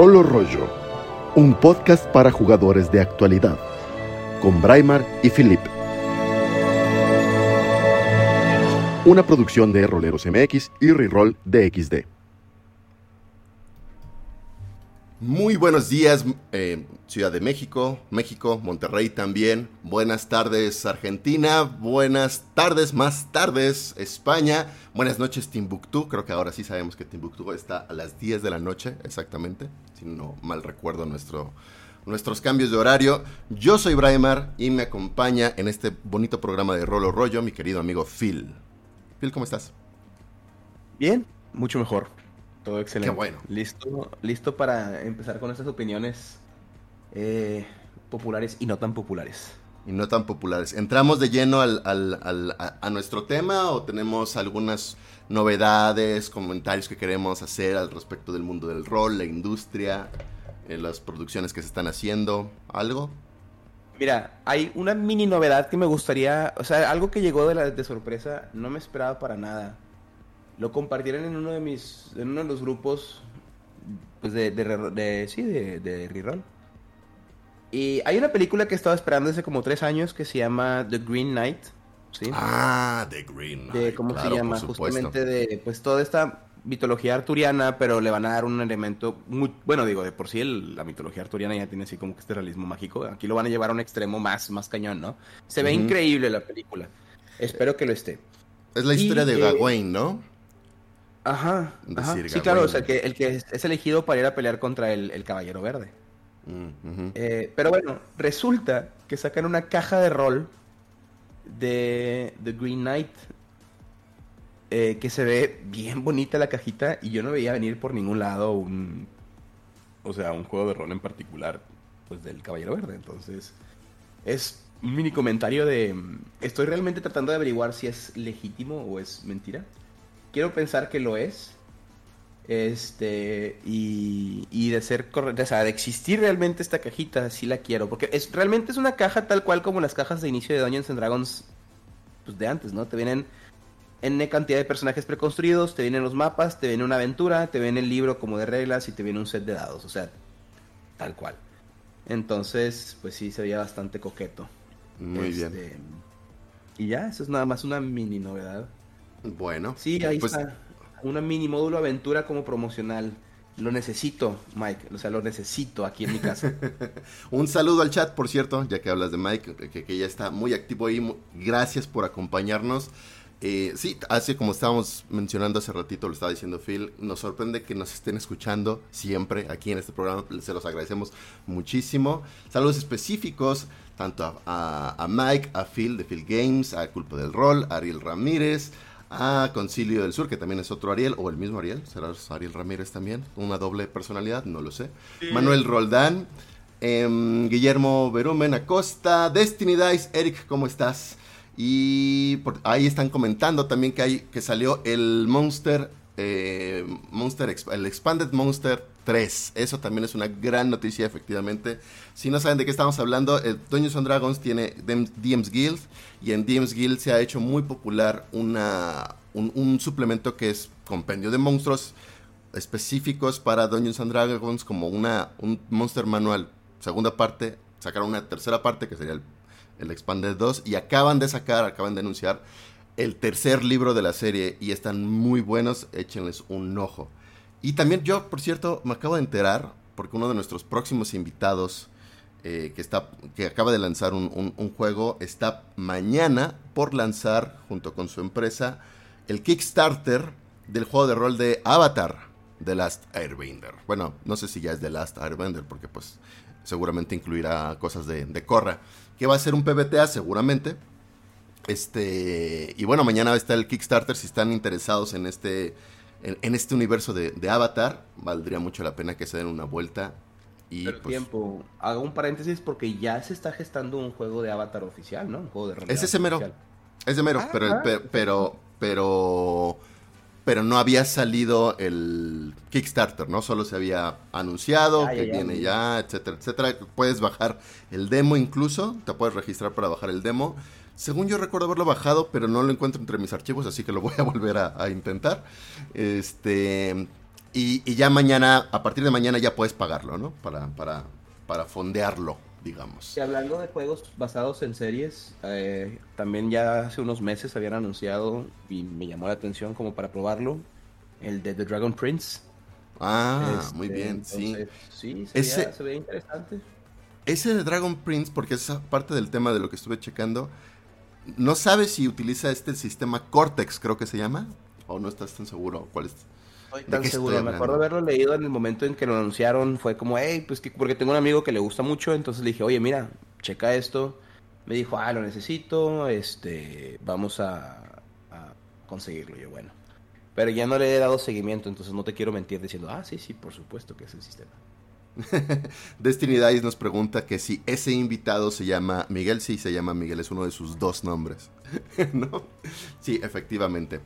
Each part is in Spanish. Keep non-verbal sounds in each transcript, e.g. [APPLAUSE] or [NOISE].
Rolo Rollo, un podcast para jugadores de actualidad, con Braimar y Philip. Una producción de Roleros MX y Reroll DXD. Muy buenos días, eh, Ciudad de México, México, Monterrey también. Buenas tardes, Argentina. Buenas tardes, más tardes, España. Buenas noches, Timbuktu. Creo que ahora sí sabemos que Timbuktu está a las 10 de la noche, exactamente. Si no mal recuerdo nuestro, nuestros cambios de horario. Yo soy Braimar y me acompaña en este bonito programa de Rolo Rollo mi querido amigo Phil. Phil, ¿cómo estás? Bien, mucho mejor. Todo excelente. Qué bueno. Listo, listo para empezar con estas opiniones eh, populares y no tan populares. Y no tan populares. ¿Entramos de lleno al, al- al- a, a nuestro tema o tenemos algunas novedades, comentarios que queremos hacer al respecto del mundo del rol, la industria, eh, las producciones que se están haciendo? ¿Algo? Mira, hay una mini novedad que me gustaría, o sea, algo que llegó de, la, de sorpresa, no me esperaba para nada. Lo compartieron en uno de mis, en uno de los grupos, pues de, de, re- de- sí, de, de reroll. Y hay una película que he estado esperando hace como tres años que se llama The Green Knight, ¿sí? Ah, The Green de Knight, cómo claro, se llama, justamente de pues toda esta mitología arturiana, pero le van a dar un elemento muy, bueno, digo, de por sí el- la mitología arturiana ya tiene así como que este realismo mágico, aquí lo van a llevar a un extremo más, más cañón, ¿no? Se ve Ujú. increíble la película, espero que lo esté. Es la historia Y, de eh, Gawain, ¿no? Ajá, sí, claro, o sea, que el que es, elegido para ir a pelear contra el, el Caballero Verde. Mm. Eh, pero bueno, resulta que sacan una caja de rol de The Green Knight. eh, que se ve bien bonita la cajita y yo no veía venir por ningún lado un... O sea, un juego de rol en particular, pues del Caballero Verde. Entonces, es un mini comentario de... mm, Estoy realmente tratando de averiguar si es legítimo o es mentira. Quiero pensar que lo es. Este, y, y de ser correcto, o sea, de existir realmente esta cajita, sí la quiero, porque es realmente es una caja tal cual como las cajas de inicio de Dungeons and Dragons, pues de antes, ¿no? Te vienen N cantidad de personajes preconstruidos, te vienen los mapas, te viene una aventura, te viene el libro como de reglas y te viene un set de dados, o sea, tal cual. Entonces, pues sí, se veía bastante coqueto. Muy bien. Este, Y ya, eso es nada más una mini novedad. Bueno. Sí, ahí pues, está. Una mini módulo aventura como promocional. Lo necesito, Mike. O sea, lo necesito aquí en mi casa. [LAUGHS] Un saludo al chat, por cierto, ya que hablas de Mike, que, que ya está muy activo ahí. Gracias por acompañarnos. Eh, sí, así como estábamos mencionando hace ratito, lo estaba diciendo Phil, nos sorprende que nos estén escuchando siempre aquí en este programa. Se los agradecemos muchísimo. Saludos específicos tanto a, a- a Mike, a Phil de Phil Games, a Culpa del Rol, a Ariel Ramírez, a Concilio del Sur, que también es otro Ariel, o el mismo Ariel, será Ariel Ramírez también, una doble personalidad, no lo sé. Manuel Roldán, em, Guillermo Berumen Acosta, Destiny Dice, Eric, ¿cómo estás? Y por- ahí están comentando también que, hay, que salió el Monster, eh, Monster, el Expanded Monster 3. Eso también es una gran noticia, efectivamente. Si no saben de qué estamos hablando, el Dungeons and Dragons tiene DM's Guild y en DM's Guild se ha hecho muy popular una, un, un suplemento que es compendio de monstruos específicos para Dungeons and Dragons como una, un Monster Manual. Segunda parte, sacaron una tercera parte que sería el, el Expanded 2 y acaban de sacar, acaban de anunciar el tercer libro de la serie y están muy buenos, échenles un ojo. Y también yo, por cierto, me acabo de enterar, porque uno de nuestros próximos invitados, eh, que, está, que acaba de lanzar un, juego, está mañana por lanzar, junto con su empresa, el Kickstarter del juego de rol de Avatar, The Last Airbender. Bueno, no sé si ya es The Last Airbender, porque pues seguramente incluirá cosas de, de Korra. Que va a ser un PBTA seguramente. Este, y bueno, mañana está el Kickstarter. Si están interesados en este, en, en este universo de, de Avatar, valdría mucho la pena que se den una vuelta. Y Pero pues, tiempo. Hago un paréntesis porque ya se está gestando un juego de Avatar oficial, ¿no? Un juego de realidad Es ese mero. oficial. Es de mero, Ah, pero, el ah, pe- pero, pero, pero no había salido el Kickstarter, ¿no? Solo se había anunciado Ya, que ya, ya. viene ya, etcétera, etcétera. Puedes bajar el demo incluso, te puedes registrar para bajar el demo. Según yo recuerdo haberlo bajado, pero no lo encuentro entre mis archivos, así que lo voy a volver a, a intentar. Este, Y, ya mañana, a partir de mañana ya puedes pagarlo, ¿no? Para, para, para fondearlo, digamos. Y hablando de juegos basados en series, eh, también ya hace unos meses habían anunciado y me llamó la atención como para probarlo, el de The Dragon Prince. Ah, muy este, bien, sí. Sí, se, veía, interesante. Ese de Dragon Prince, porque es parte del tema de lo que estuve checando, no sabes si utiliza este sistema Cortex, creo que se llama, o no estás tan seguro cuál es. Estoy tan seguro, me acuerdo haberlo leído en el momento en que lo anunciaron, fue como, hey, pues que, porque tengo un amigo que le gusta mucho, entonces le dije, oye, mira, checa esto. Me dijo, ah, lo necesito, este, vamos a, a conseguirlo. Yo, bueno. Pero ya no le he dado seguimiento, entonces no te quiero mentir diciendo, ah, sí, sí, por supuesto que es el sistema. [LAUGHS] Destiny Dice nos pregunta que si ese invitado se llama Miguel, sí se llama Miguel, es uno de sus dos nombres. [LAUGHS] ¿No? Sí, efectivamente.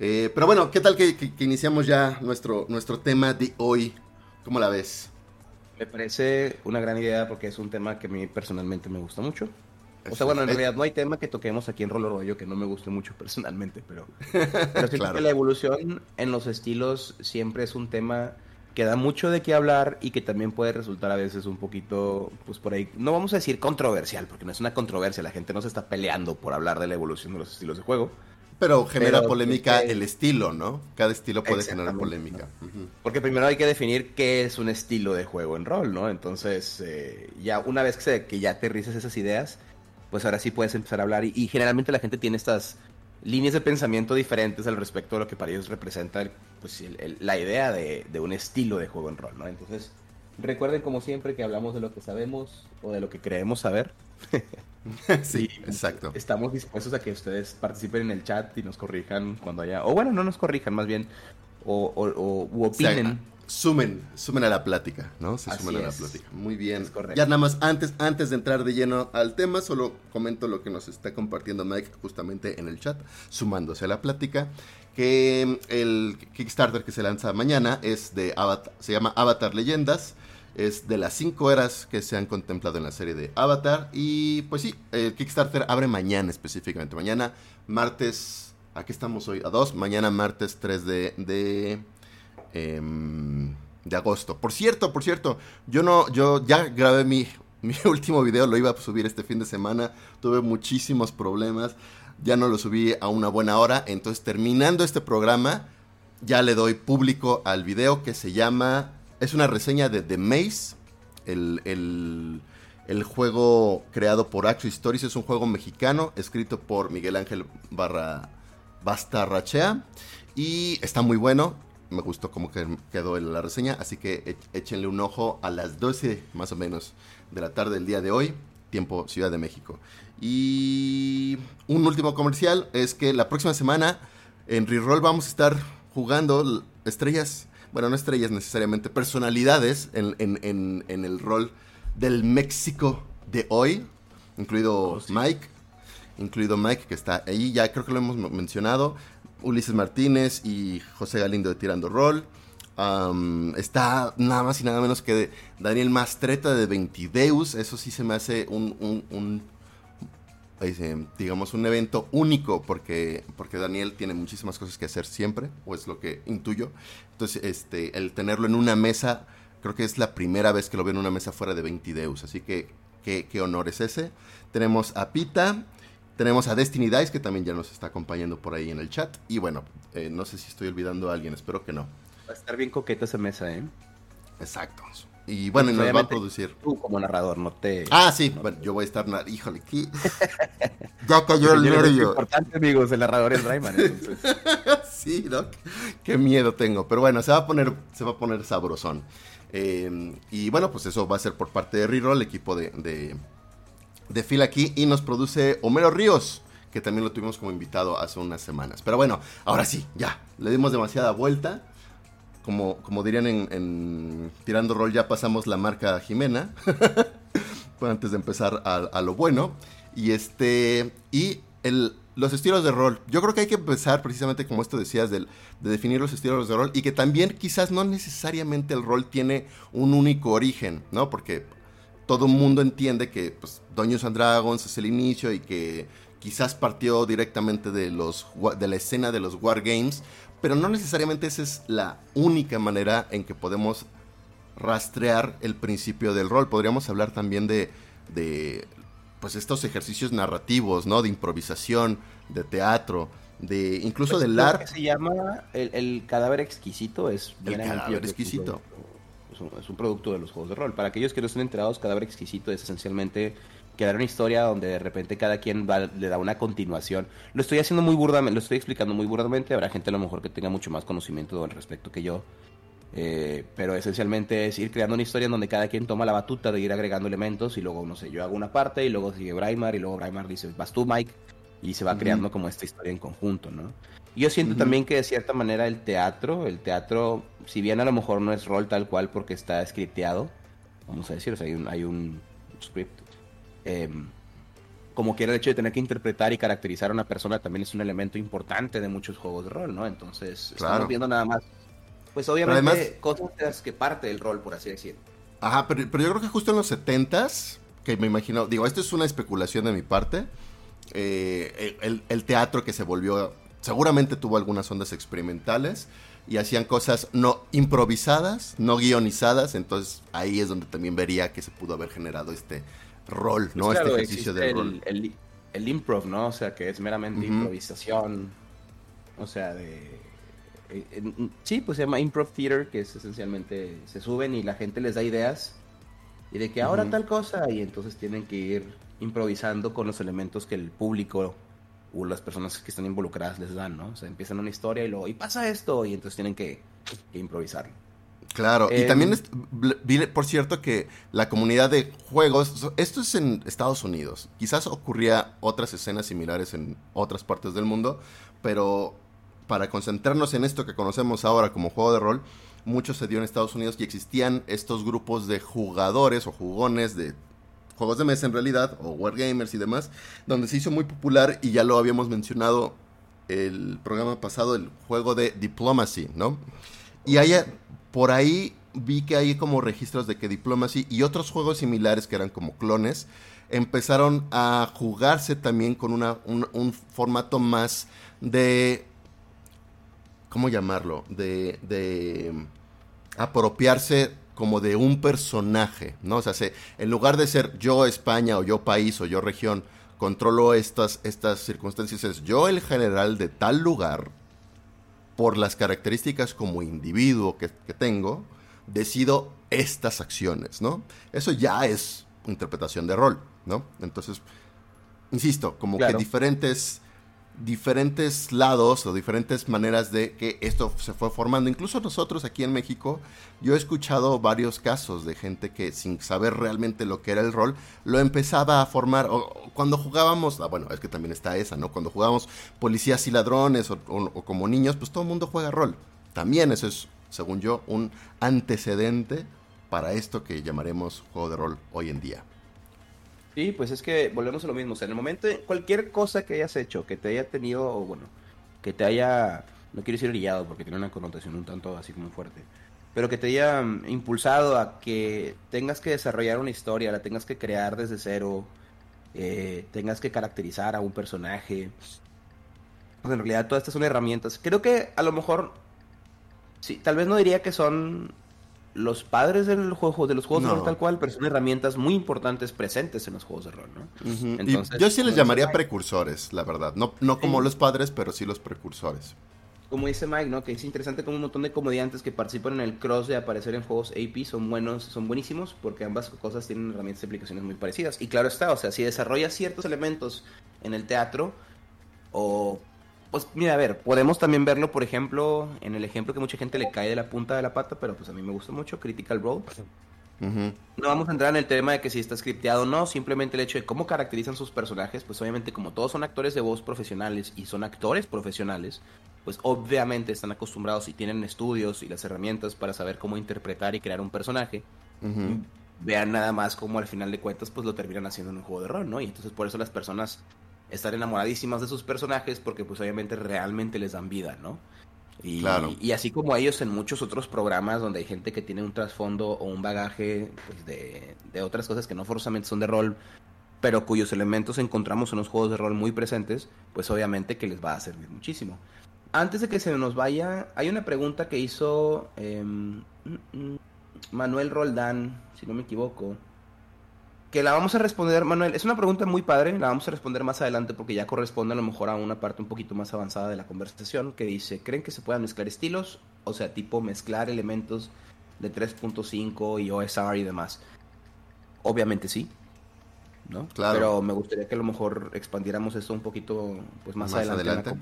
Eh, pero bueno, ¿qué tal que, iniciamos ya nuestro, nuestro tema de hoy? ¿Cómo la ves? Me parece una gran idea porque es un tema que a mí personalmente me gusta mucho. O sea, bueno, en realidad no hay tema que toquemos aquí en Roller Rollo que no me guste mucho [LAUGHS] personalmente, pero, pero siento que la evolución en los estilos siempre es un tema que da mucho de qué hablar y que también puede resultar a veces un poquito, pues por ahí, no vamos a decir controversial, porque no es una controversia, la gente no se está peleando por hablar de la evolución de los estilos de juego. Pero genera polémica el estilo, ¿no? Cada estilo puede generar polémica. Porque primero hay que definir qué es un estilo de juego en rol, ¿no? Entonces, eh, ya una vez que, se, que ya aterrices esas ideas, pues ahora sí puedes empezar a hablar. y generalmente la gente tiene estas líneas de pensamiento diferentes al respecto de lo que para ellos representa pues, la idea de, un estilo de juego en rol, ¿no? Entonces, recuerden como siempre que hablamos de lo que sabemos o de lo que creemos saber. [LAUGHS] sí, exacto. Estamos dispuestos a que ustedes participen en el chat y nos corrijan cuando haya, o bueno, no nos corrijan, más bien, o, o, opinen sumen, sumen a la plática, ¿no? Se sumen a la plática. Muy bien. Ya nada más, antes, antes de entrar de lleno al tema, solo comento lo que nos está compartiendo Mike justamente en el chat, sumándose a la plática, que el Kickstarter que se lanza mañana es de Avatar, se llama Avatar Leyendas, es de las cinco eras que se han contemplado en la serie de Avatar, y pues sí, el Kickstarter abre mañana específicamente, mañana martes, aquí estamos hoy a dos, mañana martes 3 de Em, de agosto. Por cierto, por cierto, yo no, yo ya grabé mi, [LAUGHS] mi último video, lo iba a subir este fin de semana, tuve muchísimos problemas, ya no lo subí a una buena hora, entonces terminando este programa, ya le doy público al video que se llama, es una reseña de The Maze, el, el, juego creado por Action Stories, es un juego mexicano, escrito por Miguel Ángel Barra Bastarrachea, y está muy bueno, me gustó cómo quedó la reseña, así que échenle un ojo a las 12 más o menos de la tarde del día de hoy, tiempo Ciudad de México. Y un último comercial es que la próxima semana en Reroll vamos a estar jugando estrellas, bueno, no estrellas necesariamente, personalidades en, el rol del México de hoy, incluido oh, Mike, incluido Mike que está ahí, ya creo que lo hemos mencionado. Ulises Martínez y José Galindo de Tirando Roll. está nada más y nada menos que Daniel Mastreta de Ventideus. Eso sí se me hace un, eh, digamos, un evento único porque, porque Daniel tiene muchísimas cosas que hacer siempre, o es lo que intuyo. Entonces, este, el tenerlo en una mesa, creo que es la primera vez que lo veo en una mesa fuera de Ventideus. Así que, qué, qué honor es ese. Tenemos a Pita, tenemos a Destiny Dice, que también ya nos está acompañando por ahí en el chat. Y bueno, eh, no sé si estoy olvidando a alguien, espero que no. Va a estar bien coqueta esa mesa, ¿eh? Exacto. Y bueno, nos va a producir. Tú como narrador, no te. Ah, sí, bueno, yo voy a estar. Híjole, ¿qué? [LAUGHS] ya cayó el nervio. importante, amigos, el narrador es Rayman. [LAUGHS] sí, Doc. Qué miedo tengo. Pero bueno, se va a poner, se va a poner sabrosón. Eh, y bueno, pues eso va a ser por parte de Reroll, equipo de de fila aquí y nos produce Homero Ríos, que también lo tuvimos como invitado hace unas semanas. Pero bueno, ahora sí, ya, le dimos demasiada vuelta. Como, como dirían en, Tirando Rol, ya pasamos la marca Jimena. [LAUGHS] antes de empezar a, lo bueno. Y este. Y el, los estilos de rol. Yo creo que hay que empezar precisamente como esto decías, de definir los estilos de rol. Y que también quizás no necesariamente el rol tiene un único origen, ¿no? Porque todo el mundo entiende que pues, and Dragons es el inicio y que quizás partió directamente de, los, de la escena de los Wargames, pero no necesariamente esa es la única manera en que podemos rastrear el principio del rol. Podríamos hablar también de, de pues estos ejercicios narrativos, ¿no? De improvisación, de teatro, de incluso Pues del arte. se llama el, el cadáver exquisito es El bien cadáver es un exquisito. Es un, es un producto de los juegos de rol. Para aquellos que no estén enterados, cadáver exquisito es esencialmente crear una historia donde de repente cada quien va- le da una continuación. Lo estoy haciendo muy burdamente, lo estoy explicando muy burdamente. Habrá gente a lo mejor que tenga mucho más conocimiento al respecto que yo. Eh, pero esencialmente es ir creando una historia en donde cada quien toma la batuta de ir agregando elementos y luego, no sé, yo hago una parte y luego sigue Braimar y luego Braimar dice, vas tú, Mike, y se va creando como esta historia en conjunto, ¿no? Yo siento también que de cierta manera el teatro, el teatro, si bien a lo mejor no es rol tal cual porque está scripteado, vamos a decir, o sea, hay un, hay un script, em, como quiera el hecho de tener que interpretar y caracterizar a una persona también es un elemento importante de muchos juegos de rol, ¿no? Entonces, Claro. estamos viendo nada más, pues obviamente además- cosas de las que parte del rol, por así decirlo. Ajá, pero, pero yo creo que justo en los 70s, que me imagino, digo, esto es una especulación de mi parte, eh, el, el teatro que se volvió, seguramente tuvo algunas ondas experimentales y hacían cosas no improvisadas, no guionizadas, entonces ahí es donde también vería que se pudo haber generado este rol, ¿no? Pues claro, este ejercicio del rol. el, el, el improv, ¿no? O sea, que es meramente improvisación. O sea, de... eh, sí, pues se llama improv theater, que es esencialmente se suben y la gente les da ideas y de que ahora tal cosa y entonces tienen que ir improvisando con los elementos que el público o las personas que están involucradas les dan, ¿no? O sea, empiezan una historia y luego, y pasa esto, y entonces tienen que, que improvisarlo. Claro, y Em, también es- bl- vi, por cierto, que la comunidad de juegos, esto es en Estados Unidos, quizás ocurría otras escenas similares en otras partes del mundo, pero para concentrarnos en esto que conocemos ahora como juego de rol, mucho se dio en Estados Unidos y existían estos grupos de jugadores o jugones de juegos de mesa en realidad, o wargamers y demás, donde se hizo muy popular y ya lo habíamos mencionado el programa pasado, el juego de Diplomacy, ¿no? Y hay, por ahí vi que hay como registros de que Diplomacy y otros juegos similares que eran como clones empezaron a jugarse también con una, un, un formato más de... ¿Cómo llamarlo? De, de apropiarse como de un personaje, ¿no? O sea, se- en lugar de ser yo España o yo país o yo región, controlo estas, estas circunstancias, es yo el general de tal lugar, por las características como individuo que, que tengo, decido estas acciones, ¿no? Eso ya es interpretación de rol, ¿no? Entonces, insisto, como Claro. que diferentes diferentes lados o diferentes maneras de que esto se fue formando. Incluso nosotros aquí en México, yo he escuchado varios casos de gente que sin saber realmente lo que era el rol, lo empezaba a formar. O, cuando jugábamos, ah, bueno, es que también está esa, ¿no? Cuando jugábamos policías y ladrones o como niños, pues todo el mundo juega rol. También eso es, según yo, un antecedente para esto que llamaremos juego de rol hoy en día. Sí, pues es que volvemos a lo mismo. O sea, en el momento, cualquier cosa que hayas hecho, que te haya tenido, o bueno, que te haya, no quiero decir brillado porque tiene una connotación un tanto así como fuerte, pero que te haya mm, impulsado a que tengas que desarrollar una historia, la tengas que crear desde cero, eh, tengas que caracterizar a un personaje. Pues en realidad todas estas son herramientas. Creo que a lo mejor, sí, tal vez no diría que son los padres del juego, de los juegos de rol tal cual, pero son herramientas muy importantes presentes en los juegos de rol, ¿no? Entonces, yo sí les llamaría Mike- precursores, la verdad. No, no como Sí. los padres, pero sí los precursores. Como dice Mike, ¿no? Que es interesante como un montón de comediantes que participan en el cross de aparecer en juegos AP son buenos, son buenísimos, porque ambas cosas tienen herramientas y aplicaciones muy parecidas. Y claro está, o sea, si desarrollas ciertos elementos en el teatro, o pues mira, a ver, podemos también verlo, por ejemplo, en el ejemplo que mucha gente le cae de la punta de la pata, pero pues a mí me gusta mucho, Critical Role. No vamos a entrar en el tema de que si está scripteado o no, simplemente el hecho de cómo caracterizan sus personajes, pues obviamente como todos son actores de voz profesionales y son actores profesionales, pues obviamente están acostumbrados y tienen estudios y las herramientas para saber cómo interpretar y crear un personaje. Vean nada más cómo al final de cuentas pues lo terminan haciendo en un juego de rol, ¿no? Y entonces por eso las personas están enamoradísimas de sus personajes porque pues obviamente realmente les dan vida, ¿no? Y, Claro. y así como ellos en muchos otros programas donde hay gente que tiene un trasfondo o un bagaje pues, de, de otras cosas que no forzosamente son de rol, pero cuyos elementos encontramos en los juegos de rol muy presentes, pues obviamente que les va a servir muchísimo. Antes de que se nos vaya, hay una pregunta que hizo mm, Manuel Roldán, si no me equivoco, que la vamos a responder, Manuel, es una pregunta muy padre, la vamos a responder más adelante porque ya corresponde a lo mejor a una parte un poquito más avanzada de la conversación, que dice, ¿creen que se puedan mezclar estilos? O sea, tipo mezclar elementos de 3.5 y OSR y demás. Obviamente sí, ¿no? Claro. Pero me gustaría que a lo mejor expandiéramos esto un poquito pues más, adelante,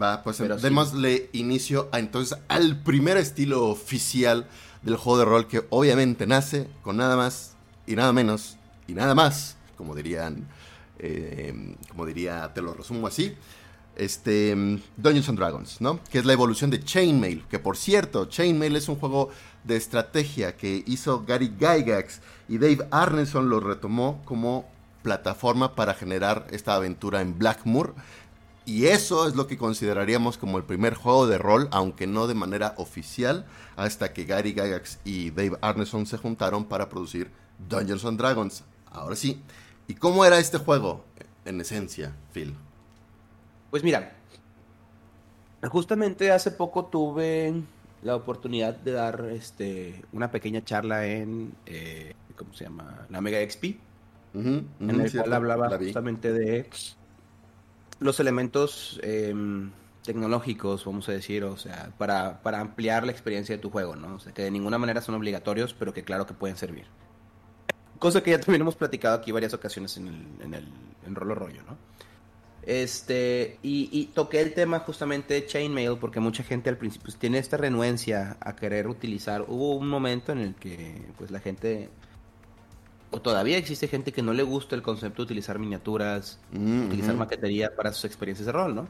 Va, pues démosle inicio a, entonces al primer estilo oficial del juego de rol que obviamente nace con nada más y nada menos y nada más, como dirían, eh, como diría, te lo resumo así, este, Dungeons and Dragons, ¿no? Que es la evolución de Chainmail, que por cierto, Chainmail es un juego de estrategia que hizo Gary Gygax y Dave Arneson lo retomó como plataforma para generar esta aventura en Blackmoor. Y eso es lo que consideraríamos como el primer juego de rol, aunque no de manera oficial, hasta que Gary Gygax y Dave Arneson se juntaron para producir Dungeons and Dragons. Ahora sí. ¿Y cómo era este juego en esencia, Phil? Pues mira, justamente hace poco tuve la oportunidad de dar este una pequeña charla en eh, ¿cómo se llama? La Mega XP. en el cual hablaba justamente de los elementos em, tecnológicos, vamos a decir, o sea, para, para ampliar la experiencia de tu juego, ¿no? O sea, que de ninguna manera son obligatorios, pero que claro que pueden servir. Cosa que ya también hemos platicado aquí varias ocasiones en el, en el en Rolo Rollo, ¿no? Este, y, toqué el tema justamente de Chainmail porque mucha gente al principio pues, tiene esta renuencia a querer utilizar. Hubo un momento en el que pues la gente o todavía existe gente que no le gusta el concepto de utilizar miniaturas, mm, utilizar maquetería para sus experiencias de rol, ¿no?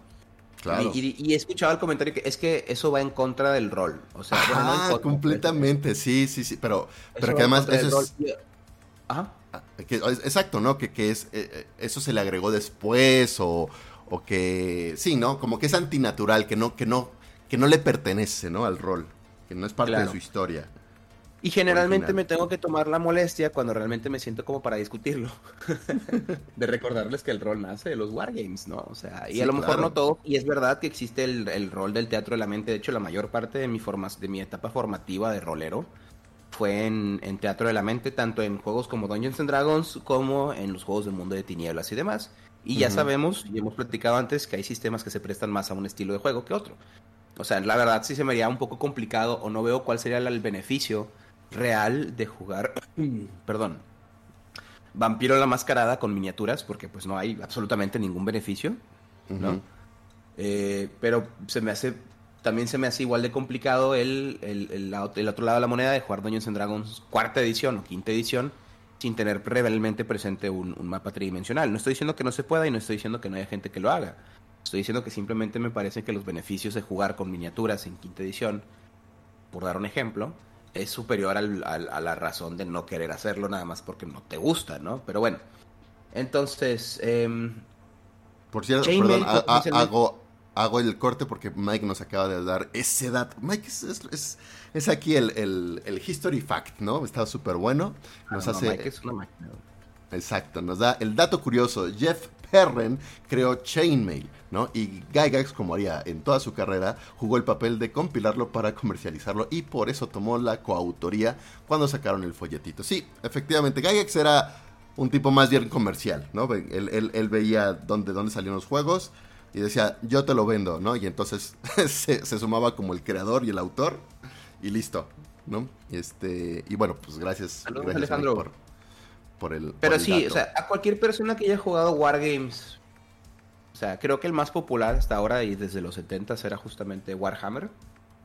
Claro. Y, he escuchado el comentario que es que eso va en contra del rol. O sea, ah, completamente, sí, sí, sí, pero, pero que además eso es... Ajá. Ah, exacto, ¿no? Que, que es, eh, eh, eso se le agregó después o, o, que, sí, ¿no? Como que es antinatural, que no, que no, que no le pertenece, ¿no? Al rol, que no es parte de su historia. Y generalmente me tengo que tomar la molestia cuando realmente me siento como para discutirlo. [LAUGHS] de recordarles que el rol nace de los wargames, ¿no? O sea, y a lo mejor no todo. Y es verdad que existe el, el, rol del teatro de la mente. De hecho, la mayor parte de mi, formas, de mi etapa formativa de rolero fue en, Teatro de la Mente, tanto en juegos como Dungeons and Dragons como en los juegos del mundo de tinieblas y demás. Y ya sabemos, y hemos platicado antes, que hay sistemas que se prestan más a un estilo de juego que otro. O sea, la verdad sí se me haría un poco complicado o no veo cuál sería el beneficio real de jugar, [CLEARS THROAT] perdón, Vampiro la Mascarada con miniaturas, porque pues no hay absolutamente ningún beneficio, ¿no? Eh, pero se me hace también se me hace igual de complicado el, el, otro lado de la moneda de jugar Dungeons and Dragons cuarta edición o quinta edición sin tener realmente presente un, mapa tridimensional. No estoy diciendo que no se pueda y no estoy diciendo que no haya gente que lo haga. Estoy diciendo que simplemente me parece que los beneficios de jugar con miniaturas en quinta edición, por dar un ejemplo, es superior al, a la razón de no querer hacerlo nada más porque no te gusta, ¿no? Pero bueno, entonces... Em, por cierto, perdón, hago, hago el corte porque Mike nos acaba de dar ese dato. Mike es, es, aquí el, el, history fact, ¿no? Está súper bueno. Nos hace... Mike es una máquina. Exacto, nos da el dato curioso. Jeff Perren creó Chainmail, ¿no? Y Gygax, como haría en toda su carrera, jugó el papel de compilarlo para comercializarlo y por eso tomó la coautoría cuando sacaron el folletito. Sí, efectivamente, Gygax era un tipo más bien comercial, ¿no? Él, él, veía dónde, dónde salían los juegos y decía, yo te lo vendo, ¿no? Y entonces [LAUGHS] se, sumaba como el creador y el autor y listo, ¿no? Y este, y bueno, pues gracias, gracias Alejandro. Por, por, el. Pero sí, o sea, a cualquier persona que haya jugado Wargames, o sea, creo que el más popular hasta ahora y desde los 70 era justamente Warhammer,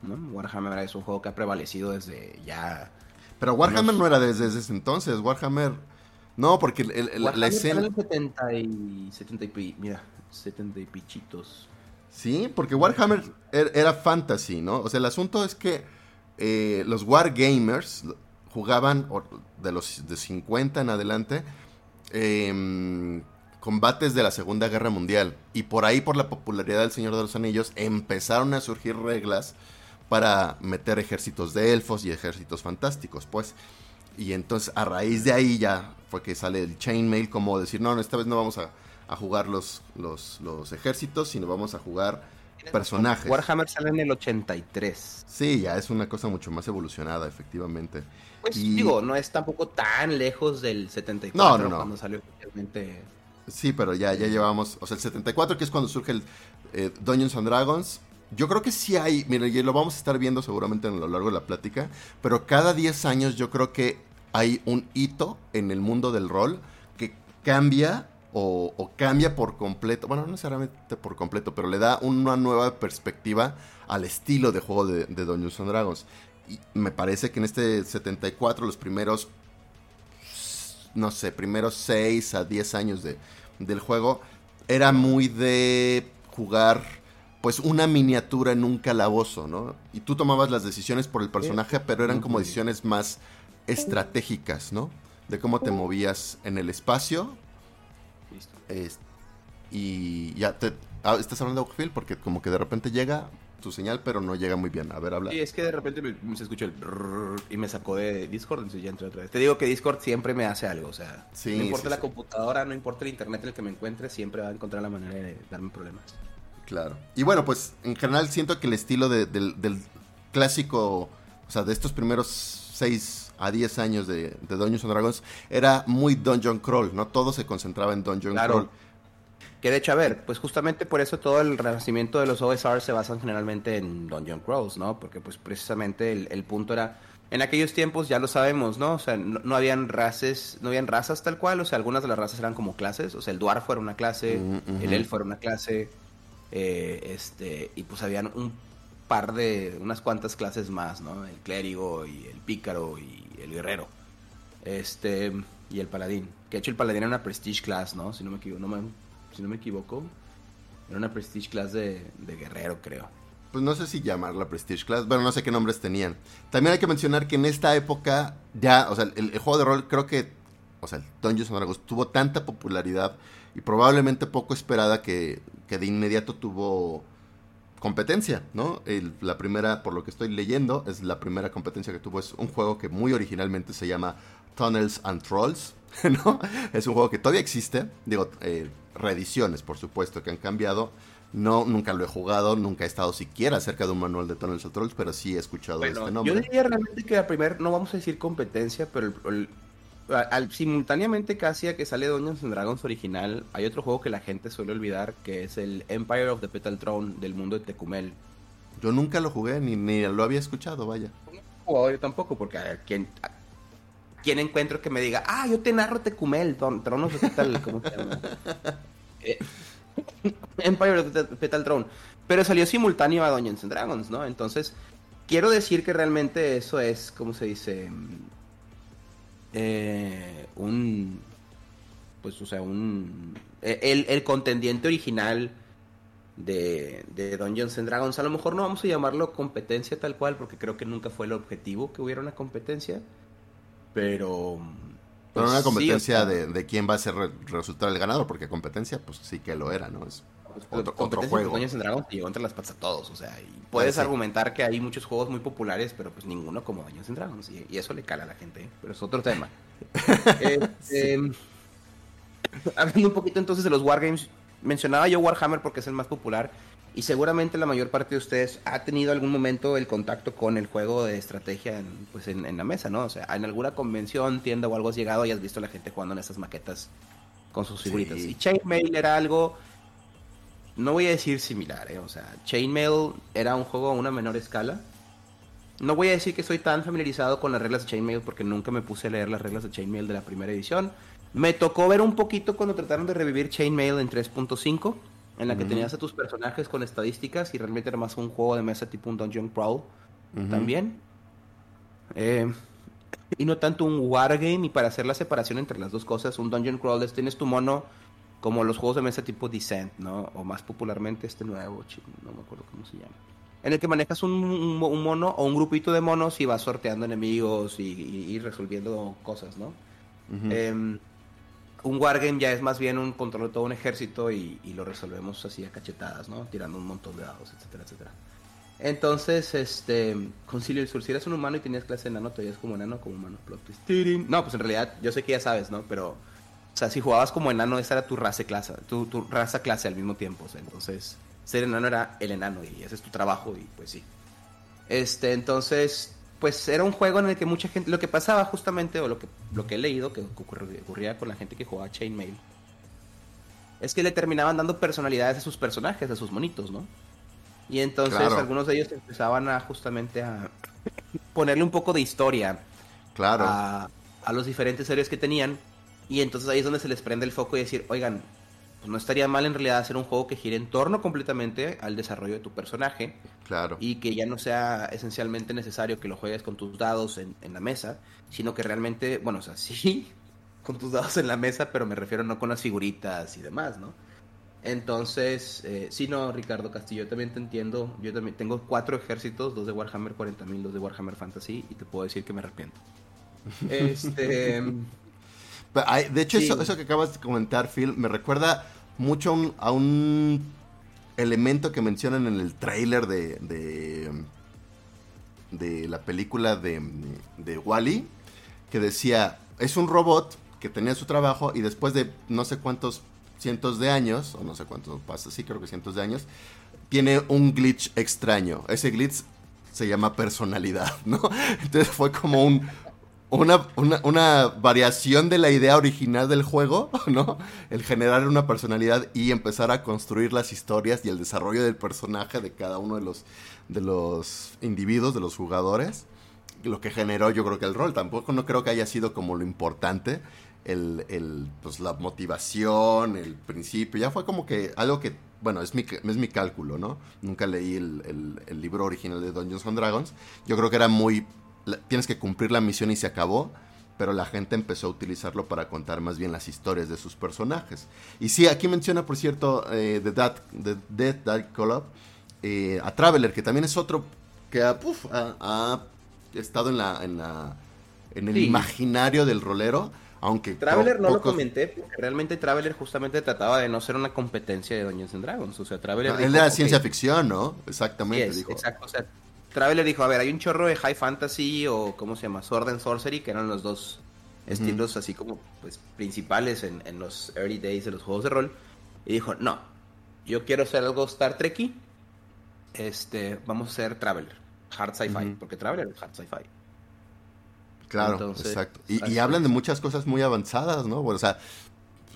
¿no? Warhammer es un juego que ha prevalecido desde ya. Pero Warhammer no era desde, ese entonces, Warhammer. No, porque la escena. Era 70 y, 70 y. Mira, 70 y pichitos. Sí, porque Warhammer er, era fantasy, ¿no? O sea, el asunto es que eh, los Wargamers jugaban de los de 50 en adelante em, combates de la Segunda Guerra Mundial. Y por ahí, por la popularidad del Señor de los Anillos, empezaron a surgir reglas para meter ejércitos de elfos y ejércitos fantásticos, pues. Y entonces a raíz de ahí ya fue que sale el chainmail como decir, no, no esta vez no vamos a, a jugar los, los, los ejércitos, sino vamos a jugar personajes. Warhammer sale en el 83. Sí, ya es una cosa mucho más evolucionada, efectivamente. Pues Y- digo, no es tampoco tan lejos del 74 No, no, no. cuando salió oficialmente. Sí, pero ya, ya llevamos, o sea, el 74 que es cuando surge el eh, Dungeons and Dragons. Yo creo que sí hay, mira, y lo vamos a estar viendo seguramente a lo largo de la plática, pero cada 10 años yo creo que hay un hito en el mundo del rol que cambia o, o cambia por completo, bueno, no necesariamente por completo, pero le da una nueva perspectiva al estilo de juego de, de Dungeons and Dragons. Y me parece que en este 74 los primeros no sé, primeros 6 a 10 años de, del juego, era muy de jugar pues una miniatura en un calabozo, ¿no? Y tú tomabas las decisiones por el personaje, pero eran como decisiones más estratégicas, ¿no? De cómo te movías en el espacio. Es- y ya te... ah, ¿Estás hablando de Oakfield? Porque como que de repente llega tu señal, pero no llega muy bien. A ver, habla. Sí, es que de repente me, se escuchó el brrr y me sacó de Discord, entonces ya entré otra vez. Te digo que Discord siempre me hace algo, o sea, Sí, no importa sí, la sí. computadora, no importa el internet en el que me encuentre, siempre va a encontrar la manera de darme problemas. Claro. Y bueno, pues en general siento que el estilo de- del, del clásico, o sea, de estos primeros 6 a 10 años de, de Dungeons and Dragons, era muy Dungeon Crawl, ¿no? Todo se concentraba en Dungeon Claro. Crawl. Que de hecho, a ver, pues justamente por eso todo el renacimiento de los OSR se basan generalmente en Dungeon Crawls, ¿no? Porque pues precisamente el, el punto era, en aquellos tiempos ya lo sabemos, ¿no? O sea, no, no habían razas, no habían razas tal cual, o sea, algunas de las razas eran como clases, o sea, el Dwarf era una clase, el Elfo era una clase, eh, este, y pues habían un par de, unas cuantas clases más, ¿no? El clérigo y el pícaro y el guerrero. Este, y el paladín. Que de hecho el paladín era una prestige class, ¿no? Si no me equivoco, si no me equivoco. Era una prestige class de, de guerrero, creo. Pues no sé si llamarla Prestige Class, bueno, no sé qué nombres tenían. También hay que mencionar que en esta época ya, o sea, el, el juego de rol creo que, o sea, el Dungeons and Dragons tuvo tanta popularidad y probablemente poco esperada que, que de inmediato tuvo competencia, ¿no? El- la primera, por lo que estoy leyendo, es la primera competencia que tuvo, es un juego que muy originalmente se llama Tunnels and Trolls, [LAUGHS] ¿no? Es un juego que todavía existe, digo, eh, reediciones, por supuesto, que han cambiado. No, nunca lo he jugado, nunca he estado siquiera cerca de un manual de Tunnels and Trolls, pero sí he escuchado Bueno, este yo nombre. diría realmente que la primera, no vamos a decir competencia, pero el- el- al- simultáneamente casi a que sale Dungeons and Dragons original, hay otro juego que la gente suele olvidar, que es el Empire of the Petal Throne del mundo de Tecumel. Yo nunca lo jugué, ni, ni lo había escuchado, vaya. jugado yo tampoco, porque a ver, ¿quién, a- quién encuentro que me diga, ah, yo te narro Tecumel, don, tronos de Petal, ¿cómo se llama? [LAUGHS] Eh, [LAUGHS] Empire of the Petal Throne. Pero salió simultáneo a Dungeons and Dragons, ¿no? Entonces, quiero decir que realmente eso es, ¿cómo se dice? Eh, un. Pues, o sea, un. eh, El, el contendiente original de, de Dungeons and Dragons. A lo mejor no vamos a llamarlo competencia tal cual, porque creo que nunca fue el objetivo que hubiera una competencia. Pero. Pero pues, una sí, competencia o sea, de, de quién va a ser re- resultar el ganador, porque competencia, pues sí que lo era, ¿no? Es pues, otro, otro de juego. Dungeons Dragons te llegó entre las patas a todos. O sea, y puedes sí. argumentar que hay muchos juegos muy populares, pero pues ninguno como Dungeons Dragons. Y, y eso le cala a la gente, ¿eh? pero es otro tema. [LAUGHS] Este, Hablando un poquito entonces de los Wargames, mencionaba yo Warhammer porque es el más popular. Y seguramente la mayor parte de ustedes ha tenido algún momento el contacto con el juego de estrategia en, pues en, en la mesa, ¿no? O sea, en alguna convención, tienda o algo has llegado y has visto a la gente jugando en esas maquetas con sus Sí. figuritas. Y Chainmail era algo, no voy a decir similar, ¿eh? O sea, Chainmail era un juego a una menor escala. No voy a decir que estoy tan familiarizado con las reglas de Chainmail porque nunca me puse a leer las reglas de Chainmail de la primera edición. Me tocó ver un poquito cuando trataron de revivir Chainmail en 3.5, en la que tenías a tus personajes con estadísticas y realmente era más un juego de mesa tipo un Dungeon Crawl también. Eh, y no tanto un wargame y para hacer la separación entre las dos cosas, un Dungeon Crawl es tienes tu mono como los juegos de mesa tipo Descent, ¿no? O más popularmente este nuevo, no me acuerdo cómo se llama. En el que manejas un, un un mono o un grupito de monos y vas sorteando enemigos y, y- y resolviendo cosas, ¿no? Ujú. Em, un wargame ya es más bien un control de todo un ejército y, y lo resolvemos así a cachetadas, ¿no? Tirando un montón de dados, etcétera, etcétera. Entonces, este, Concilio del Sur, si eres un humano y tenías clase de enano, te veías como enano, como humano. Plot twist. No, pues en realidad, yo sé que ya sabes, ¿no? Pero, o sea, si jugabas como enano, esa era tu raza clase, tu, tu raza clase al mismo tiempo. O sea, entonces, ser enano era el enano y ese es tu trabajo y pues sí. Este, entonces, pues era un juego en el que mucha gente, lo que pasaba justamente, o lo que, lo que he leído que ocurría con la gente que jugaba Chainmail, es que le terminaban dando personalidades a sus personajes, a sus monitos, ¿no? Y entonces algunos de ellos empezaban a justamente a ponerle un poco de historia claro. a, los diferentes series que tenían. Y entonces ahí es donde se les prende el foco y decir, oigan, pues no estaría mal en realidad hacer un juego que gire en torno completamente al desarrollo de tu personaje. Claro. Y que ya no sea esencialmente necesario que lo juegues con tus dados en, en la mesa, sino que realmente, bueno, o sea, [LAUGHS] sí, con tus dados en la mesa, pero me refiero no con las figuritas y demás, ¿no? Entonces, eh, sí, no, Ricardo Castillo, yo también te entiendo. Yo también tengo cuatro ejércitos, dos de Warhammer 40.000, dos de Warhammer Fantasy, y te puedo decir que me arrepiento. [LAUGHS] este. De hecho, eso, que acabas de comentar, Phil, me recuerda mucho a un, elemento que mencionan en el trailer de, de, de la película de, de Wally, que decía: es un robot que tenía su trabajo y después de no sé cuántos cientos de años, o no sé cuánto pasa, sí creo que cientos de años, tiene un glitch extraño. Ese glitch se llama personalidad, [LAUGHS] ¿no? Entonces fue como un, una, una, variación de la idea original del juego, [LAUGHS] ¿no? El generar una personalidad y empezar a construir las historias y el desarrollo del personaje de cada uno de los, de los individuos, de los jugadores. Lo que generó yo creo que el rol. Tampoco no creo que haya sido como lo importante el, el, pues, la motivación, el principio, ya fue como que algo que, bueno, es mi, es mi cálculo, ¿no? Nunca leí el, el, libro original de Dungeons and Dragons. Yo creo que era muy, tienes que cumplir la misión y se acabó, pero la gente empezó a utilizarlo para contar más bien las historias de sus personajes. Y sí, aquí menciona, por cierto, eh, The, Dead, The Dead Dark Call eh, a Traveler, que también es otro que ha, ha, estado en la... En la en el imaginario del rolero, aunque Traveler no lo comenté, porque realmente Traveler justamente trataba de no ser una competencia de Dungeons and Dragons. O sea, Traveler. él era ciencia ficción, ¿no? Exactamente. dijo. Exacto. O sea, Traveler dijo: A ver, hay un chorro de High Fantasy o, ¿cómo se llama? Sword and Sorcery, que eran los dos estilos así como pues principales en, en, los early days de los juegos de rol. Y dijo: No, yo quiero hacer algo Star Trekky. Este, vamos a hacer Traveler. Hard sci-fi, porque Traveler es hard sci-fi. Claro, exacto. Y, hablan de muchas cosas muy avanzadas, ¿no? o sea,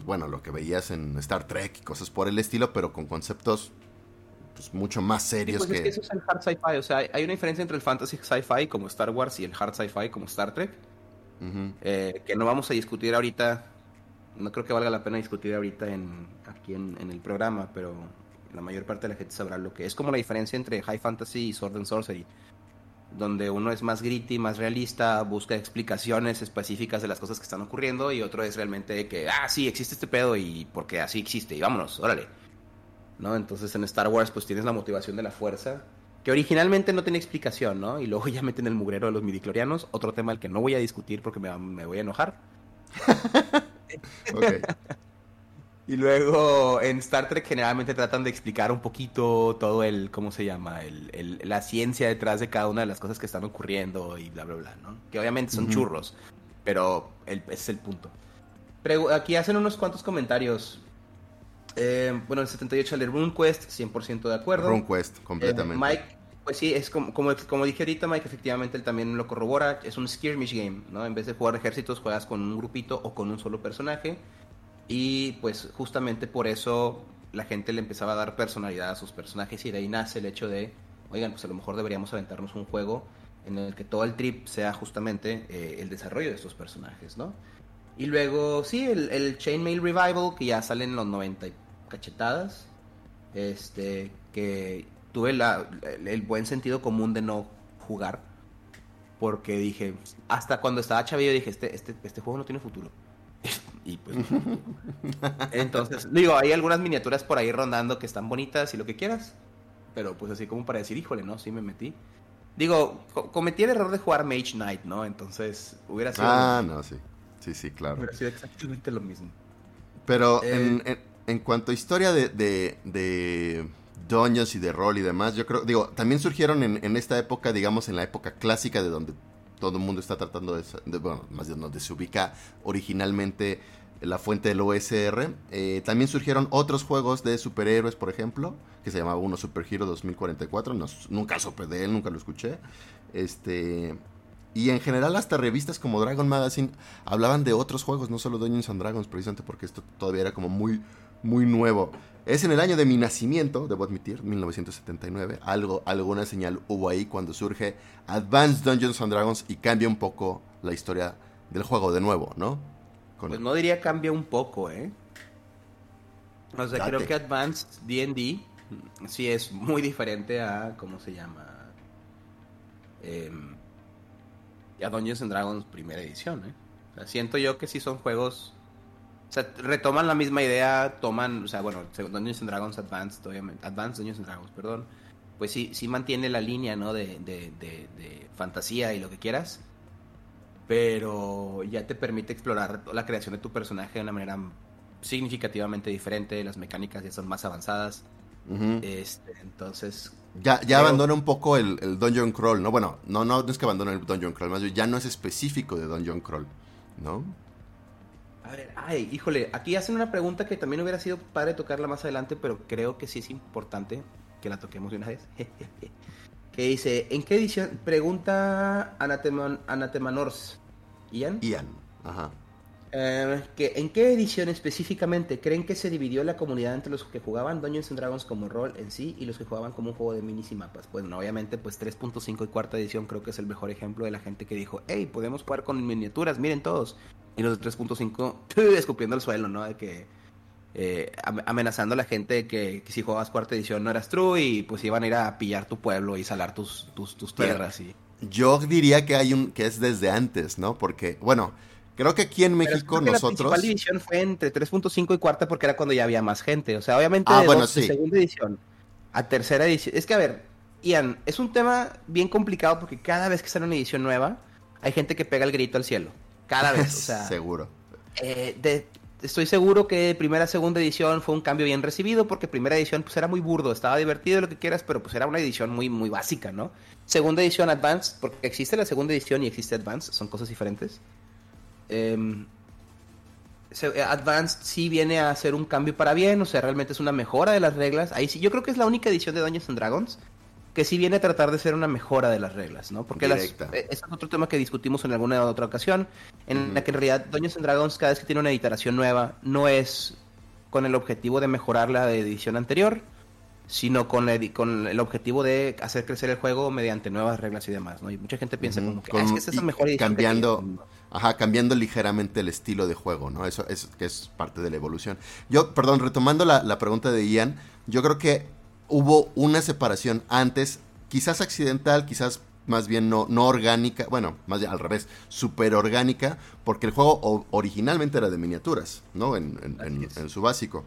bueno, lo que veías en Star Trek y cosas por el estilo, pero con conceptos pues, mucho más serios pues que... Es que eso es el hard sci-fi, o sea, hay una diferencia entre el fantasy sci-fi como Star Wars y el hard sci-fi como Star Trek, eh, que no vamos a discutir ahorita, no creo que valga la pena discutir ahorita en, aquí en, en, el programa, pero la mayor parte de la gente sabrá lo que es como la diferencia entre high fantasy y sword and sorcery donde uno es más gritty, más realista, busca explicaciones específicas de las cosas que están ocurriendo y otro es realmente que, ah, sí, existe este pedo y porque así existe y vámonos, órale. ¿No? Entonces en Star Wars pues tienes la motivación de la fuerza, que originalmente no tiene explicación, ¿no? Y luego [LAUGHS] ya meten el mugrero de los midiclorianos, otro tema al que no voy a discutir porque me, me voy a enojar. [LAUGHS] Y luego en Star Trek generalmente tratan de explicar un poquito todo el, ¿cómo se llama? El, la ciencia detrás de cada una de las cosas que están ocurriendo y bla, bla, bla, ¿no? Que obviamente son churros, pero el, ese es el punto. Pero aquí hacen unos cuantos comentarios. Eh, bueno, el 78 el de RuneQuest, 100% de acuerdo. RuneQuest, completamente. Eh, Mike, pues sí, es como, como, como, dije ahorita, Mike, efectivamente él también lo corrobora. Es un skirmish game, ¿no? En vez de jugar ejércitos, juegas con un grupito o con un solo personaje. Y pues justamente por eso la gente le empezaba a dar personalidad a sus personajes y de ahí nace el hecho de, oigan, pues a lo mejor deberíamos aventarnos un juego en el que todo el trip sea justamente eh, el desarrollo de estos personajes, ¿no? Y luego, sí, el, el Chainmail Revival, que ya sale en los 90 cachetadas, este, que tuve la, el buen sentido común de no jugar, porque dije, hasta cuando estaba chavillo dije, este, este, este juego no tiene futuro. [LAUGHS] Y pues. Entonces, digo, hay algunas miniaturas por ahí rondando que están bonitas y lo que quieras. Pero pues así como para decir, híjole, ¿no? Sí me metí. Digo, cometí el error de jugar Mage Knight, ¿no? Entonces, hubiera sido. Ah, no, sí. Sí, sí, claro. Hubiera sido exactamente lo mismo. Pero eh, en, en, cuanto a historia de, de, Dungeons y de rol y demás, yo creo, digo, también surgieron en, esta época, digamos, en la época clásica de donde todo el mundo está tratando de, bueno, más de donde se ubica originalmente la fuente del OSR. Eh, también surgieron otros juegos de superhéroes, por ejemplo, que se llamaba uno Super Hero 2044, nunca supe de él, nunca lo escuché. Este, y en general hasta revistas como Dragon Magazine hablaban de otros juegos, no solo Dungeons and Dragons, precisamente porque esto todavía era como muy, muy nuevo. Es en el año de mi nacimiento, debo admitir, 1979, algo, alguna señal hubo ahí cuando surge Advanced Dungeons and Dragons y cambia un poco la historia del juego de nuevo, ¿no? Pues no diría cambia un poco, ¿eh? O sea, creo que Advanced D&D sí es muy diferente a, ¿cómo se llama? Eh, y a Dungeons and Dragons primera edición, ¿eh? siento yo que sí son juegos... O sea, retoman la misma idea, toman, o sea, bueno, Dungeons and Dragons Advanced, obviamente, Advanced Dungeons and Dragons, perdón, pues sí, sí mantiene la línea, ¿no? De, de, de, fantasía y lo que quieras, pero ya te permite explorar la creación de tu personaje de una manera significativamente diferente, las mecánicas ya son más avanzadas, este, entonces ya, ya abandona un poco el, el, Dungeon Crawl, ¿no? Bueno, no, no, es que abandone el Dungeon Crawl, más bien ya no es específico de Dungeon Crawl, ¿no? A ver, ay, híjole, aquí hacen una pregunta que también hubiera sido padre tocarla más adelante, pero creo que sí es importante que la toquemos de una vez. [LAUGHS] que dice, ¿en qué edición? Pregunta Anateman, Anatemanors. ¿Ian? Ian, ajá. Eh, ¿En qué edición específicamente creen que se dividió la comunidad entre los que jugaban Dungeons and Dragons como rol en sí y los que jugaban como un juego de minis y mapas? Pues obviamente pues 3.5 y cuarta edición creo que es el mejor ejemplo de la gente que dijo, hey, podemos jugar con miniaturas, miren todos. Y los de 3.5 [LAUGHS] escupiendo el suelo, ¿no? De que eh, amenazando a la gente de que, si jugabas cuarta edición no eras true y pues iban a ir a pillar tu pueblo y salar tus, tus, tus tierras. y... Yo diría que hay un que es desde antes, ¿no? Porque, bueno Creo que aquí en México nosotros. La división fue entre 3.5 y cuarta porque era cuando ya había más gente. O sea, obviamente ah, de, segunda edición a tercera edición. Es que, a ver, Ian, es un tema bien complicado porque cada vez que sale una edición nueva, hay gente que pega el grito al cielo. Cada vez, o [LAUGHS] sea. seguro. Eh, estoy seguro que primera, segunda edición fue un cambio bien recibido porque primera edición pues era muy burdo, estaba divertido lo que quieras, pero pues era una edición muy, muy básica, ¿no? Segunda edición Advanced, porque existe la segunda edición y existe Advanced, son cosas diferentes. Em, eh, Advanced sí viene a hacer un cambio para bien, o sea, realmente es una mejora de las reglas. Ahí sí, yo creo que es la única edición de Dungeons and Dragons que sí viene a tratar de ser una mejora de las reglas, ¿no? Porque las, eh, es otro tema que discutimos en alguna otra ocasión, en la que en realidad Dungeons and Dragons cada vez que tiene una iteración nueva no es con el objetivo de mejorar la edición anterior, sino con, con el objetivo de hacer crecer el juego mediante nuevas reglas y demás, ¿no? Y mucha gente piensa como que, ah, es que esta es la mejor edición. Cambiando, ajá, cambiando ligeramente el estilo de juego, ¿no? Eso es, que es parte de la evolución. Yo, perdón, retomando la, pregunta de Ian, yo creo que hubo una separación antes, quizás accidental, quizás más bien no, no orgánica, bueno, más bien al revés, super orgánica, porque el juego originalmente era de miniaturas, ¿no? En, en, su básico.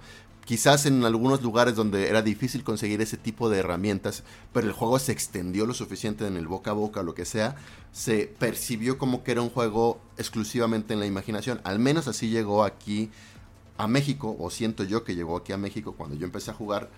Quizás en algunos lugares donde era difícil conseguir ese tipo de herramientas, pero el juego se extendió lo suficiente en el boca a boca, lo que sea, se percibió como que era un juego exclusivamente en la imaginación. Al menos así llegó aquí a México, o siento yo que llegó aquí a México cuando yo empecé a jugar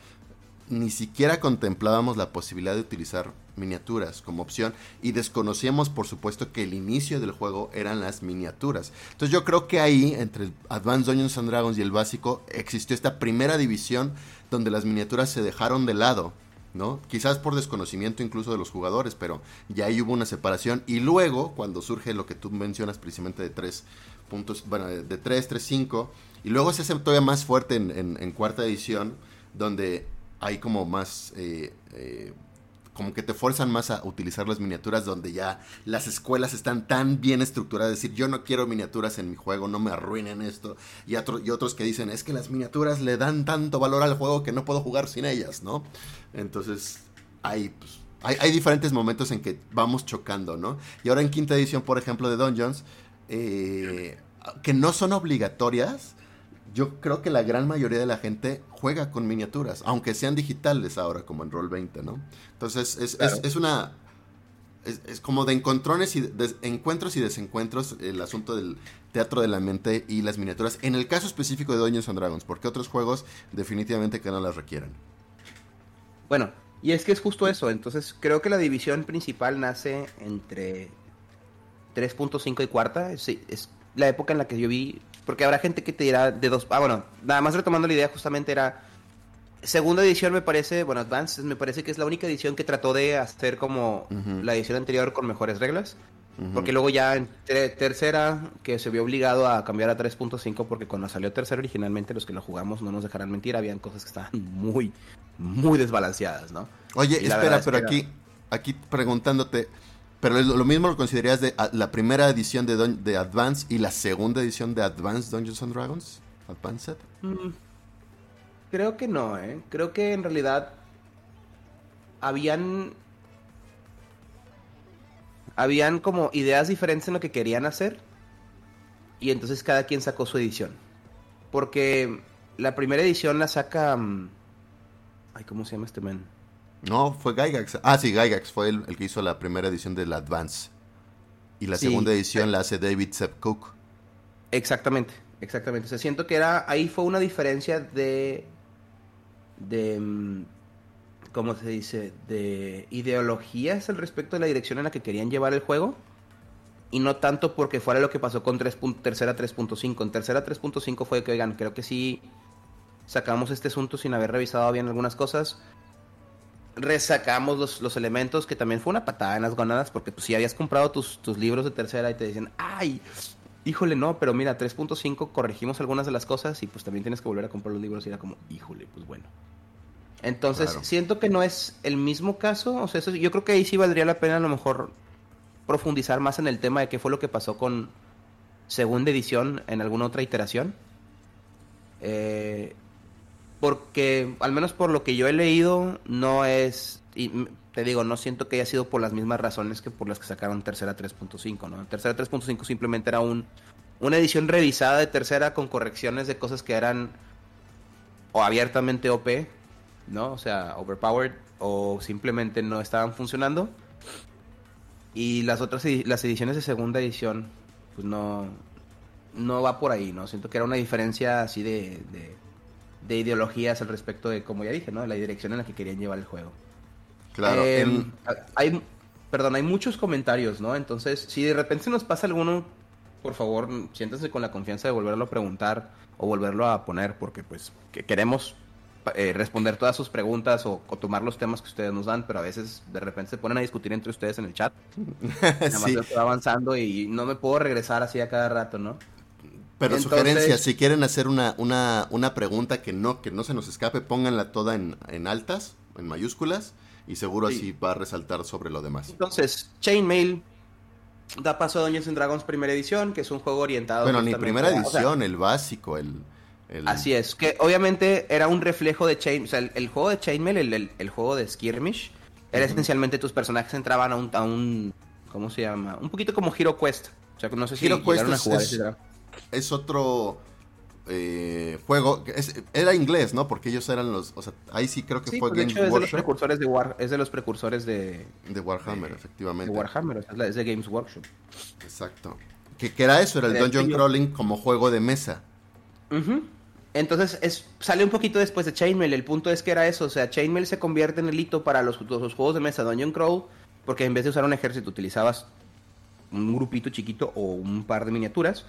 ni siquiera contemplábamos la posibilidad de utilizar miniaturas como opción y desconocíamos por supuesto que el inicio del juego eran las miniaturas. Entonces yo creo que ahí entre Advanced Dungeons and Dragons y el básico existió esta primera división donde las miniaturas se dejaron de lado, ¿no? Quizás por desconocimiento incluso de los jugadores, pero ya ahí hubo una separación y luego cuando surge lo que tú mencionas precisamente de tres puntos, bueno, de 3, 3, 5 y luego se hace todavía más fuerte en cuarta edición donde hay como más... Eh, eh, como que te fuerzan más a utilizar las miniaturas donde ya las escuelas están tan bien estructuradas, decir, yo no quiero miniaturas en mi juego, no me arruinen esto, y, y otros que dicen, es que las miniaturas le dan tanto valor al juego que no puedo jugar sin ellas, ¿no? Entonces, hay, pues, hay, diferentes momentos en que vamos chocando, ¿no? Y ahora en quinta edición, por ejemplo, de Dungeons, eh, que no son obligatorias, yo creo que la gran mayoría de la gente juega con miniaturas, aunque sean digitales ahora, como en Roll 20, ¿no? Entonces, es, es, una... Es, como de encontrones y de, encuentros y desencuentros el asunto del teatro de la mente y las miniaturas. En el caso específico de Dungeons and Dragons, porque otros juegos definitivamente que no las requieran. Bueno, y es que es justo eso. Entonces, creo que la división principal nace entre 3.5 y cuarta. Es, es la época en la que yo vi. Porque habrá gente que te dirá de dos. Ah, bueno, nada más retomando la idea, justamente era. Segunda edición me parece, bueno, Advance me parece que es la única edición que trató de hacer como la edición anterior con mejores reglas. Porque luego ya en tercera, que se vio obligado a cambiar a 3.5, porque cuando salió tercera originalmente, los que lo jugamos no nos dejarán mentir, habían cosas que estaban muy, muy desbalanceadas, ¿no? Oye, espera, pero aquí, aquí preguntándote, pero lo, mismo lo considerarías de la primera edición de, de Advance y la segunda edición de Advance Dungeons Dragons? Advanced? Mm, creo que no, ¿eh? Creo que en realidad habían habían como ideas diferentes en lo que querían hacer y entonces cada quien sacó su edición. Porque la primera edición la saca... Mm, ay, ¿cómo se llama este men? No, fue Gygax. Ah, sí, Gygax fue el, que hizo la primera edición de la Advance. Y la segunda edición la hace David Sepp Cook. Exactamente, exactamente. O sea, siento que era ahí fue una diferencia de de mm, ¿cómo se dice? De ideologías al respecto de la dirección en la que querían llevar el juego. Y no tanto porque fuera lo que pasó con 3. tercera 3.5. En tercera 3.5 fue que, oigan, creo que sí sacamos este asunto sin haber revisado bien algunas cosas. Resacamos los, los elementos, que también fue una patada en las gonadas, porque pues, si habías comprado tus, tus libros de tercera y te decían, ay, híjole, no, pero mira, 3.5 corregimos algunas de las cosas y pues también tienes que volver a comprar los libros y era como, híjole, pues bueno. Entonces, siento que no es el mismo caso. O sea, yo creo que ahí sí valdría la pena a lo mejor profundizar más en el tema de qué fue lo que pasó con segunda edición en alguna otra iteración. Eh, porque, al menos por lo que yo he leído, no es. Y te digo, no siento que haya sido por las mismas razones que por las que sacaron tercera 3.5, ¿no? Tercera 3.5 simplemente era un, una edición revisada de tercera con correcciones de cosas que eran o abiertamente OP ¿no? O sea, overpowered o simplemente no estaban funcionando. Y las otras las ediciones de segunda edición, pues no, no va por ahí, ¿no? Siento que era una diferencia así de, de, ideologías al respecto de, como ya dije, ¿no? De la dirección en la que querían llevar el juego. Claro. Em, hay, perdón, hay muchos comentarios, ¿no? Entonces, si de repente se nos pasa alguno, por favor, siéntense con la confianza de volverlo a preguntar o volverlo a poner, porque pues que queremos eh, responder todas sus preguntas o, tomar los temas que ustedes nos dan, pero a veces de repente se ponen a discutir entre ustedes en el chat. [LAUGHS] Nada más estoy avanzando y no me puedo regresar así a cada rato, ¿no? Pero sugerencias, si quieren hacer una, una, una, pregunta que no, que no se nos escape, pónganla toda en, en altas, en mayúsculas, y seguro así va a resaltar sobre lo demás. Entonces, Chainmail da paso a Dungeons Dragons primera edición, que es un juego orientado. Bueno, ni primera edición, el básico, el, Así es, que obviamente era un reflejo de Chain, o sea, el, juego de Chainmail, el, el, juego de Skirmish, era esencialmente tus personajes entraban a un, a un, ¿cómo se llama? Un poquito como Hero Quest. O sea, no sé si Hero Quest es, es, otro eh, juego, era inglés, ¿no? Porque ellos eran los, o sea, ahí sí creo que fue pues Games es De los precursores de War, es de los precursores de... De Warhammer, efectivamente. De Warhammer, es de Games Workshop. Exacto. Que, que era eso, era el Dungeon Crawling como juego de mesa. Uh entonces es, sale un poquito después de Chainmail. El punto es que era eso. O sea, Chainmail se convierte en el hito para los, los juegos de mesa Dungeon Crawl. Porque en vez de usar un ejército utilizabas un grupito chiquito o un par de miniaturas.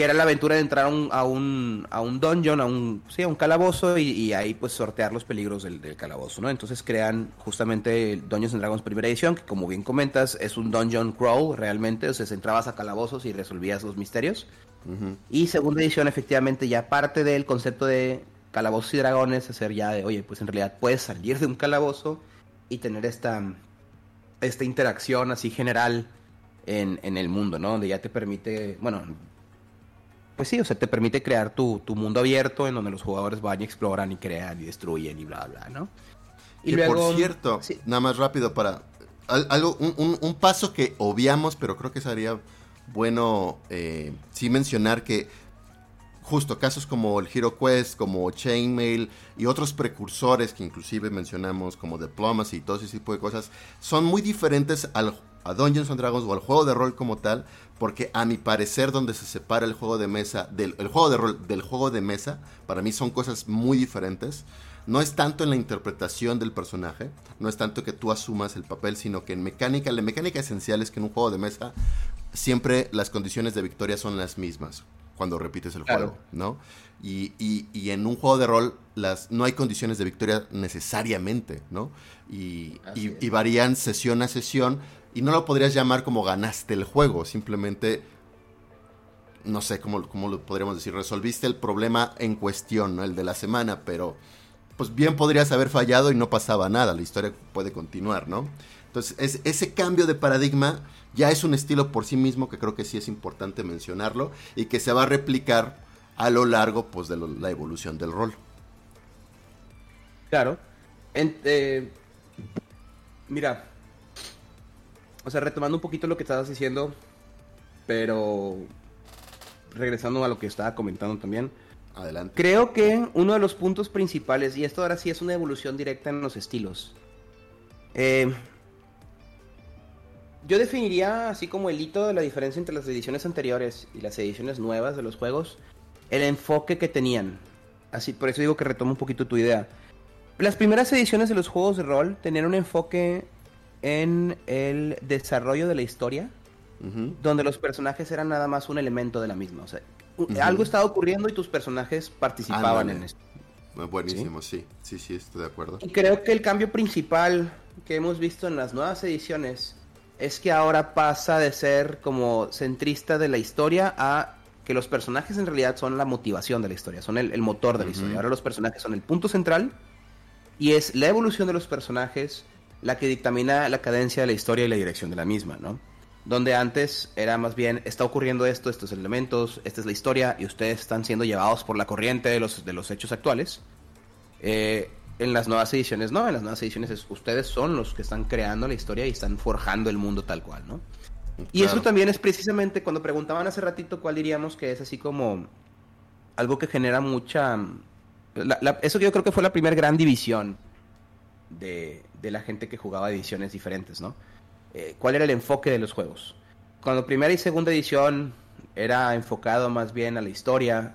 Que era la aventura de entrar a un, a un, a un dungeon, a un, sí, a un calabozo y, ahí pues sortear los peligros del, calabozo, ¿no? Entonces crean justamente Dungeons and Dragons primera edición, que como bien comentas es un dungeon crawl realmente, o sea, entrabas a calabozos y resolvías los misterios. Y segunda edición, efectivamente, ya parte del concepto de calabozos y dragones, hacer ya de, oye, pues en realidad puedes salir de un calabozo y tener esta, esta interacción así general en, en el mundo, ¿no? Donde ya te permite, bueno, pues sí, o sea, te permite crear tu, tu mundo abierto en donde los jugadores van y exploran y crean y destruyen y bla, bla, ¿no? Y, por cierto, nada más rápido para algo, un, un, paso que obviamos, pero creo que sería bueno eh, sí mencionar que justo casos como el Hero Quest, como Chainmail y otros precursores que inclusive mencionamos como Diplomacy y todo ese tipo de cosas, son muy diferentes al, a Dungeons and Dragons o al juego de rol como tal, porque a mi parecer donde se separa el juego de mesa del juego de rol del juego de mesa, para mí son cosas muy diferentes. no es tanto en la interpretación del personaje, no es tanto que tú asumas el papel, sino que en mecánica, la mecánica esencial es que en un juego de mesa siempre las condiciones de victoria son las mismas cuando repites el juego, ¿no? Y, y, en un juego de rol las, no hay condiciones de victoria necesariamente, ¿no? Y, y, varían sesión a sesión y no lo podrías llamar como ganaste el juego, simplemente, no sé cómo, cómo lo podríamos decir, resolviste el problema en cuestión, ¿no? El de la semana, pero pues bien podrías haber fallado y no pasaba nada, la historia puede continuar, ¿no? Entonces, ese cambio de paradigma ya es un estilo por sí mismo que creo que sí es importante mencionarlo y que se va a replicar a lo largo pues, de la evolución del rol. Claro. Eh, mira, o sea, retomando un poquito lo que estabas diciendo, pero regresando a lo que estaba comentando también. Adelante. Creo que uno de los puntos principales, y esto ahora sí es una evolución directa en los estilos. Eh, yo definiría así como el hito de la diferencia entre las ediciones anteriores y las ediciones nuevas de los juegos, el enfoque que tenían. Así, por eso digo que retomo un poquito tu idea. Las primeras ediciones de los juegos de rol tenían un enfoque en el desarrollo de la historia, donde los personajes eran nada más un elemento de la misma. O sea, algo estaba ocurriendo y tus personajes participaban en esto. Buenísimo, ¿Sí? ¿Sí? sí, estoy de acuerdo. Y creo que el cambio principal que hemos visto en las nuevas ediciones es que ahora pasa de ser como centrista de la historia a que los personajes en realidad son la motivación de la historia, son el, motor de la historia. Ahora los personajes son el punto central y es la evolución de los personajes la que dictamina la cadencia de la historia y la dirección de la misma, ¿no? Donde antes era más bien, está ocurriendo esto, estos elementos, esta es la historia y ustedes están siendo llevados por la corriente de los, de los hechos actuales. Eh, en las nuevas ediciones no, en las nuevas ediciones es, ustedes son los que están creando la historia y están forjando el mundo tal cual, ¿no? Y eso también es precisamente cuando preguntaban hace ratito cuál diríamos que es así como algo que genera mucha... eso yo creo que fue la primera gran división de, la gente que jugaba ediciones diferentes, ¿no? Eh, ¿Cuál era el enfoque de los juegos? Cuando primera y segunda edición era enfocado más bien a la historia,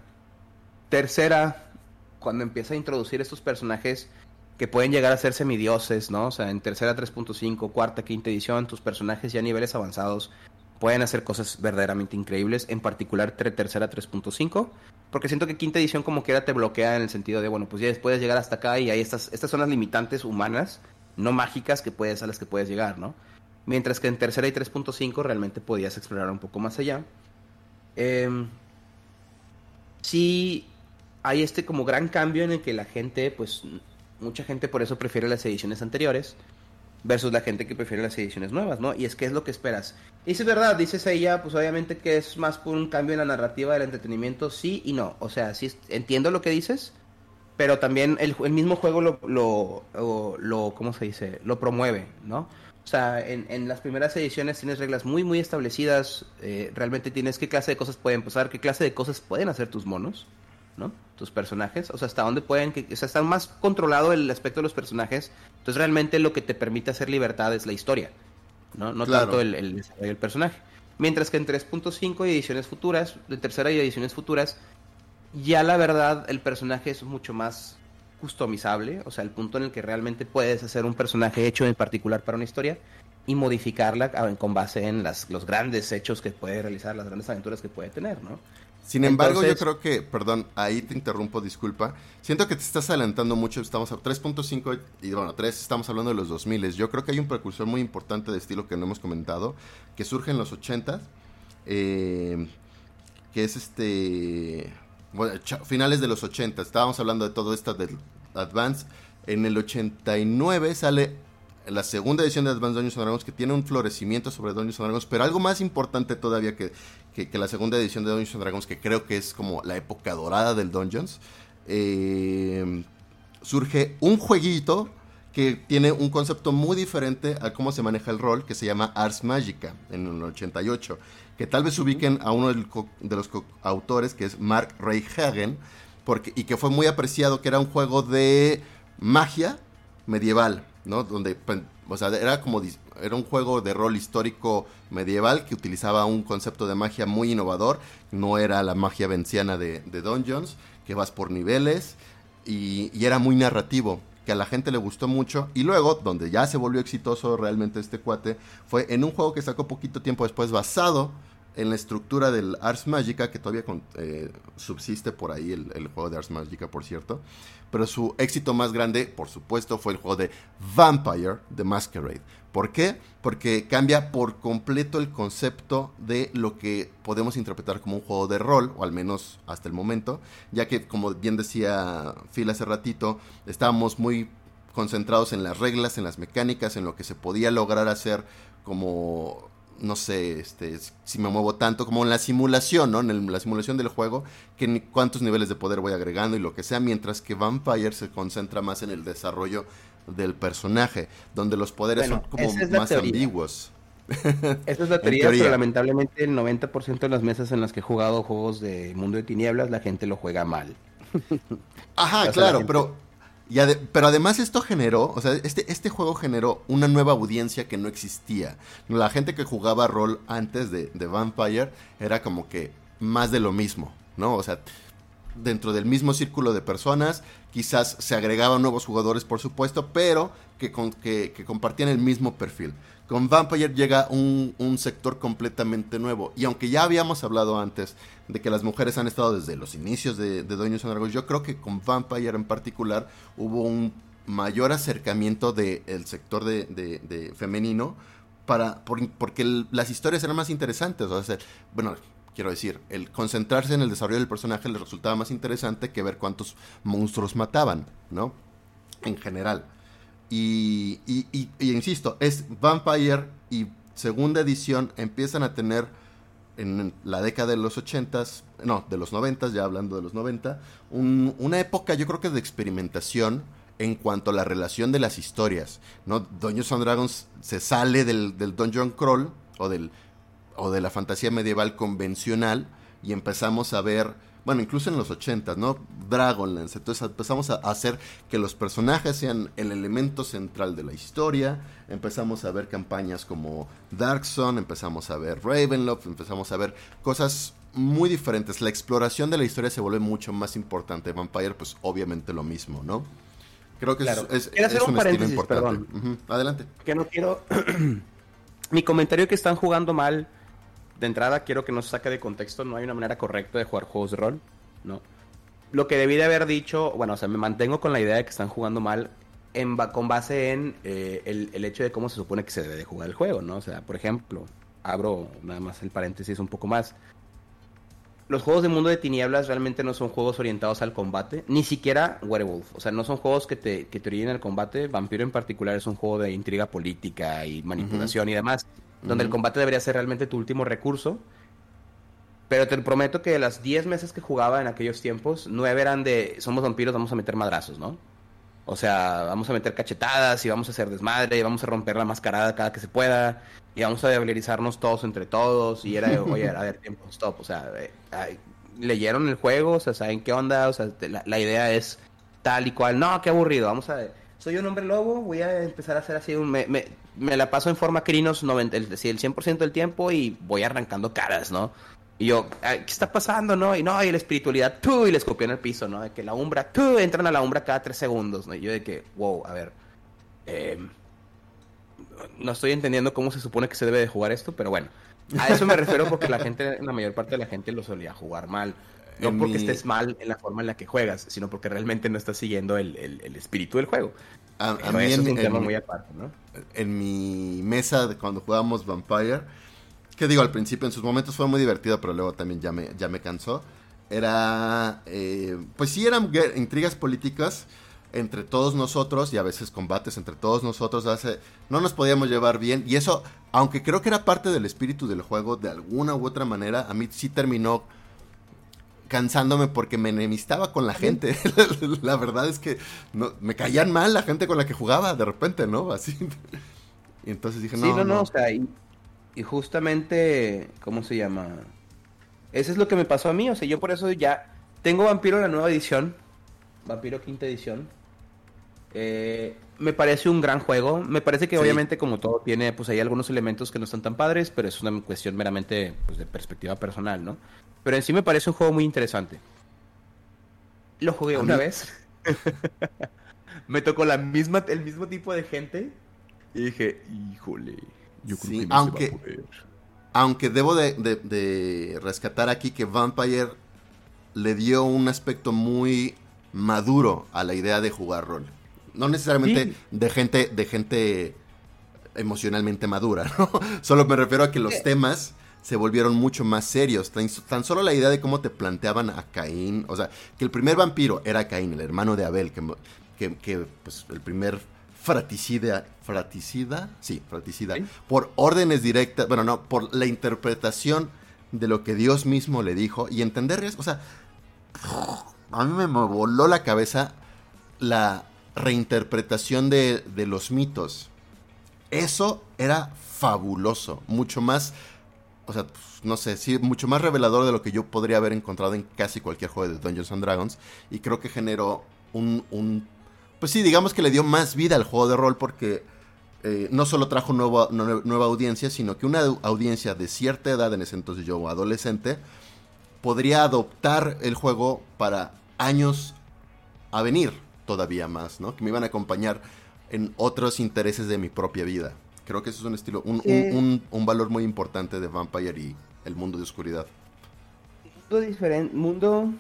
tercera cuando empieza a introducir estos personajes que pueden llegar a ser semidioses, ¿no? O sea, en tercera 3.5, cuarta, quinta edición, tus personajes ya niveles avanzados pueden hacer cosas verdaderamente increíbles, en particular tercera 3.5, porque siento que quinta edición como quiera te bloquea en el sentido de, bueno, pues ya puedes llegar hasta acá y hay estas, estas son las limitantes humanas, no mágicas, que puedes, a las que puedes llegar, ¿no? Mientras que en tercera y 3.5 realmente podías explorar un poco más allá. Eh, sí, hay este como gran cambio en el que la gente, pues mucha gente por eso prefiere las ediciones anteriores versus la gente que prefiere las ediciones nuevas, ¿no? Y es que es lo que esperas. Y es verdad, dices ella, pues obviamente que es más por un cambio en la narrativa del entretenimiento, sí y no. O sea, sí entiendo lo que dices, pero también el, mismo juego lo, lo, lo, ¿cómo se dice? Lo promueve, ¿no? O sea, en, en las primeras ediciones tienes reglas muy, muy establecidas. Eh, realmente tienes qué clase de cosas pueden pasar, qué clase de cosas pueden hacer tus monos. ¿No? Tus personajes, o sea, hasta dónde pueden, que, o sea, está más controlado el aspecto de los personajes, entonces realmente lo que te permite hacer libertad es la historia, ¿no? No tanto el, el, personaje. Mientras que en 3.5 y ediciones futuras, de tercera y ediciones futuras, ya la verdad el personaje es mucho más customizable, o sea, el punto en el que realmente puedes hacer un personaje hecho en particular para una historia y modificarla con base en las, los grandes hechos que puede realizar, las grandes aventuras que puede tener, ¿no? Sin embargo, yo creo que, perdón, ahí te interrumpo, disculpa. Siento que te estás adelantando mucho, estamos a 3.5 y bueno, 3 estamos hablando de los 2000. Yo creo que hay un precursor muy importante de estilo que no hemos comentado, que surge en los 80, eh, que es este, bueno, finales de los 80. Estábamos hablando de todo esto del Advance. En el 89 sale la segunda edición de Advanced Dungeons Dragons que tiene un florecimiento sobre Dungeons Dragons, pero algo más importante todavía que, que, la segunda edición de Dungeons Dragons, que creo que es como la época dorada del Dungeons, eh, surge un jueguito que tiene un concepto muy diferente a cómo se maneja el rol, que se llama Ars Magica, en el 88, que tal vez ubiquen a uno de los autores, que es Mark Ray Hagen, porque, y que fue muy apreciado, que era un juego de magia medieval Donde, pues, o sea, era como, era un juego de rol histórico medieval que utilizaba un concepto de magia muy innovador, no era la magia venciana de, Dungeons, que vas por niveles, y, y era muy narrativo que a la gente le gustó mucho. Y luego, donde ya se volvió exitoso realmente este cuate, fue en un juego que sacó poquito tiempo después, basado en la estructura del Ars Magica, que todavía eh, subsiste por ahí el, el, juego de Ars Magica, por cierto. Pero su éxito más grande, por supuesto, fue el juego de Vampire The Masquerade. ¿Por qué? Porque cambia por completo el concepto de lo que podemos interpretar como un juego de rol, o al menos hasta el momento, ya que, como bien decía Phil hace ratito, estábamos muy concentrados en las reglas, en las mecánicas, en lo que se podía lograr hacer como no sé, este, si me muevo tanto como en la simulación, ¿no? En la simulación del juego, que ni cuántos niveles de poder voy agregando y lo que sea, mientras que Vampire se concentra más en el desarrollo del personaje, donde los poderes son como más ambiguos. Esa es la [LAUGHS] teoría, pero lamentablemente el 90% de las mesas en las que he jugado juegos de Mundo de Tinieblas, la gente lo juega mal. Ajá, [LAUGHS] claro, pero pero además esto generó, o sea, este, este juego generó una nueva audiencia que no existía. La gente que jugaba rol antes de, de Vampire era como que más de lo mismo, ¿no? O sea, dentro del mismo círculo de personas, quizás se agregaban nuevos jugadores, por supuesto, pero que, que, compartían el mismo perfil. Con Vampire llega un, un, sector completamente nuevo. Y aunque ya habíamos hablado antes de que las mujeres han estado desde los inicios de, de Dragons, yo creo que con Vampire en particular hubo un mayor acercamiento del sector de, femenino para por, porque las historias eran más interesantes. O sea, bueno, quiero decir, el concentrarse en el desarrollo del personaje les resultaba más interesante que ver cuántos monstruos mataban, ¿no? En general. Y, y, insisto, es Vampire y segunda edición empiezan a tener en la década de los 80s, no, de los 90 ya hablando de los 90, una época yo creo que de experimentación en cuanto a la relación de las historias, ¿no? Dungeons and Dragons se sale del, del Dungeon Crawl o, del, o de la fantasía medieval convencional y empezamos a ver bueno, incluso en los 80, ¿no? Dragonlance. Entonces empezamos a hacer que los personajes sean el elemento central de la historia. Empezamos a ver campañas como Darkson, empezamos a ver Ravenloft, empezamos a ver cosas muy diferentes. La exploración de la historia se vuelve mucho más importante. Vampire, pues obviamente lo mismo, ¿no? Creo que es, es, es un, estilo importante. Adelante. Que no quiero. [CLEARS THROAT] Mi comentario que están jugando mal de entrada quiero que no se saque de contexto, no hay una manera correcta de jugar juegos de rol, ¿no? Lo que debí de haber dicho, bueno, o sea, me mantengo con la idea de que están jugando mal en, con base en eh, el, hecho de cómo se supone que se debe de jugar el juego, ¿no? O sea, por ejemplo, abro nada más el paréntesis un poco más. Los juegos de mundo de tinieblas realmente no son juegos orientados al combate, ni siquiera Werewolf. O sea, no son juegos que te, que te orienten al combate. Vampiro en particular es un juego de intriga política y manipulación y demás donde el combate debería ser realmente tu último recurso. Pero te prometo que de las 10 meses que jugaba en aquellos tiempos, 9 eran de somos vampiros, vamos a meter madrazos, ¿no? O sea, vamos a meter cachetadas y vamos a hacer desmadre y vamos a romper la mascarada cada que se pueda y vamos a debilizarnos todos entre todos. Y era, [LAUGHS] oye, a ver, tiempo, stop. O sea, eh, leyeron el juego, o sea, saben qué onda, o sea, la, la idea es tal y cual. No, qué aburrido, vamos a soy un hombre lobo, voy a empezar a hacer así, un, me, me, me la paso en forma crinos 90, el, el 100% del tiempo y voy arrancando caras, ¿no? Y yo, ¿qué está pasando, no? Y no, y la espiritualidad, tú, y les copió en el piso, ¿no? De que la umbra, tú, entran a la umbra cada tres segundos, ¿no? Y yo de que, wow, a ver, eh, no estoy entendiendo cómo se supone que se debe de jugar esto, pero bueno, a eso me refiero porque la gente, la mayor parte de la gente lo solía jugar mal. No porque estés mal en la forma en la que juegas, sino porque realmente no estás siguiendo el, el, espíritu del juego. A, mí eso en, es un tema muy aparte, ¿no? En mi mesa de cuando jugábamos Vampire, que digo, al principio en sus momentos fue muy divertido, pero luego también ya me, ya me cansó. Era, eh, pues sí, eran intrigas políticas entre todos nosotros y a veces combates entre todos nosotros. Hace, no nos podíamos llevar bien y eso, aunque creo que era parte del espíritu del juego, de alguna u otra manera, a mí sí terminó cansándome porque me enemistaba con la gente. [LAUGHS] la verdad es que no, me caían mal la gente con la que jugaba de repente, ¿no? Así. y entonces dije, no. Sí, no, no, o sea, y, justamente, ¿cómo se llama? Eso es lo que me pasó a mí, o sea, yo por eso ya tengo Vampiro la nueva edición, Vampiro quinta edición. Eh, me parece un gran juego. Me parece que obviamente como todo tiene pues hay algunos elementos que no están tan padres, pero es una cuestión meramente pues, de perspectiva personal, ¿no? Pero en sí me parece un juego muy interesante. Lo jugué una vez. [LAUGHS] me tocó la misma, el mismo tipo de gente y dije, híjole, yo creo que no aunque, se va a poder. Aunque debo de, rescatar aquí que Vampire le dio un aspecto muy maduro a la idea de jugar rol. No necesariamente de gente, de gente emocionalmente madura, [LAUGHS] ¿no? Solo me refiero a que los temas se volvieron mucho más serios. Tan, solo la idea de cómo te planteaban a Caín, o sea, que el primer vampiro era Caín, el hermano de Abel, que, que, pues, el primer fraticida, fraticida, sí, fraticida, por órdenes directas, bueno, no, por la interpretación de lo que Dios mismo le dijo y entender, o sea, a mí me voló la cabeza la reinterpretación de, de los mitos. Eso era fabuloso, mucho más o sea, pues, no sé, sí, mucho más revelador de lo que yo podría haber encontrado en casi cualquier juego de Dungeons Dragons. Y creo que generó un, un pues sí, digamos que le dio más vida al juego de rol porque eh, no solo trajo nueva, nueva audiencia, sino que una audiencia de cierta edad, en ese entonces yo adolescente, podría adoptar el juego para años a venir todavía más, ¿no? Que me iban a acompañar en otros intereses de mi propia vida. Creo que eso es un estilo, un, un, valor muy importante de Vampire y el mundo de oscuridad. Mundo diferente, mundo...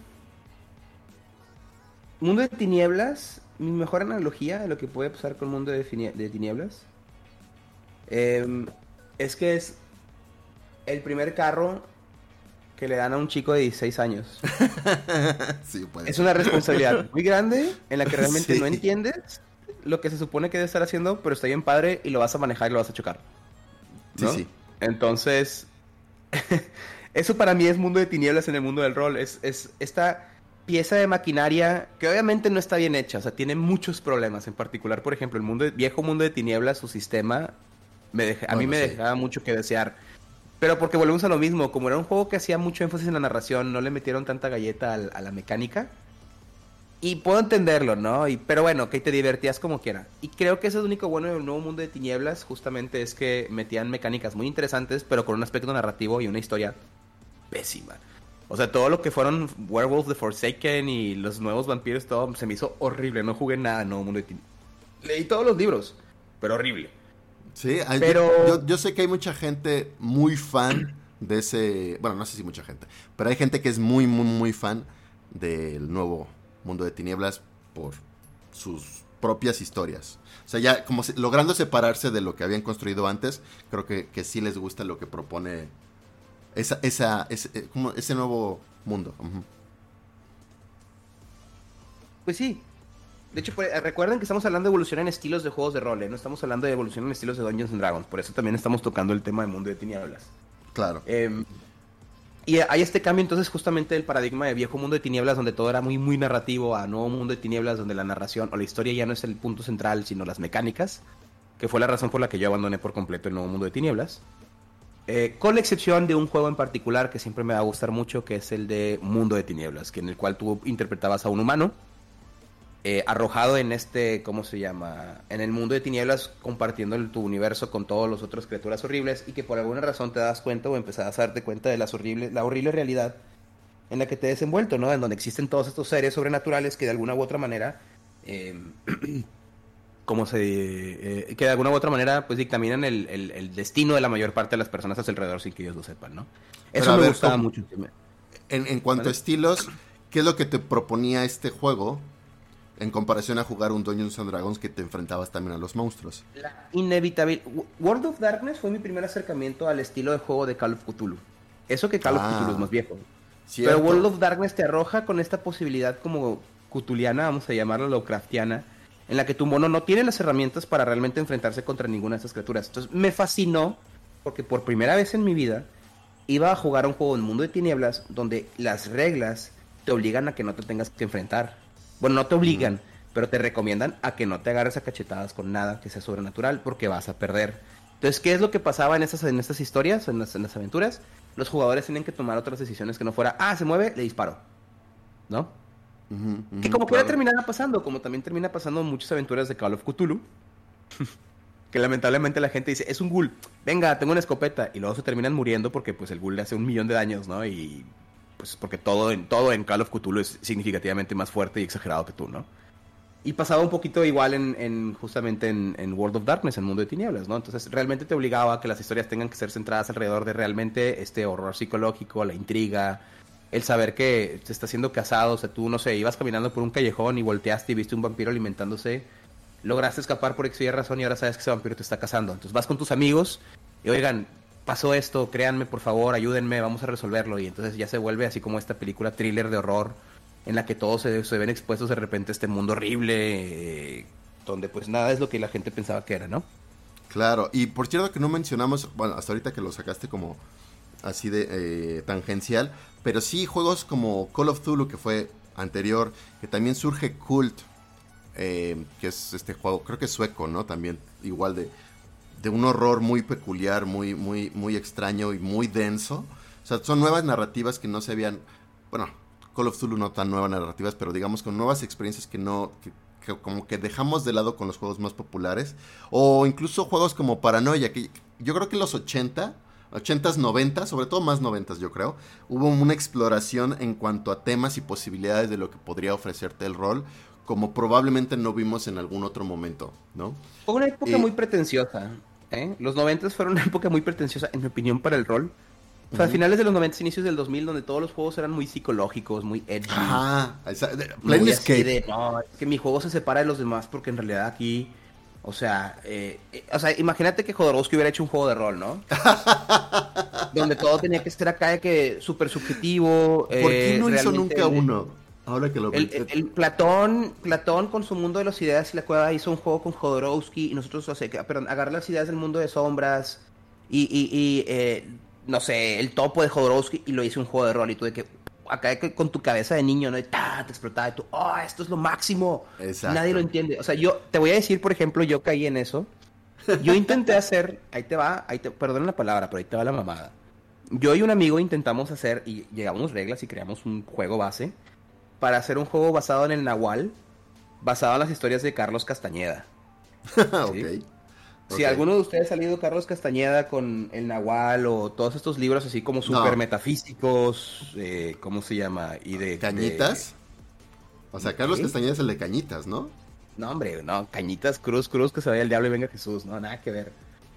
Mundo de tinieblas, mi mejor analogía de lo que puede pasar con el mundo de, de tinieblas em, es que es el primer carro que le dan a un chico de 16 años. [LAUGHS] es una responsabilidad muy grande en la que [LAUGHS] realmente no entiendes lo que se supone que debe estar haciendo, pero está bien padre y lo vas a manejar y lo vas a chocar. Sí, sí. Entonces, [LAUGHS] eso para mí es mundo de tinieblas en el mundo del rol. Es, es esta pieza de maquinaria que obviamente no está bien hecha, o sea, tiene muchos problemas. En particular, por ejemplo, el mundo viejo mundo de tinieblas, su sistema, me a mí me dejaba mucho que desear. Pero porque volvemos a lo mismo, como era un juego que hacía mucho énfasis en la narración, no le metieron tanta galleta a la mecánica. Y puedo entenderlo, ¿no? Y, pero bueno, que te divertías como quiera. Y creo que eso es lo único bueno del nuevo mundo de tinieblas, justamente es que metían mecánicas muy interesantes, pero con un aspecto narrativo y una historia pésima. O sea, todo lo que fueron Werewolf the Forsaken y los nuevos vampiros, todo se me hizo horrible. No jugué nada Nuevo Mundo de Tinieblas. Leí todos los libros, pero horrible. Sí, pero... Yo, yo, sé que hay mucha gente muy fan de ese... Bueno, no sé si mucha gente, pero hay gente que es muy, muy, muy fan del nuevo Mundo de Tinieblas por sus propias historias. O sea, ya como logrando separarse de lo que habían construido antes, creo que, que sí les gusta lo que propone esa, esa, ese, eh, como ese nuevo mundo. Pues sí. De hecho, pues, recuerden que estamos hablando de evolución en estilos de juegos de rol, ¿eh? no estamos hablando de evolución en estilos de Dungeons and Dragons. Por eso también estamos tocando el tema de Mundo de Tinieblas. Claro. Eh, y hay este cambio entonces justamente del paradigma de viejo mundo de tinieblas donde todo era muy muy narrativo a nuevo mundo de tinieblas donde la narración o la historia ya no es el punto central sino las mecánicas, que fue la razón por la que yo abandoné por completo el nuevo mundo de tinieblas. Eh, con la excepción de un juego en particular que siempre me va a gustar mucho, que es el de Mundo de Tinieblas, que en el cual tú interpretabas a un humano eh, arrojado en este, ¿cómo se llama? En el mundo de tinieblas, compartiendo tu universo con todos los otros criaturas horribles y que por alguna razón te das cuenta o empezás a darte cuenta de las horribles, la horrible realidad en la que te he desenvuelto, ¿no? En donde existen todos estos seres sobrenaturales que de alguna u otra manera, em, [CLEARS THROAT] como se, eh, que de alguna u otra manera, pues dictaminan el, destino de la mayor parte de las personas a su alrededor sin que ellos lo sepan, ¿no? Eso me gustaba mucho. En, en cuanto a estilos, ¿qué es lo que te proponía este juego? En comparación a jugar un Dungeons and Dragons que te enfrentabas también a los monstruos. La inevitable. World of Darkness fue mi primer acercamiento al estilo de juego de Call of Cthulhu. Eso que Call of ah, Cthulhu es más viejo. Pero World of Darkness te arroja con esta posibilidad como cutuliana, vamos a llamarla Lovecraftiana, en la que tu mono no tiene las herramientas para realmente enfrentarse contra ninguna de estas criaturas. Entonces me fascinó porque por primera vez en mi vida iba a jugar un juego en mundo de tinieblas donde las reglas te obligan a que no te tengas que enfrentar bueno, no te obligan, pero te recomiendan a que no te agarres a cachetadas con nada que sea sobrenatural porque vas a perder. Entonces, ¿qué es lo que pasaba en estas, en estas historias, en las, aventuras? Los jugadores tienen que tomar otras decisiones que no fuera, ah, se mueve, le disparo. ¿No? que como puede terminar pasando, como también termina pasando en muchas aventuras de Call of Cthulhu. [LAUGHS] que lamentablemente la gente dice, es un ghoul, venga, tengo una escopeta. Y luego se terminan muriendo porque pues el ghoul le hace un millón de daños, ¿no? Y pues porque todo en, todo en Call of Cthulhu es significativamente más fuerte y exagerado que tú, ¿no? Y pasaba un poquito igual en, justamente en, World of Darkness, en Mundo de Tinieblas, ¿no? Entonces realmente te obligaba a que las historias tengan que ser centradas alrededor de realmente este horror psicológico, la intriga, el saber que se está siendo casado, o sea, tú, no sé, ibas caminando por un callejón y volteaste y viste un vampiro alimentándose, lograste escapar por X razón y ahora sabes que ese vampiro te está casando. Entonces vas con tus amigos y, oigan, pasó esto, créanme, por favor, ayúdenme, vamos a resolverlo. Y entonces ya se vuelve así como esta película thriller de horror en la que todos se, ven expuestos de repente a este mundo horrible, eh, donde pues nada es lo que la gente pensaba que era, ¿no? Claro, y por cierto que no mencionamos, bueno, hasta ahorita que lo sacaste como así de eh, tangencial, pero sí juegos como Call of Cthulhu, que fue anterior, que también surge Cult, eh, que es este juego, creo que es sueco, ¿no? También igual de, de un horror muy peculiar, muy, muy, muy extraño y muy denso. O sea, son nuevas narrativas que no se habían, bueno, Call of Cthulhu no tan nuevas narrativas, pero digamos con nuevas experiencias que no, que, como que dejamos de lado con los juegos más populares. O incluso juegos como Paranoia, que yo creo que en los 80, 80s, 90, sobre todo más 90 yo creo, hubo una exploración en cuanto a temas y posibilidades de lo que podría ofrecerte el rol, como probablemente no vimos en algún otro momento, ¿no? Fue una época muy pretenciosa. ¿Eh? Los 90 fueron una época muy pretenciosa, en mi opinión, para el rol. O sea, a finales de los 90, inicios del 2000, donde todos los juegos eran muy psicológicos, muy edgy. Ajá, Planescape. no, es que mi juego se separa de los demás porque en realidad aquí, o sea, eh, eh, o sea, imagínate que Jodorowsky hubiera hecho un juego de rol, ¿no? [LAUGHS] donde todo tenía que ser acá de que súper subjetivo. ¿Por qué no hizo nunca uno? Ahora que lo el, el, Platón, Platón con su mundo de las ideas y la cueva hizo un juego con Jodorowsky y nosotros, o sea, perdón, agarrar las ideas del mundo de sombras y, y, y eh, no sé, el topo de Jodorowsky y lo hice un juego de rol y tú de que acá con tu cabeza de niño, ¿no? Y te explotaba y tú, oh, esto es lo máximo. Nadie lo entiende. O sea, yo te voy a decir, por ejemplo, yo caí en eso. Yo intenté [LAUGHS] hacer, ahí te va, ahí te, perdón la palabra, pero ahí te va la mamada. Yo y un amigo intentamos hacer, y llegamos reglas y creamos un juego base, para hacer un juego basado en el Nahual, basado en las historias de Carlos Castañeda. [LAUGHS] ¿Sí? Si alguno de ustedes ha leído Carlos Castañeda con El Nahual o todos estos libros así como super metafísicos, eh, ¿cómo se llama? Y de... ¿Cañitas? O sea, Carlos Castañeda es el de Cañitas, ¿no? No, hombre, no, Cañitas, Cruz, Cruz, que se vaya el diablo y venga Jesús, no, nada que ver.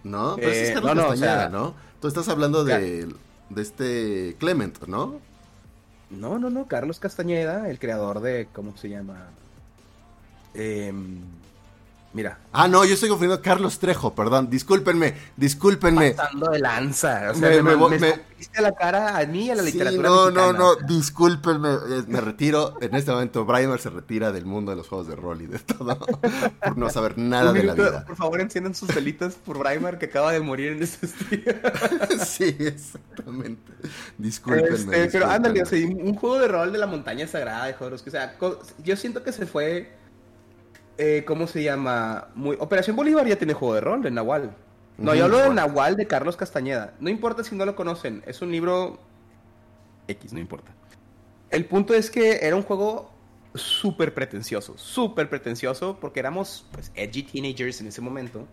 No, pero es eh, Carlos Castañeda, ¿no? Tú estás hablando de, de este Clement, ¿no? No, no, no, Carlos Castañeda, el creador de, ¿cómo se llama? Eh, Mira. Ah, no, yo estoy confundiendo Carlos Trejo, perdón. Discúlpenme, discúlpenme. Pasando de lanza. O sea, me, me, me, la cara a mí y a la literatura. No, no, no, discúlpenme. Me retiro. En este momento, Brimer se retira del mundo de los juegos de rol y de todo. [LAUGHS] por no saber nada de la vida. Por favor, enciendan sus velitas por Brimer que acaba de morir en estos días. [LAUGHS] sí, exactamente. Discúlpenme. Este, pero ándale, o sea, un juego de rol de la montaña sagrada de juegos. O sea, yo siento que se fue eh, ¿cómo se llama? Muy... Operación Bolívar ya tiene juego de rol de Nahual. No, yo hablo de Nahual de Carlos Castañeda. No importa si no lo conocen, es un libro X, no importa. El punto es que era un juego súper pretencioso, súper pretencioso, porque éramos pues, edgy teenagers en ese momento.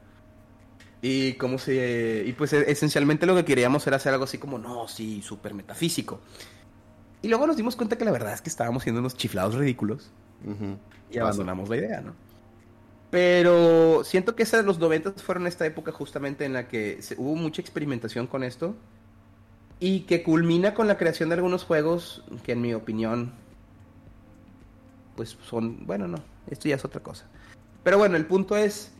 Y como se. Y pues esencialmente lo que queríamos era hacer algo así como, no, sí, súper metafísico. Y luego nos dimos cuenta que la verdad es que estábamos siendo unos chiflados ridículos. Y abandonamos la idea, ¿no? Pero siento que esa de los 90 fueron esta época justamente en la que hubo mucha experimentación con esto. Y que culmina con la creación de algunos juegos que en mi opinión, pues son, bueno, no, esto ya es otra cosa. Pero bueno, el punto es,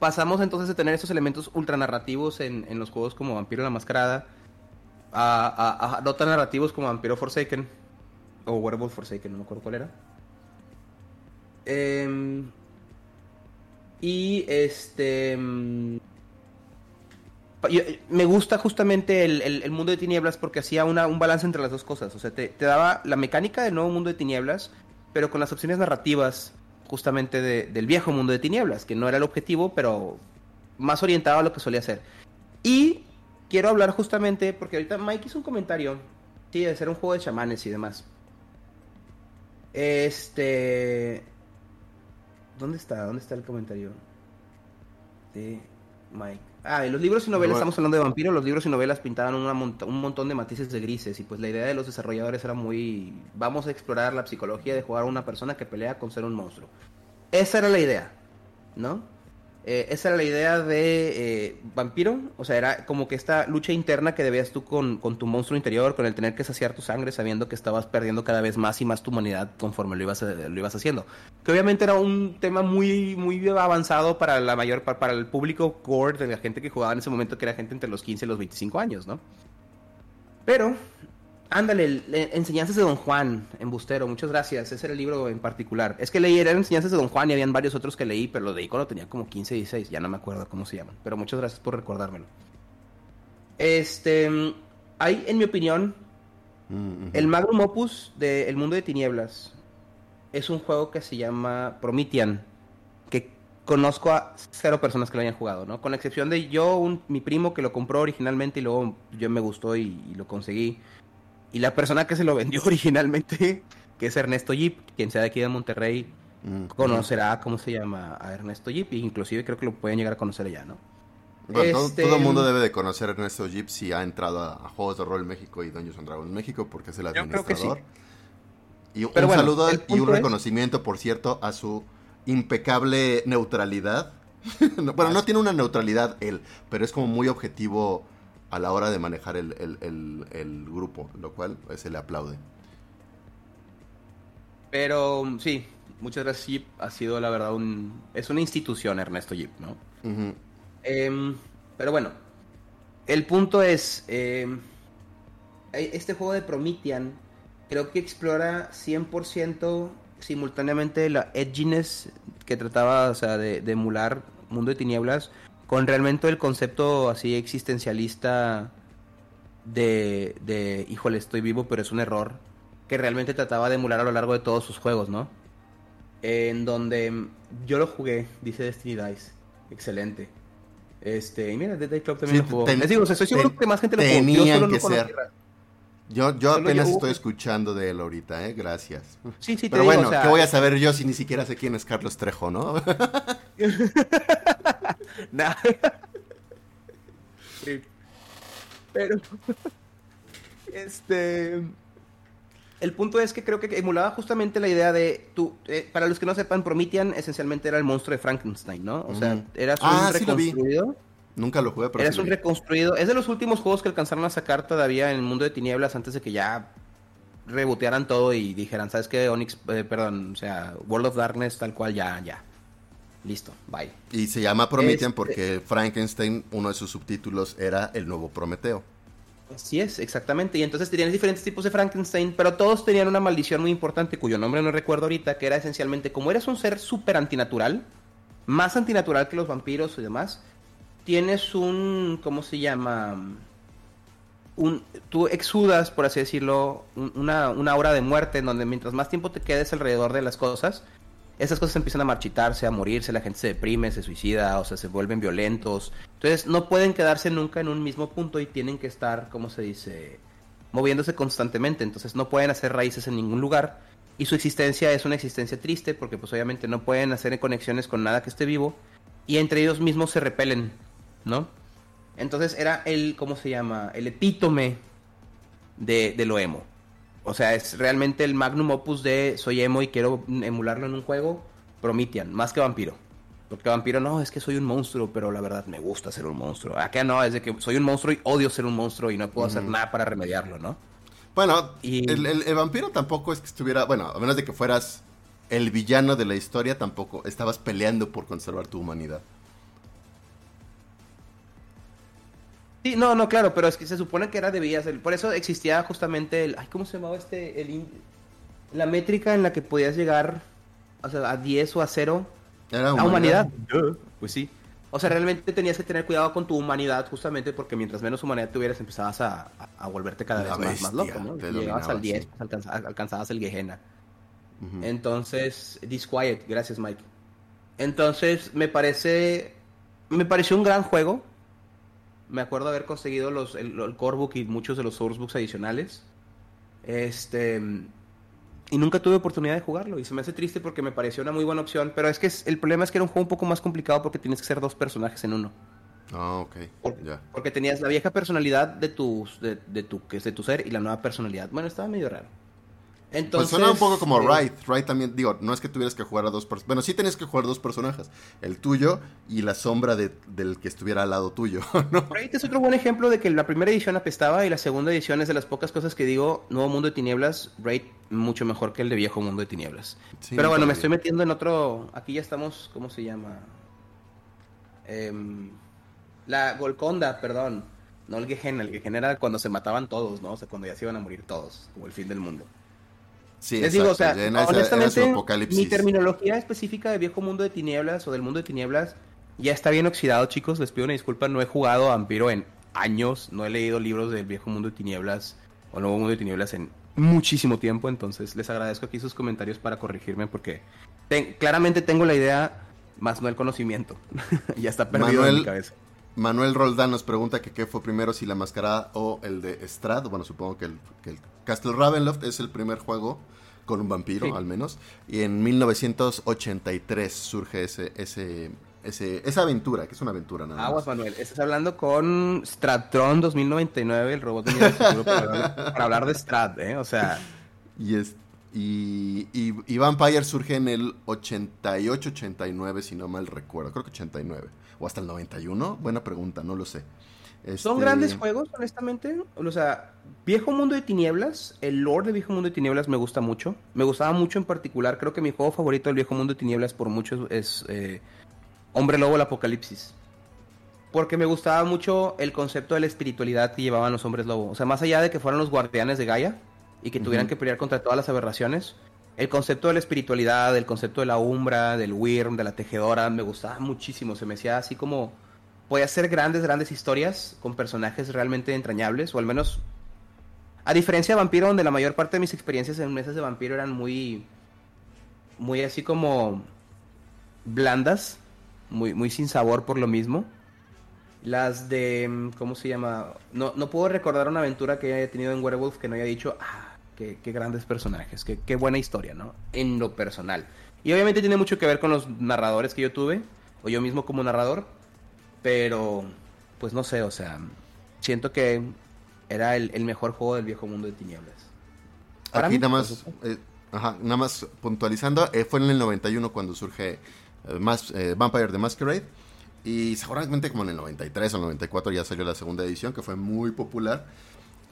pasamos entonces de tener estos elementos ultranarrativos en, en los juegos como Vampiro la Mascarada, a, a, no tan narrativos como Vampiro Forsaken, o Werewolf Forsaken, no me acuerdo cuál era. Eh, y este. Mm, me gusta justamente el, mundo de tinieblas porque hacía una, un balance entre las dos cosas. O sea, te, daba la mecánica del nuevo mundo de tinieblas, pero con las opciones narrativas justamente del viejo mundo de tinieblas, que no era el objetivo, pero más orientado a lo que solía ser. Y quiero hablar justamente, porque ahorita Mike hizo un comentario, sí, de ser un juego de chamanes y demás. Este. ¿Dónde está? ¿Dónde está el comentario? De Mike. Ah, y los libros y novelas, estamos hablando de vampiros, los libros y novelas pintaban un montón de matices de grises y pues la idea de los desarrolladores era muy, vamos a explorar la psicología de jugar a una persona que pelea con ser un monstruo. Esa era la idea, ¿no? Eh, esa era la idea de eh, Vampiro, o sea, era como que esta lucha interna que debías tú con, tu monstruo interior, con el tener que saciar tu sangre, sabiendo que estabas perdiendo cada vez más y más tu humanidad conforme lo ibas, lo ibas haciendo. Que obviamente era un tema muy, muy avanzado para la mayor para el público core de la gente que jugaba en ese momento, que era gente entre los 15 y los 25 años, ¿no? Pero Ándale, Enseñanzas de Don Juan, embustero, muchas gracias. Ese era el libro en particular. Es que leí, eran Enseñanzas de Don Juan y habían varios otros que leí, pero lo leí cuando tenía como 15, 16, ya no me acuerdo cómo se llaman. Pero muchas gracias por recordármelo. Este, hay, en mi opinión, mm, el Magnum Opus de El Mundo de Tinieblas. Es un juego que se llama Promethean, que conozco a cero personas que lo hayan jugado, ¿no? Con la excepción de yo, mi primo que lo compró originalmente y luego yo me gustó y lo conseguí. Y la persona que se lo vendió [LAUGHS] originalmente, que es Ernesto Jeep, quien sea de aquí de Monterrey, mm, conocerá cómo se llama a Ernesto Jeep, e inclusive creo que lo pueden llegar a conocer allá, ¿no? este... todo, el mundo debe de conocer a Ernesto Jeep si ha entrado a, Juegos de Rol México y Dungeons and Dragons México, porque es el administrador. Y un saludo y un reconocimiento, por cierto, a su impecable neutralidad. [LAUGHS] bueno, no tiene una neutralidad él, pero es como muy objetivo a la hora de manejar el, grupo, lo cual pues, se le aplaude. Pero sí, muchas gracias Jeep. Ha sido la verdad un... Es una institución Ernesto Jeep, ¿no? Em, pero bueno, el punto es... Em, este juego de Promethean creo que explora 100% simultáneamente la edginess que trataba o sea, de, de emular Mundo de Tinieblas con realmente el concepto así existencialista de, de, híjole, estoy vivo, pero es un error, que realmente trataba de emular a lo largo de todos sus juegos, ¿no? En donde yo lo jugué, dice Destiny Dice, excelente. Este, y mira, Dead Club también lo jugó. Les digo, estoy seguro que más gente lo jugó. Yo solo que ser. Yo, yo apenas estoy escuchando de él ahorita, ¿eh? Gracias. Sí, sí, Pero bueno, ¿qué voy a saber yo si ni siquiera sé quién es Carlos Trejo, no? [LAUGHS] Nada. Pero. Este. El punto es que creo que emulaba justamente la idea de. Tú, eh, para los que no sepan, Promethean esencialmente era el monstruo de Frankenstein, ¿no? O sea, era ah, un reconstruido. Nunca lo jugué, pero. Eras un reconstruido. Es de los últimos juegos que alcanzaron a sacar todavía en el mundo de tinieblas antes de que ya rebotearan todo y dijeran, ¿sabes qué? Onyx, eh, perdón, o sea, World of Darkness, tal cual, ya, ya. Listo, bye. Y se llama Promethean este porque Frankenstein, uno de sus subtítulos era el nuevo Prometeo. Así es, exactamente. Y entonces tenían diferentes tipos de Frankenstein, pero todos tenían una maldición muy importante, cuyo nombre no recuerdo ahorita, que era esencialmente, como eres un ser súper antinatural, más antinatural que los vampiros y demás, tienes un, ¿cómo se llama? Un, tú exudas, por así decirlo, una, una hora de muerte en donde mientras más tiempo te quedes alrededor de las cosas, esas cosas empiezan a marchitarse, a morirse, la gente se deprime, se suicida, o sea, se vuelven violentos. Entonces no pueden quedarse nunca en un mismo punto y tienen que estar, ¿cómo se dice? Moviéndose constantemente. Entonces no pueden hacer raíces en ningún lugar. Y su existencia es una existencia triste porque pues obviamente no pueden hacer conexiones con nada que esté vivo. Y entre ellos mismos se repelen, ¿no? Entonces era el, ¿cómo se llama? El epítome de, de lo emo. O sea, es realmente el magnum opus de soy emo y quiero emularlo en un juego. Promethean, más que vampiro. Porque vampiro no, es que soy un monstruo, pero la verdad me gusta ser un monstruo. Acá no, es de que soy un monstruo y odio ser un monstruo y no puedo hacer nada para remediarlo, ¿no? Bueno, el, vampiro tampoco es que estuviera, bueno, a menos de que fueras el villano de la historia, tampoco estabas peleando por conservar tu humanidad. Sí, no, no, claro, pero es que se supone que era debías, por eso existía justamente el, ay, ¿cómo se llamaba este? El, la métrica en la que podías llegar, o sea, a 10 o a 0. Era humanidad. Pues sí. O sea, realmente tenías que tener cuidado con tu humanidad, justamente porque mientras menos humanidad tuvieras, empezabas a, a volverte cada vez más, más, loco, ¿no? Llegabas al 10, pues, alcanzabas, el Gehenna. Entonces, Disquiet, gracias Mike. Entonces, me parece, me pareció un gran juego me acuerdo haber conseguido los, el, el core book y muchos de los sourcebooks adicionales. Este. Y nunca tuve oportunidad de jugarlo. Y se me hace triste porque me pareció una muy buena opción. Pero es que el problema es que era un juego un poco más complicado porque tienes que ser dos personajes en uno. Ah, ok. ya. Porque tenías la vieja personalidad de tu, de, de, tu, que es de tu ser y la nueva personalidad. Bueno, estaba medio raro. Entonces, pues suena un poco como eh, Wright. también, digo, no es que tuvieras que jugar a dos personajes. Bueno, sí tenías que jugar dos personajes. El tuyo y la sombra de, del que estuviera al lado tuyo. [LAUGHS] ¿no? es otro buen ejemplo de que la primera edición apestaba y la segunda edición es de las pocas cosas que digo, Nuevo Mundo de Tinieblas, Wright mucho mejor que el de Viejo Mundo de Tinieblas. Pero bueno, me estoy metiendo en otro... Aquí ya estamos, ¿cómo se llama? Em, la Golconda, perdón. No el Gehenna, el Gehenna era cuando se mataban todos, ¿no? O sea, cuando ya se iban a morir todos, como el fin del mundo. Sí, Les digo, o sea, honestamente, mi terminología específica de viejo mundo de tinieblas o del mundo de tinieblas ya está bien oxidado, chicos. Les pido una disculpa, no he jugado a Vampiro en años, no he leído libros del viejo mundo de tinieblas o nuevo mundo de tinieblas en muchísimo tiempo, entonces les agradezco aquí sus comentarios para corregirme porque claramente tengo la idea, más no el conocimiento. [LAUGHS] ya está perdido en mi cabeza. Manuel Roldán nos pregunta que qué fue primero, si la mascarada o el de Strad. Bueno, supongo que el, que el Castle Ravenloft es el primer juego con un vampiro, al menos. Y en 1983 surge ese, ese, ese, esa aventura, que es una aventura nada Aguas, Manuel. Estás hablando con Stratron 2099, el robot de futuro, para, hablar, de Strat, ¿eh? O sea... [LAUGHS] Y, es, y, y, y Vampire surge en el 88-89, si no mal recuerdo. Creo que 89 o hasta el 91? Buena pregunta, no lo sé. Son este, grandes juegos, honestamente. O sea, Viejo Mundo de Tinieblas, el lore de Viejo Mundo de Tinieblas me gusta mucho. Me gustaba mucho en particular. Creo que mi juego favorito del Viejo Mundo de Tinieblas por mucho es eh, Hombre Lobo el Apocalipsis. Porque me gustaba mucho el concepto de la espiritualidad que llevaban los hombres lobo. O sea, más allá de que fueran los guardianes de Gaia y que tuvieran que pelear contra todas las aberraciones, el concepto de la espiritualidad, el concepto de la umbra, del Wyrm, de la tejedora, me gustaba muchísimo. Se me hacía así como. Podía hacer grandes, grandes historias con personajes realmente entrañables, o al menos. A diferencia de Vampiro, donde la mayor parte de mis experiencias en mesas de Vampiro eran muy. Muy así como. blandas, muy, muy sin sabor por lo mismo. Las de. ¿Cómo se llama? No, no puedo recordar una aventura que haya tenido en Werewolf que no haya dicho. Ah, qué, grandes personajes, qué, buena historia, ¿no? En lo personal. Y obviamente tiene mucho que ver con los narradores que yo tuve, o yo mismo como narrador, pero pues no sé, o sea, siento que era el, mejor juego del viejo mundo de tinieblas. Aquí nada más, eh, nada más puntualizando, eh, fue en el 91 cuando surge eh, más, Vampire the Masquerade. Y seguramente como en el 93 o 94 ya salió la segunda edición, que fue muy popular.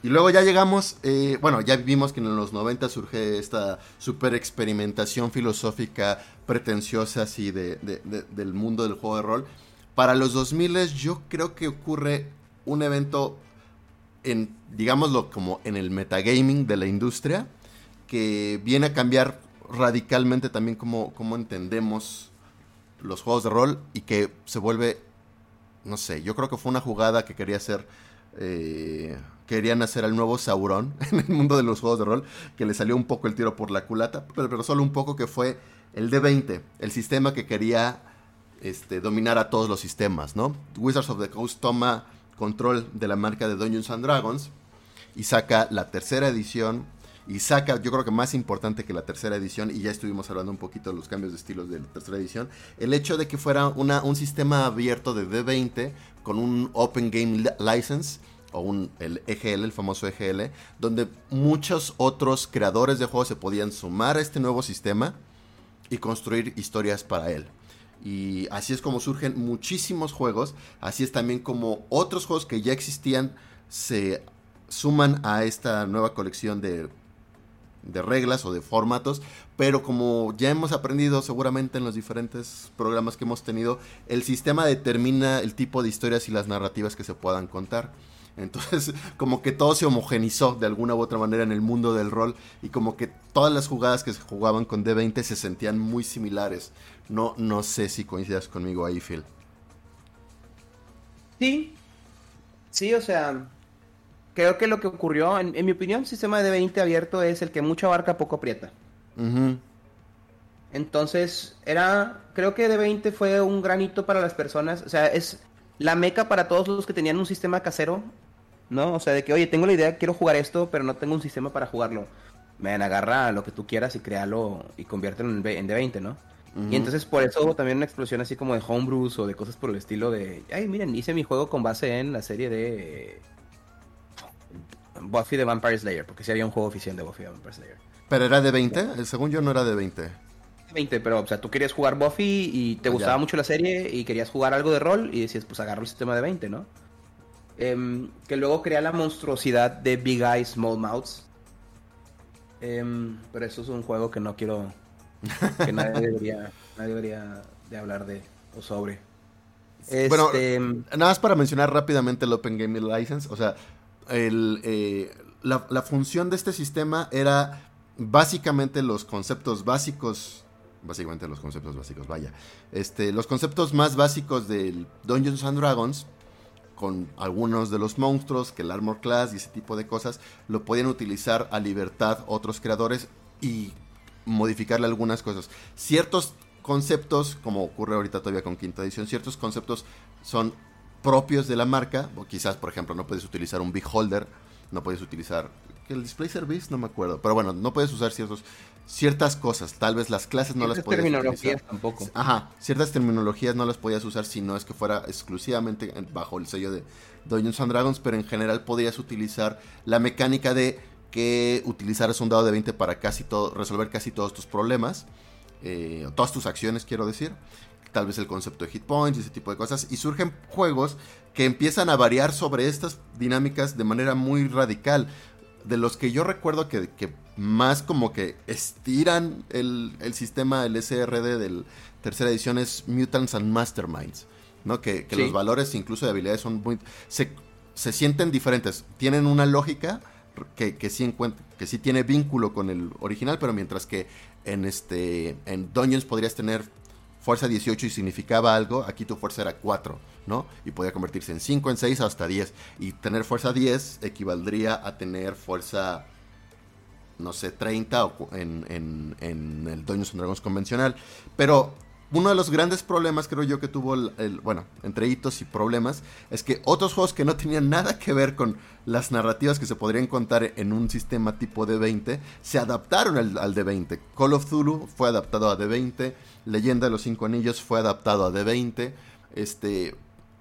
Y luego ya llegamos, eh, bueno, ya vimos que en los 90 surge esta super experimentación filosófica pretenciosa así de, del mundo del juego de rol. Para los 2000 yo creo que ocurre un evento en, digámoslo como en el metagaming de la industria, que viene a cambiar radicalmente también cómo, cómo entendemos los juegos de rol y que se vuelve, no sé, yo creo que fue una jugada que quería hacer... Eh, querían hacer al nuevo Sauron [LAUGHS] en el mundo de los juegos de rol, que le salió un poco el tiro por la culata, pero, solo un poco que fue el D20, el sistema que quería este, dominar a todos los sistemas, ¿no? Wizards of the Coast toma control de la marca de Dungeons and Dragons y saca la tercera edición y saca, yo creo que más importante que la tercera edición, y ya estuvimos hablando un poquito de los cambios de estilos de la tercera edición, el hecho de que fuera una, un sistema abierto de D20 con un Open Game License o un, el EGL, el famoso EGL, donde muchos otros creadores de juegos se podían sumar a este nuevo sistema y construir historias para él. Y así es como surgen muchísimos juegos, así es también como otros juegos que ya existían se suman a esta nueva colección de, de reglas o de formatos, pero como ya hemos aprendido seguramente en los diferentes programas que hemos tenido, el sistema determina el tipo de historias y las narrativas que se puedan contar. Entonces, [LAUGHS] como que todo se homogenizó de alguna u otra manera en el mundo del rol y como que todas las jugadas que se jugaban con D20 se sentían muy similares. No, no sé si coincidas conmigo ahí, Phil. Sí, sí, o sea, creo que lo que ocurrió, en, mi opinión, el sistema de D20 abierto es el que mucho abarca, poco aprieta. Entonces, era, creo que D20 fue un granito para las personas, o sea, es la meca para todos los que tenían un sistema casero ¿no? O sea, de que, oye, tengo la idea, quiero jugar esto, pero no tengo un sistema para jugarlo. Me agarra lo que tú quieras y créalo y conviértelo en, D20, ¿no? Y entonces por eso hubo también una explosión así como de homebrews o de cosas por el estilo de, ay, miren, hice mi juego con base en la serie de Buffy the Vampire Slayer, porque sí había un juego oficial de Buffy the Vampire Slayer. ¿Pero era de 20? Según yo no era de 20. 20, pero o sea, tú querías jugar Buffy y te gustaba mucho la serie y querías jugar algo de rol y decías, pues agarro el sistema de 20, ¿no? Em, que luego crea la monstruosidad de Big Eyes Small Mouths. Em, pero eso es un juego que no quiero [LAUGHS] que nadie debería, nadie debería de hablar de o sobre. Bueno, este, nada más para mencionar rápidamente el Open Gaming License, o sea, el, eh, la, la, función de este sistema era básicamente los conceptos básicos, básicamente los conceptos básicos, vaya, este, los conceptos más básicos del Dungeons and Dragons, con algunos de los monstruos, que el Armor Class y ese tipo de cosas, lo podían utilizar a libertad otros creadores y modificarle algunas cosas. Ciertos conceptos, como ocurre ahorita todavía con quinta edición, ciertos conceptos son propios de la marca, o quizás, por ejemplo, no puedes utilizar un beholder, no puedes utilizar el display service, no me acuerdo, pero bueno, no puedes usar ciertos ciertas cosas, tal vez las clases no las podías terminologías tampoco. Ajá, ciertas terminologías no las podías usar si no es que fuera exclusivamente bajo el sello de Dungeons and Dragons, pero en general podías utilizar la mecánica de que utilizaras un dado de 20 para casi todo, resolver casi todos tus problemas, eh, todas tus acciones, quiero decir. Tal vez el concepto de hit points y ese tipo de cosas. Y surgen juegos que empiezan a variar sobre estas dinámicas de manera muy radical. De los que yo recuerdo que, más como que estiran el, sistema, el SRD del tercera edición es Mutants and Masterminds. ¿no? Que, los valores incluso de habilidades son muy... Se, se sienten diferentes. Tienen una lógica que, sí que sí tiene vínculo con el original, pero mientras que en este en Dungeons podrías tener fuerza 18 y significaba algo, aquí tu fuerza era 4, ¿no? Y podía convertirse en 5, en 6, hasta 10. Y tener fuerza 10 equivaldría a tener fuerza, no sé, 30 en, en, en el Dungeons Dragons convencional. Pero uno de los grandes problemas, creo yo, que tuvo el, bueno, entre hitos y problemas, es que otros juegos que no tenían nada que ver con las narrativas que se podrían contar en un sistema tipo D20, se adaptaron al, al D20. Call of Zulu fue adaptado a D20, Leyenda de los Cinco Anillos fue adaptado a D20, este,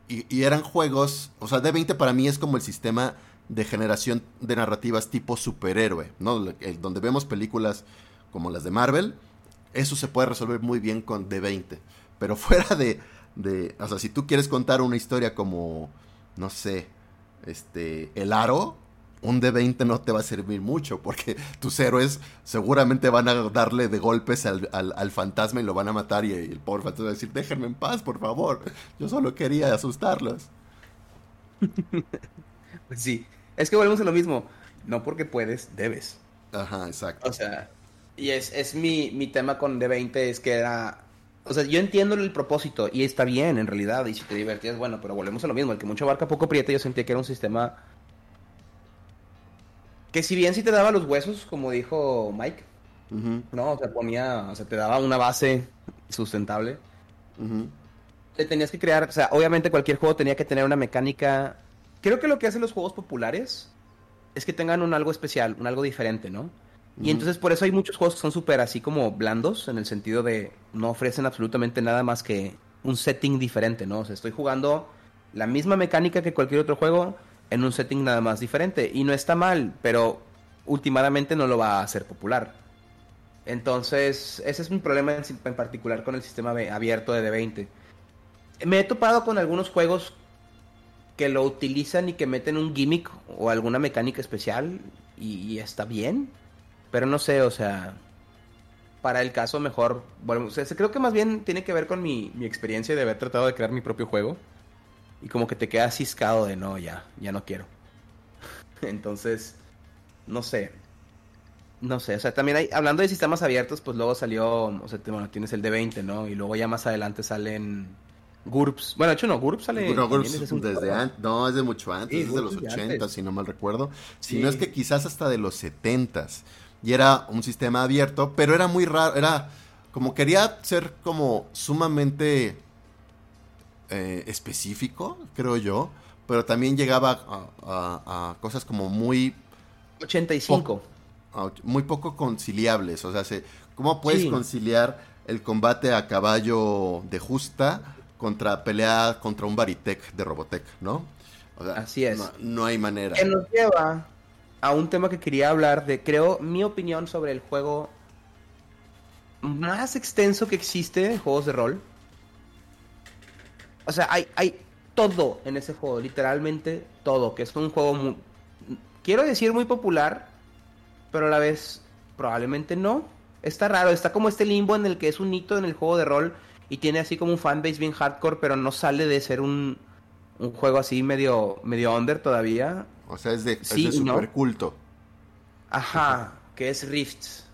y, eran juegos, o sea, D20 para mí es como el sistema de generación de narrativas tipo superhéroe, ¿no? donde vemos películas como las de Marvel, eso se puede resolver muy bien con D20. Pero [LAUGHS] fuera de, de, o sea, si tú quieres contar una historia como, no sé, este, el aro, un D20 no te va a servir mucho porque [LAUGHS] tus héroes seguramente van a darle de golpes al, al, fantasma y lo van a matar y, el pobre fantasma va a decir, déjenme en paz, por favor, yo solo quería asustarlos. [LAUGHS] Pues sí, es que volvemos a lo mismo, no porque puedes, debes. Ajá, exacto. O sea, y es, es mi, mi tema con D20 es que era... O sea, yo entiendo el propósito y está bien en realidad. Y si te divertías, bueno, pero volvemos a lo mismo. El que mucho abarca poco prieta, yo sentía que era un sistema... Que si bien sí te daba los huesos, como dijo Mike, ¿no? O sea, ponía, o sea, te daba una base sustentable. Te tenías que crear, o sea, obviamente cualquier juego tenía que tener una mecánica. Creo que lo que hacen los juegos populares es que tengan un algo especial, un algo diferente, ¿no? Y entonces por eso hay muchos juegos que son súper así como blandos, en el sentido de no ofrecen absolutamente nada más que un setting diferente, ¿no? O sea, estoy jugando la misma mecánica que cualquier otro juego en un setting nada más diferente. Y no está mal, pero últimamente no lo va a hacer popular. Entonces, ese es mi problema en, particular con el sistema abierto de D20. Me he topado con algunos juegos que lo utilizan y que meten un gimmick o alguna mecánica especial y está bien. Pero no sé, o sea, para el caso mejor, bueno, creo que más bien tiene que ver con mi, mi, experiencia de haber tratado de crear mi propio juego. Y como que te quedas ciscado de no, ya, ya no quiero. [LAUGHS] Entonces, no sé. No sé, o sea, también hay, hablando de sistemas abiertos, pues luego salió, o sea, bueno, tienes el D20, ¿no? Y luego ya más adelante salen GURPS. Bueno, de hecho no, GURPS sale... No, GURPS desde antes, no, es de mucho antes, es de los 80, si no mal recuerdo. Si no es que quizás hasta de los 70 y era un sistema abierto, pero era muy raro, era como quería ser como sumamente eh, específico, creo yo, pero también llegaba a, cosas como muy... 85. muy poco conciliables, o sea, ¿cómo puedes conciliar el combate a caballo de justa contra pelea contra un Baritec de Robotech, ¿no? Así es. No, hay manera. Que nos lleva a un tema que quería hablar de, creo, mi opinión sobre el juego más extenso que existe en juegos de rol. O sea, hay, hay todo en ese juego, literalmente todo, que es un juego muy, quiero decir muy popular, pero a la vez probablemente no. Está raro, está como este limbo en el que es un hito en el juego de rol y tiene así como un fanbase bien hardcore, pero no sale de ser un, un juego así medio, medio under todavía. O sea, es de, super culto. Ajá, que es Rifts.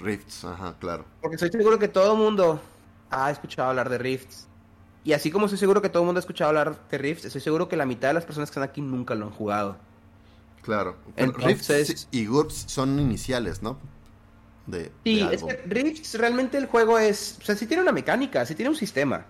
Rifts, ajá, claro. Porque estoy seguro que todo el mundo ha escuchado hablar de Rifts. Y así como estoy seguro que todo el mundo ha escuchado hablar de Rifts, estoy seguro que la mitad de las personas que están aquí nunca lo han jugado. Claro. Rifts y GURPS son iniciales, ¿no? De, sí, es que Rifts realmente el juego es. O sea, sí tiene una mecánica, sí tiene un sistema.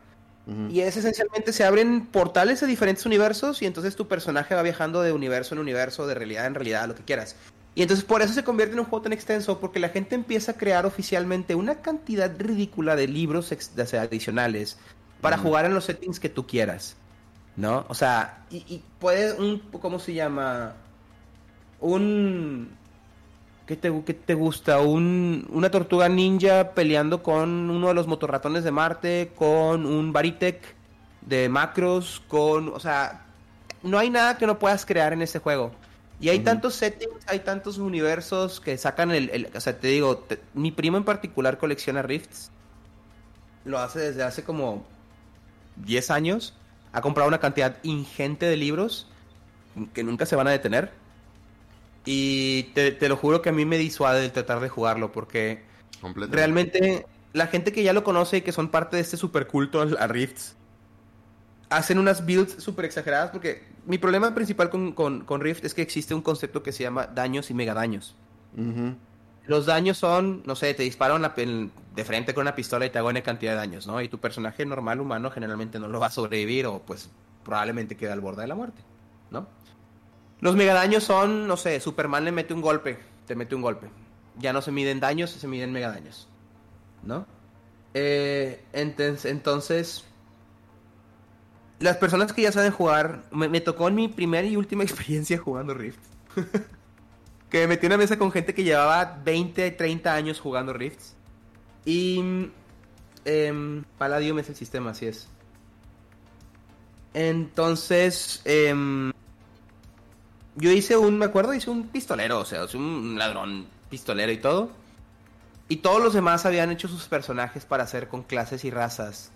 Y es esencialmente se abren portales a diferentes universos y entonces tu personaje va viajando de universo en universo, de realidad en realidad, lo que quieras. Y entonces por eso se convierte en un juego tan extenso, porque la gente empieza a crear oficialmente una cantidad ridícula de libros adicionales para jugar en los settings que tú quieras. ¿No? O sea, y, y puede un, ¿cómo se llama? Un ¿Qué te, te gusta? Un, una tortuga ninja peleando con uno de los motorratones de Marte, con un Baritec de macros, con... O sea, no hay nada que no puedas crear en este juego. Y hay tantos settings, hay tantos universos que sacan el... o sea, te digo, mi primo en particular colecciona Rifts. Lo hace desde hace como 10 años. Ha comprado una cantidad ingente de libros que nunca se van a detener y te, lo juro que a mí me disuade el tratar de jugarlo porque realmente la gente que ya lo conoce y que son parte de este super culto a Rifts hacen unas builds súper exageradas porque mi problema principal con, con, Rift es que existe un concepto que se llama daños y megadaños. Los daños son, no sé, te disparan de frente con una pistola y te hago una cantidad de daños, ¿no? Y tu personaje normal humano generalmente no lo va a sobrevivir o pues probablemente queda al borde de la muerte, ¿no? Los megadaños son, no sé, Superman le mete un golpe, te mete un golpe. Ya no se miden daños, se miden megadaños. ¿No? Eh, entonces, las personas que ya saben jugar, me, tocó en mi primera y última [LAUGHS] experiencia jugando Rift. [LAUGHS] que me metí una mesa con gente que llevaba 20, 30 años jugando Rifts. Y eh, Palladium es el sistema, así es. Entonces, eh, yo hice un, me acuerdo, hice un pistolero, o sea, un ladrón pistolero y todo. Y todos los demás habían hecho sus personajes para hacer con clases y razas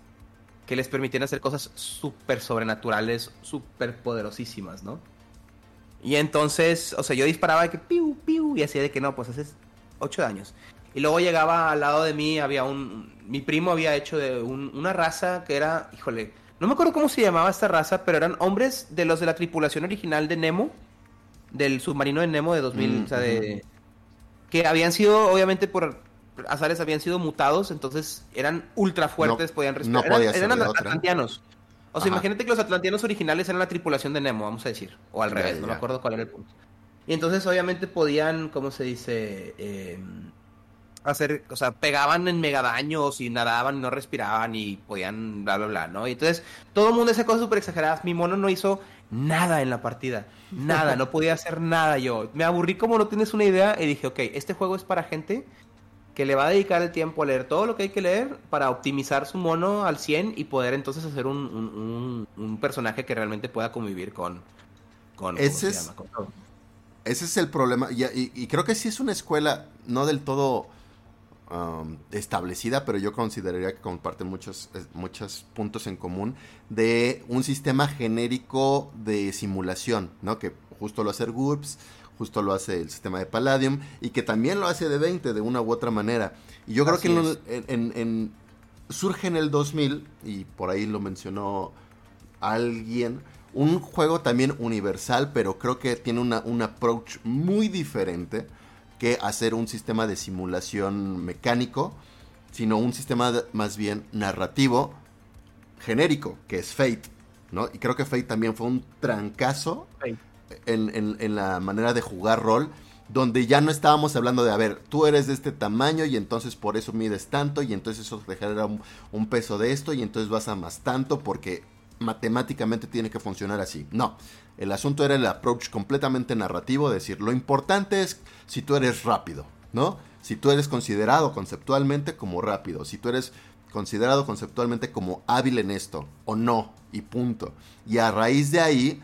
que les permitían hacer cosas súper sobrenaturales, súper poderosísimas, ¿no? Y entonces, o sea, yo disparaba de que piu, piu, y hacía de que no, pues haces ocho años. Y luego llegaba al lado de mí, había un. Mi primo había hecho de una raza que era, híjole, no me acuerdo cómo se llamaba esta raza, pero eran hombres de los de la tripulación original de Nemo del submarino de Nemo de 2000, mm, o sea, de... Que habían sido, obviamente, por azares habían sido mutados, entonces eran ultra fuertes, podían respirar. No eran, atlantianos. O sea, imagínate que los atlantianos originales eran la tripulación de Nemo, vamos a decir. O al revés, no me acuerdo cuál era el punto. Y entonces, obviamente, podían, ¿cómo se dice? Em, hacer, o sea, pegaban en mega daños y nadaban y no respiraban y podían bla, bla, bla, ¿no? Y entonces, todo el mundo hace cosas súper exageradas. Mi mono no hizo nada en la partida. [LAUGHS] Nada, no podía hacer nada yo. Me aburrí como no tienes una idea y dije, ok, este juego es para gente que le va a dedicar el tiempo a leer todo lo que hay que leer para optimizar su mono al 100 y poder entonces hacer un, un, personaje que realmente pueda convivir con... con ese, es, ese es el problema. Y, y, creo que sí es una escuela no del todo Um, establecida, pero yo consideraría que comparten muchos, muchos puntos en común de un sistema genérico de simulación, ¿no? Que justo lo hace GURPS, justo lo hace el sistema de Palladium y que también lo hace de 20 de una u otra manera. Y yo creo que en, surge en el 2000, y por ahí lo mencionó alguien, un juego también universal, pero creo que tiene una, un approach muy diferente que hacer un sistema de simulación mecánico, sino un sistema más bien narrativo genérico, que es Fate. ¿no? Y creo que Fate también fue un trancazo en, la manera de jugar rol. donde ya no estábamos hablando de, a ver, tú eres de este tamaño y entonces por eso mides tanto y entonces eso te genera un, un peso de esto y entonces vas a más tanto porque matemáticamente tiene que funcionar así. No, el asunto era el approach completamente narrativo, decir, lo importante es si tú eres rápido, ¿no? Si tú eres considerado conceptualmente como rápido, si tú eres considerado conceptualmente como hábil en esto o no, y punto. Y a raíz de ahí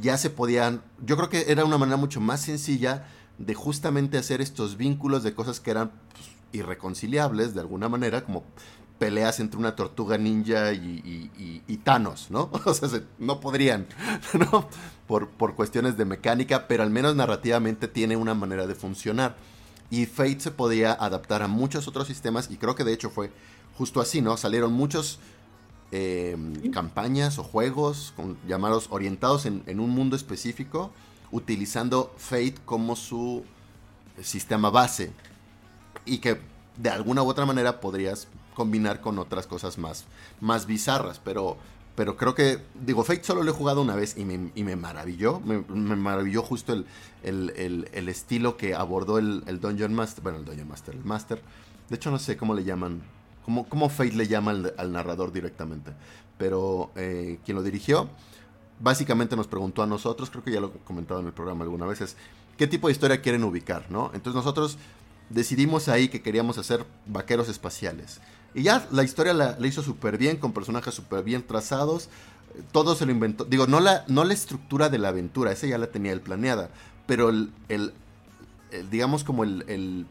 ya se podían, yo creo que era una manera mucho más sencilla de justamente hacer estos vínculos de cosas que eran pues, irreconciliables de alguna manera, como peleas entre una tortuga ninja y, Thanos, ¿no? [LAUGHS] O sea, no podrían, [LAUGHS] ¿no? Por, por cuestiones de mecánica, pero al menos narrativamente tiene una manera de funcionar. Y Fate se podía adaptar a muchos otros sistemas y creo que de hecho fue justo así, ¿no? Salieron muchos eh, campañas o juegos llamados orientados en, en, un mundo específico, utilizando Fate como su sistema base y que de alguna u otra manera podrías combinar con otras cosas más, más bizarras, pero, pero creo que, digo, Fate solo lo he jugado una vez y me, y me maravilló, me, maravilló justo el, el, el, estilo que abordó el, el Dungeon Master, bueno, el Dungeon Master, el Master, de hecho no sé cómo le llaman como, Fate le llama al, narrador directamente. Pero eh, quien lo dirigió, básicamente nos preguntó a nosotros, creo que ya lo he comentado en el programa alguna vez, es qué tipo de historia quieren ubicar, ¿no? Entonces nosotros decidimos ahí que queríamos hacer vaqueros espaciales. Y ya la historia la, hizo súper bien, con personajes súper bien trazados. Todo se lo inventó. Digo, no la, no la estructura de la aventura, esa ya la tenía él planeada. Pero el, digamos como el,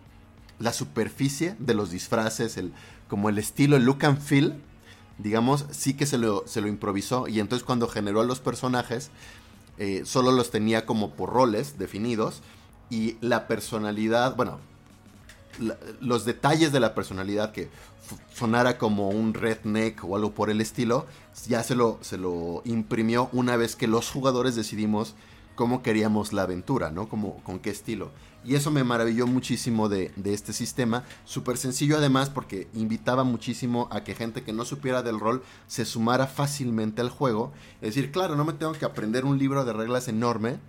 la superficie de los disfraces, el, como el estilo, el look and feel, digamos, sí que se lo, se lo improvisó. Y entonces cuando generó a los personajes, eh, solo los tenía como por roles definidos. Y la personalidad, bueno, los detalles de la personalidad que sonara como un redneck o algo por el estilo, ya se lo, se lo imprimió una vez que los jugadores decidimos cómo queríamos la aventura, ¿no? Como, con qué estilo. Y eso me maravilló muchísimo de, este sistema. Súper sencillo además porque invitaba muchísimo a que gente que no supiera del rol se sumara fácilmente al juego. Es decir, claro, no me tengo que aprender un libro de reglas enorme.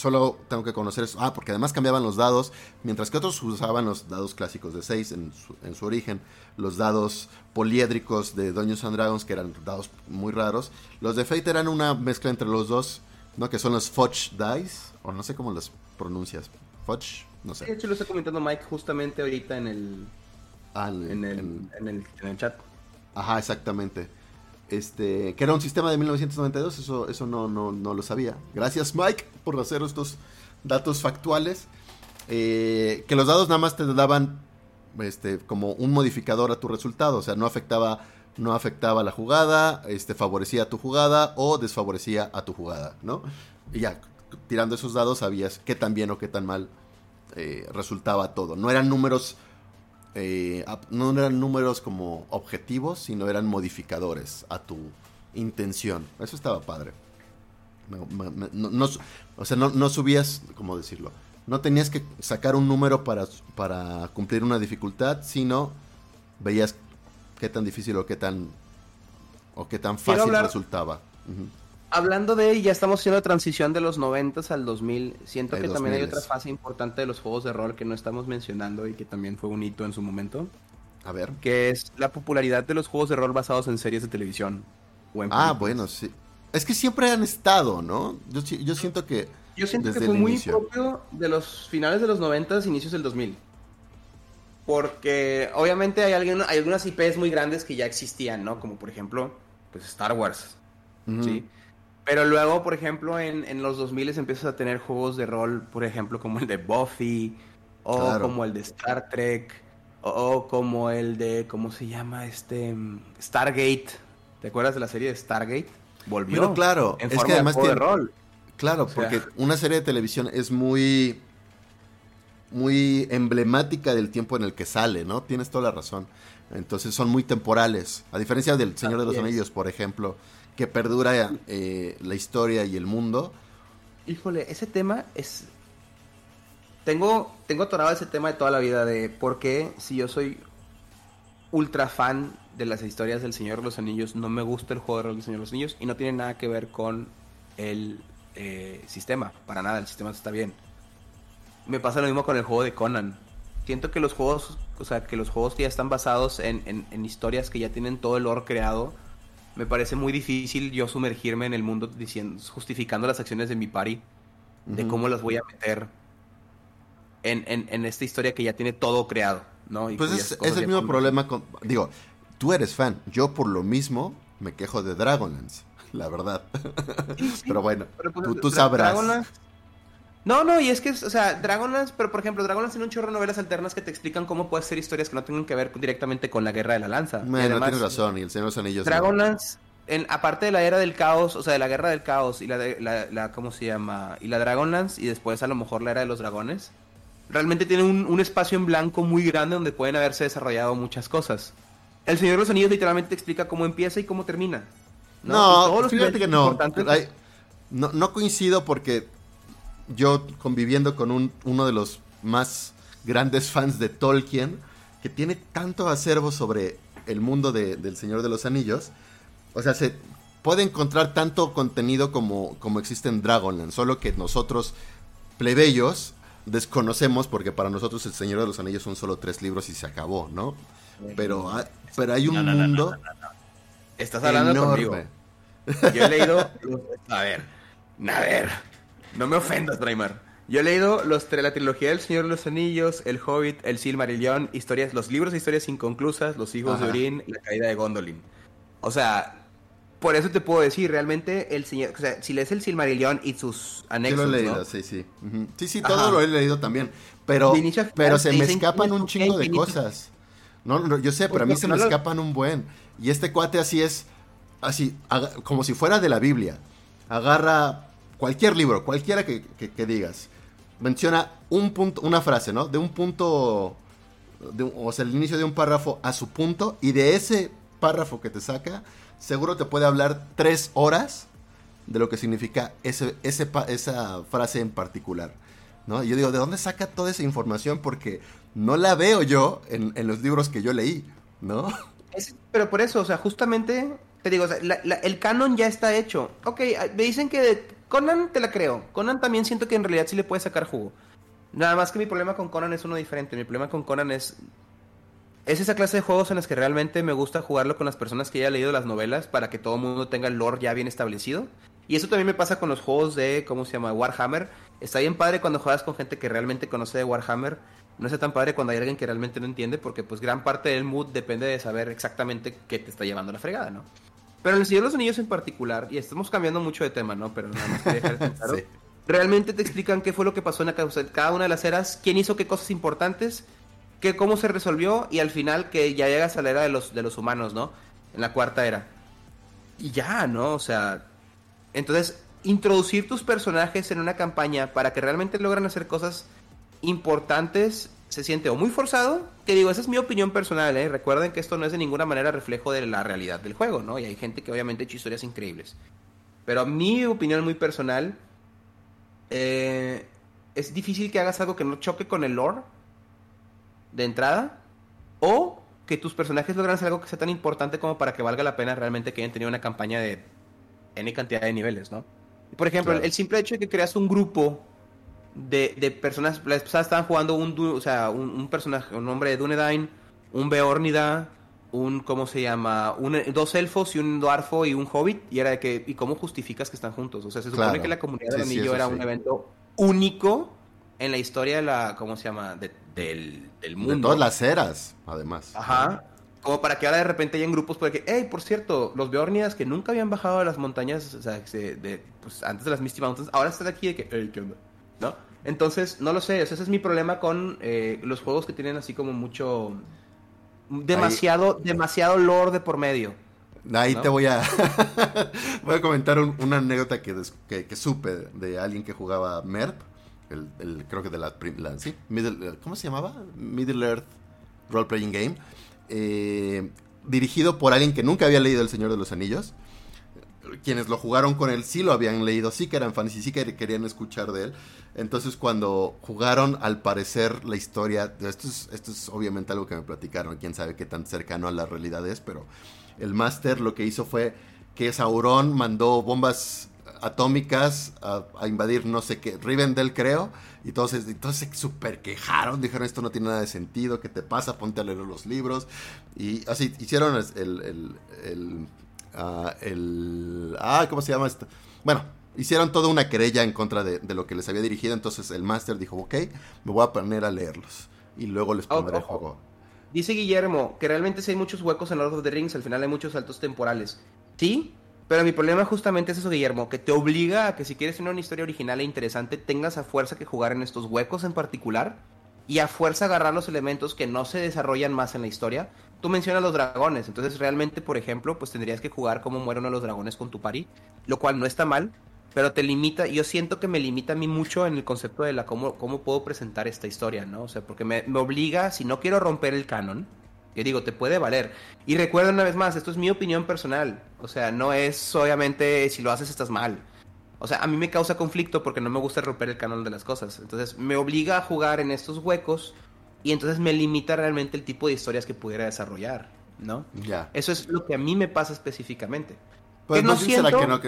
Solo tengo que conocer eso. Ah, porque además cambiaban los dados. Mientras que otros usaban los dados clásicos de 6 en su, en su origen. Los dados poliédricos de Dungeons and Dragons, que eran dados muy raros. Los de Fate eran una mezcla entre los dos. ¿no? Que son los Fudge Dice. O no sé cómo los pronuncias. Fudge, no sé. De hecho, lo está comentando Mike justamente ahorita en el, ah, en, el, en, el, chat. Ajá, exactamente. Este, que era un sistema de 1992, eso, eso no, no, no lo sabía. Gracias Mike por hacer estos datos factuales. Eh, que los dados nada más te daban este, como un modificador a tu resultado, o sea, no afectaba, no afectaba la jugada, este, favorecía tu jugada o desfavorecía a tu jugada, ¿no? Y ya, tirando esos dados sabías qué tan bien o qué tan mal eh, resultaba todo. No eran números, eh, no eran números como objetivos, sino eran modificadores a tu intención. Eso estaba padre. No, o sea, no, subías, ¿cómo decirlo? No tenías que sacar un número para, para cumplir una dificultad, sino veías qué tan difícil o qué tan o qué tan fácil resultaba. Hablando de, ya estamos haciendo transición de los 90 al 2000. Siento que también hay otra fase importante de los juegos de rol que no estamos mencionando y que también fue un hito en su momento. A ver. Que es la popularidad de los juegos de rol basados en series de televisión. ah, bueno, sí. Es que siempre han estado, ¿no? Yo, yo siento que. Yo siento que fue muy propio de los finales de los 90, inicios del 2000. Porque obviamente hay, alguien, hay algunas IPs muy grandes que ya existían, ¿no? Como por ejemplo, pues Star Wars. ¿sí? Pero luego, por ejemplo, en, en los 2000 empiezas a tener juegos de rol, por ejemplo, como el de Buffy, o como el de Star Trek, o, como el de, ¿cómo se llama? Este, Stargate. ¿Te acuerdas de la serie de Stargate? Volvió. claro, en es que además de, rol. Claro, porque una serie de televisión es muy muy emblemática del tiempo en el que sale, ¿no? Tienes toda la razón. Entonces son muy temporales. A diferencia del Señor de los Anillos, por ejemplo, que perdura eh, la historia y el mundo. Híjole, ese tema es... Tengo, tengo atorado ese tema de toda la vida de por qué si yo soy ultra fan de las historias del Señor de los Anillos, no me gusta el juego del Señor de los Anillos y no tiene nada que ver con el eh, sistema, para nada, el sistema está bien. me pasa lo mismo con el juego de Conan. Siento que los juegos, o sea, que los juegos ya están basados en, en, historias que ya tienen todo el lore creado. Me parece muy difícil yo sumergirme en el mundo diciendo, justificando las acciones de mi party, de cómo las voy a meter en, en, esta historia que ya tiene todo creado, ¿no? pues es, es el mismo problema con, digo, tú eres fan, yo por lo mismo me quejo de Dragonlance, la verdad. pero bueno, pues, tú, sabrás. No, no, y es que, o sea, Dragonlance, pero por ejemplo, Dragonlance tiene un chorro de novelas alternas que te explican cómo puedes hacer historias que no tengan que ver directamente con la guerra de la lanza. Bueno, tienes razón, y el Señor de los Anillos. Dragonlance, en, aparte de la era del caos, o sea, de la guerra del caos y la, de, la, ¿cómo se llama? Y la Dragonlance, y después a lo mejor la era de los dragones, realmente tiene un, un espacio en blanco muy grande donde pueden haberse desarrollado muchas cosas. El Señor de los Anillos literalmente te explica cómo empieza y cómo termina. No, fíjate que no. no. No coincido porque yo conviviendo con un, uno de los más grandes fans de Tolkien, que tiene tanto acervo sobre el mundo del Señor de los Anillos, o sea, se puede encontrar tanto contenido como, como existe en Dragonland, solo que nosotros, plebeyos, desconocemos porque para nosotros el Señor de los Anillos son solo tres libros y se acabó, ¿no? Pero, pero hay un mundo... Estás hablando enorme. conmigo. Yo he leído... A ver, a ver. No me ofendas, Draymar. Yo he leído los, la trilogía del Señor de los Anillos, El Hobbit, El Silmarillion, historias, los libros de historias inconclusas, Los Hijos de Urín, La Caída de Gondolin. O sea, por eso te puedo decir, realmente el señor, o sea, si lees el Silmarillion y sus anexos, Sí lo he leído, sí, sí. Sí, sí, todo lo he leído también, pero, pero se me escapan un chingo de cosas. No, yo sé, pero a mí se me escapan un buen. Y este cuate así es, así, como si fuera de la Biblia. Agarra cualquier libro, cualquiera que, digas, menciona un punto, una frase, ¿no? De un punto, o sea, el inicio de un párrafo a su punto, y de ese párrafo que te saca, seguro te puede hablar tres horas de lo que significa ese, esa frase en particular. ¿no? yo digo, ¿de dónde saca toda esa información? Porque no la veo yo en, los libros que yo leí, ¿no? pero por eso, o sea, justamente, te digo, el canon ya está hecho. Ok, me dicen que Conan te la creo. Conan también siento que en realidad sí le puede sacar jugo. Nada más que mi problema con Conan es uno diferente. Mi problema con Conan es. Es esa clase de juegos en los que realmente me gusta jugarlo con las personas que ya han leído las novelas para que todo el mundo tenga el lore ya bien establecido. Y eso también me pasa con los juegos de, ¿cómo se llama? Warhammer. Está bien padre cuando juegas con gente que realmente conoce de Warhammer. No está tan padre cuando hay alguien que realmente no entiende, porque pues gran parte del mood depende de saber exactamente qué te está llevando la fregada, ¿no? Pero en el Señor de los Anillos en particular, y estamos cambiando mucho de tema, ¿no? Pero nada más quería dejar claro. [LAUGHS] Realmente te explican qué fue lo que pasó en cada una de las eras, quién hizo qué cosas importantes, qué, cómo se resolvió, y al final que ya llegas a la era de los, de los humanos, ¿no? En la cuarta era. Y ya, ¿no? O sea. Entonces, introducir tus personajes en una campaña para que realmente logran hacer cosas importantes se siente o muy forzado, que digo, esa es mi opinión personal, ¿eh? recuerden que esto no es de ninguna manera reflejo de la realidad del juego, ¿no? Y hay gente que obviamente ha hecho historias increíbles. Pero mi opinión muy personal, eh, es difícil que hagas algo que no choque con el lore de entrada, o que tus personajes logran hacer algo que sea tan importante como para que valga la pena realmente que hayan tenido una campaña de N cantidad de niveles, ¿no? Por ejemplo, el simple hecho de que creas un grupo de, de personas. Las personas estaban jugando un, o sea, un, personaje, un hombre de Dunedain, un Beornida, un. ¿Cómo se llama? Un, dos elfos y un dwarfo y un hobbit. Y era de que. ¿Y cómo justificas que están juntos? O sea, se supone que la comunidad del anillo era un evento único en la historia de la. ¿Cómo se llama? del, del mundo. De todas las eras, además. Ajá. Como para que ahora de repente hayan grupos porque, hey, por cierto, los Beornidas que nunca habían bajado a las montañas, o sea, de, pues, antes de las Misty Mountains, ahora están aquí de que, hey, ¿qué onda? ¿No? Entonces, no lo sé, ese es mi problema con eh, los juegos que tienen así como mucho... Demasiado, demasiado lore de por medio. Ahí te voy a [LAUGHS] voy a comentar una anécdota que, que, supe de alguien que jugaba MERP, el, creo que de la, sí, Middle, ¿cómo se llamaba? Middle Earth Role Playing Game, eh, dirigido por alguien que nunca había leído El Señor de los Anillos quienes lo jugaron con él sí lo habían leído, sí que eran fans y sí que querían escuchar de él. Entonces cuando jugaron, al parecer la historia, esto es, esto es obviamente algo que me platicaron, quién sabe qué tan cercano a la realidad es, pero el máster lo que hizo fue que Sauron mandó bombas atómicas a, invadir no sé qué, Rivendell creo, y todos, entonces se super quejaron, dijeron esto no tiene nada de sentido, ¿qué te pasa? Ponte a leer los libros. Y así hicieron el, el, el, ah, el ah, ¿cómo se llama esto? Bueno, hicieron toda una querella en contra de, lo que les había dirigido, entonces el máster dijo, ok, me voy a poner a leerlos y luego les pondré el juego. Dice Guillermo que realmente si hay muchos huecos en Lord of the Rings, al final hay muchos saltos temporales. Sí, pero mi problema justamente es eso, Guillermo, que te obliga a que si quieres tener una historia original e interesante, tengas a fuerza que jugar en estos huecos en particular y a fuerza agarrar los elementos que no se desarrollan más en la historia. Tú mencionas los dragones, entonces realmente, por ejemplo, pues tendrías que jugar como mueren los dragones con tu pari, lo cual no está mal, pero te limita, yo siento que me limita a mí mucho en el concepto de la cómo, cómo puedo presentar esta historia, ¿no? O sea, porque me, me obliga, si no quiero romper el canon, que digo, te puede valer. Y recuerda una vez más, esto es mi opinión personal. O sea, no es obviamente si lo haces estás mal. O sea, a mí me causa conflicto porque no me gusta romper el canon de las cosas. Entonces, me obliga a jugar en estos huecos y entonces me limita realmente el tipo de historias que pudiera desarrollar, ¿no? Ya. Eso es lo que a mí me pasa específicamente. Pues no siento... que no...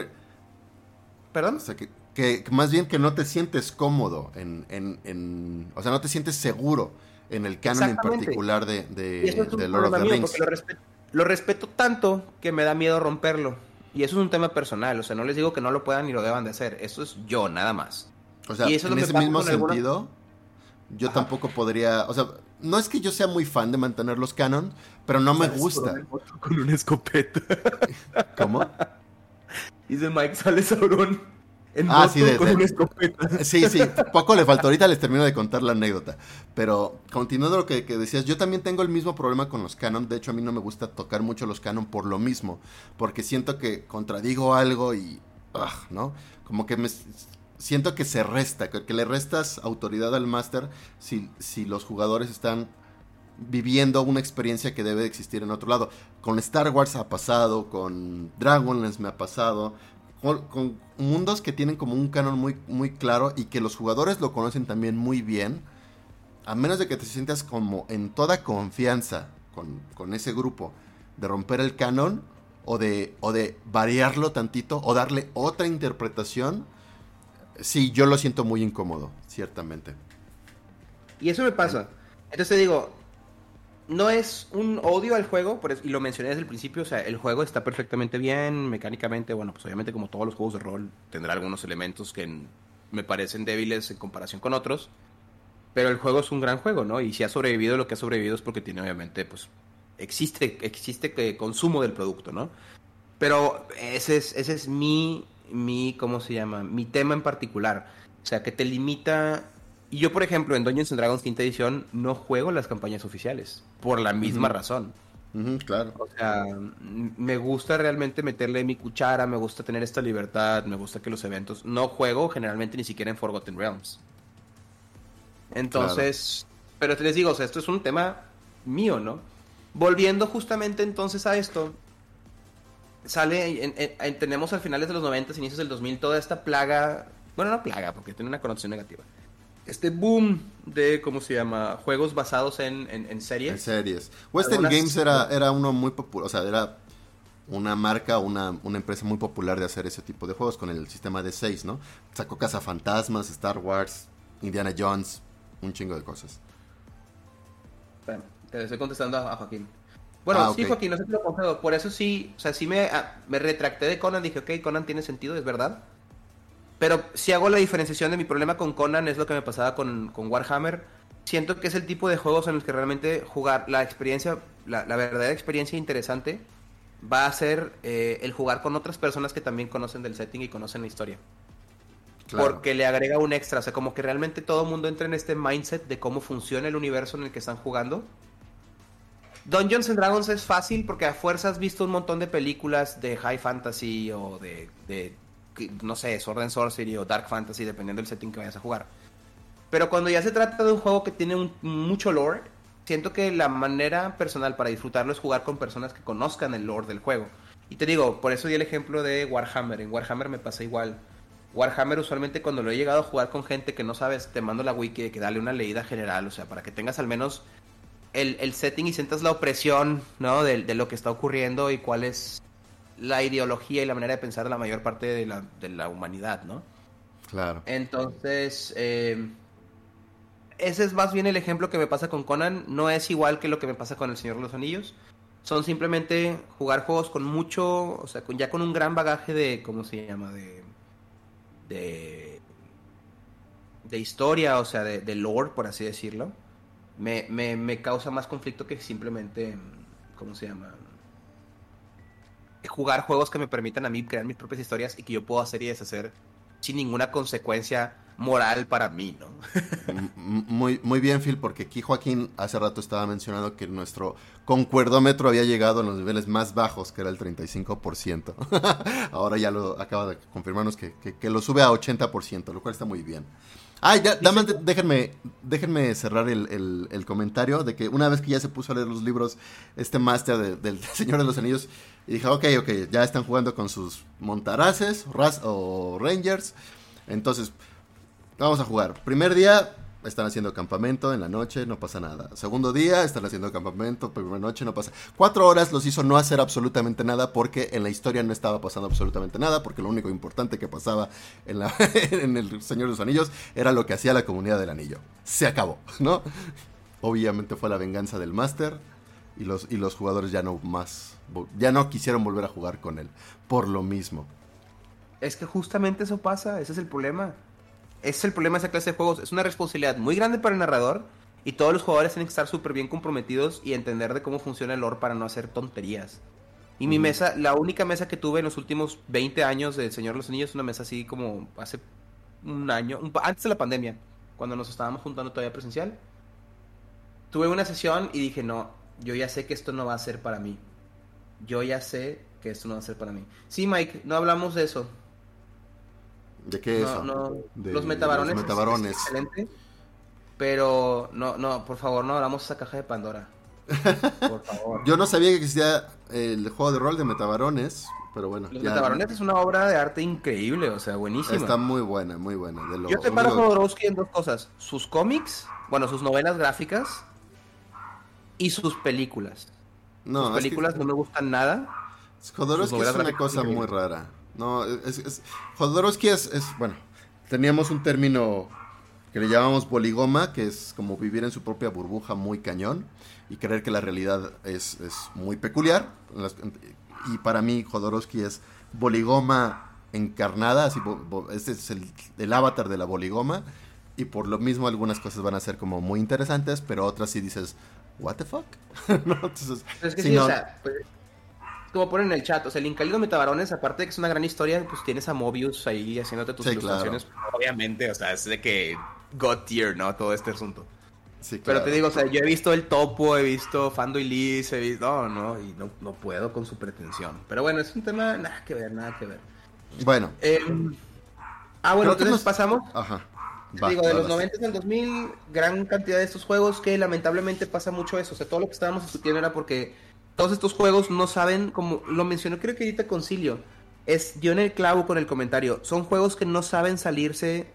¿Perdón? O sea, que, que, más bien que no te sientes cómodo en, en, en... O sea, no te sientes seguro en el canon en particular de, de, Lord of the Rings. Lo respeto, tanto que me da miedo romperlo. Y eso es un tema personal, o sea, no les digo que no lo puedan ni lo deban de hacer, eso es yo, nada más. O sea, en ese mismo sentido, yo tampoco podría, o sea, no es que yo sea muy fan de mantener los canon, pero no me gusta. Con una escopeta. [LAUGHS] ¿Cómo? Dice Mike, sale Sauron ah, sí, [LAUGHS] Sí, sí, poco le faltó. Ahorita les termino de contar la anécdota. Pero continuando lo que, decías, yo también tengo el mismo problema con los canon. De hecho, a mí no me gusta tocar mucho los canon por lo mismo. Porque siento que contradigo algo y. ¿No? Como que me. Siento que se resta, que, le restas autoridad al máster si, si los jugadores están viviendo una experiencia que debe existir en otro lado. Con Star Wars ha pasado, con Dragonlance me ha pasado, con, mundos que tienen como un canon muy, muy claro y que los jugadores lo conocen también muy bien, a menos de que te sientas como en toda confianza con, ese grupo de romper el canon o de, o de variarlo tantito o darle otra interpretación, sí, yo lo siento muy incómodo, ciertamente. Y eso me pasa. Entonces te digo, no es un odio al juego, y lo mencioné desde el principio, o sea, el juego está perfectamente bien, mecánicamente, bueno, pues obviamente como todos los juegos de rol, tendrá algunos elementos que me parecen débiles en comparación con otros, pero el juego es un gran juego, ¿no? Y si ha sobrevivido lo que ha sobrevivido es porque tiene obviamente, pues, existe, existe que consumo del producto, ¿no? Pero ese es, ese es mi, mi, ¿cómo se llama? Mi tema en particular. O sea, que te limita y yo, por ejemplo, en Dungeons and Dragons quinta edición no juego las campañas oficiales, por la misma razón. claro. O sea, me gusta realmente meterle mi cuchara, me gusta tener esta libertad, me gusta que los eventos... No juego generalmente ni siquiera en Forgotten Realms. Entonces, pero te les digo, o sea, esto es un tema mío, ¿no? Volviendo justamente entonces a esto, sale, tenemos al finales de los 90, inicios del 2000, toda esta plaga, bueno, no plaga, porque tiene una connotación negativa este boom de, ¿cómo se llama? Juegos basados en, en, series. En series. Western Games era, era uno muy popular, o sea, era una marca, una, una empresa muy popular de hacer ese tipo de juegos con el sistema de 6, ¿no? Sacó Fantasmas, Star Wars, Indiana Jones, un chingo de cosas. Bueno, te estoy contestando a, Joaquín. Bueno, ah, sí, Joaquín, no sé si lo concedo. Por eso sí, o sea, sí me, ah, me retracté de Conan, dije, ok, Conan tiene sentido, es verdad. Pero si hago la diferenciación de mi problema con Conan, es lo que me pasaba con, Warhammer. Siento que es el tipo de juegos en los que realmente jugar la experiencia, la, verdadera experiencia interesante, va a ser eh, el jugar con otras personas que también conocen del setting y conocen la historia. Porque le agrega un extra, o sea, como que realmente todo el mundo entra en este mindset de cómo funciona el universo en el que están jugando. Dungeons and Dragons es fácil porque a fuerza has visto un montón de películas de high fantasy o de no sé, Sword and Sorcery o Dark Fantasy, dependiendo del setting que vayas a jugar. Pero cuando ya se trata de un juego que tiene mucho lore, siento que la manera personal para disfrutarlo es jugar con personas que conozcan el lore del juego. Y te digo, por eso di el ejemplo de Warhammer. En Warhammer me pasa igual. Warhammer usualmente cuando lo he llegado a jugar con gente que no sabes, te mando la wiki que dale una leída general, o sea, para que tengas al menos el, setting y sientas la opresión, ¿no? De, de, lo que está ocurriendo y cuál es la ideología y la manera de pensar de la mayor parte de la, de la humanidad, ¿no? Claro. Entonces, eh, ese es más bien el ejemplo que me pasa con Conan. No es igual que lo que me pasa con El Señor de los Anillos. Son simplemente jugar juegos con mucho, o sea, con, ya con un gran bagaje de, ¿cómo se llama? De, de, de historia, o sea, de, de lore, por así decirlo. Me, me, me causa más conflicto que simplemente, ¿cómo se llama? Jugar juegos que me permitan a mí crear mis propias historias y que yo puedo hacer y deshacer sin ninguna consecuencia moral para mí, ¿no? muy, muy bien, Phil, porque aquí Joaquín hace rato estaba mencionando que nuestro concuerdómetro había llegado a los niveles más bajos, que era el 35%. [LAUGHS] Ahora ya lo acaba de confirmarnos que, que, lo sube a 80%, lo cual está muy bien. Ah, ya, dame, déjenme, déjenme cerrar el, el, comentario de que una vez que ya se puso a leer los libros, este máster del [LAUGHS] Señor de los Anillos, y dije, ok, ok, ya están jugando con sus montaraces o rangers. Entonces, vamos a jugar. Primer día, están haciendo campamento en la noche, no pasa nada. Segundo día, están haciendo campamento, primera noche, no pasa. Cuatro horas los hizo no hacer absolutamente nada porque en la historia no estaba pasando absolutamente nada, porque lo único importante que pasaba en, [LAUGHS] en el Señor de los Anillos era lo que hacía la comunidad del anillo. Se acabó, ¿no? Obviamente fue la venganza del máster y los, y los jugadores ya no más, ya no quisieron volver a jugar con él, por lo mismo. Es que justamente eso pasa, ese es el problema es el problema de esa clase de juegos. Es una responsabilidad muy grande para el narrador y todos los jugadores tienen que estar súper bien comprometidos y entender de cómo funciona el lore para no hacer tonterías. Y mi mesa, la única mesa que tuve en los últimos 20 años del Señor de los Anillos, una mesa así como hace un año, antes de la pandemia, cuando nos estábamos juntando todavía presencial. Tuve una sesión y dije, no, yo ya sé que esto no va a ser para mí. Yo ya sé que esto no va a ser para mí. Sí, Mike, no hablamos de eso. ¿De qué eso? los metabarones. Los metabarones. excelente. Pero no, no, por favor, no abramos esa caja de Pandora. Por favor. [LAUGHS] Yo no sabía que existía el juego de rol de metabarones, pero bueno. Los metabarones es una obra de arte increíble, o sea, buenísima. Está muy buena, muy buena. Yo te paro Jodorowsky en dos cosas: sus cómics, bueno, sus novelas gráficas y sus películas. No, sus películas no me gustan nada. Jodorowsky es una cosa muy rara. No, es, es Jodorowsky es, bueno, teníamos un término que le llamamos poligoma, que es como vivir en su propia burbuja muy cañón y creer que la realidad es, muy peculiar. Y para mí Jodorowsky es boligoma encarnada, así, este es el, avatar de la boligoma. Y por lo mismo algunas cosas van a ser como muy interesantes, pero otras sí dices, ¿What the fuck? [LAUGHS] no, entonces, es que sí, o sea, pues, como ponen en el chat, o sea, el Incálido Metabarones, aparte de que es una gran historia, pues tienes a Mobius ahí haciéndote tus ilustraciones. Obviamente, o sea, es de que God tier, ¿no? Todo este asunto. Sí, claro. Pero te digo, o sea, yo he visto el topo, he visto Fando y Liz, he visto. No, no, y no, no puedo con su pretensión. Pero bueno, es un tema nada que ver, nada que ver. Bueno. Eh, ah, bueno, entonces nos... pasamos. Ajá. digo, de los 90 al 2000, gran cantidad de estos juegos que lamentablemente pasa mucho eso. O sea, todo lo que estábamos discutiendo era porque todos estos juegos no saben, como lo mencionó creo que ahorita Concilio, es dio en el clavo con el comentario, son juegos que no saben salirse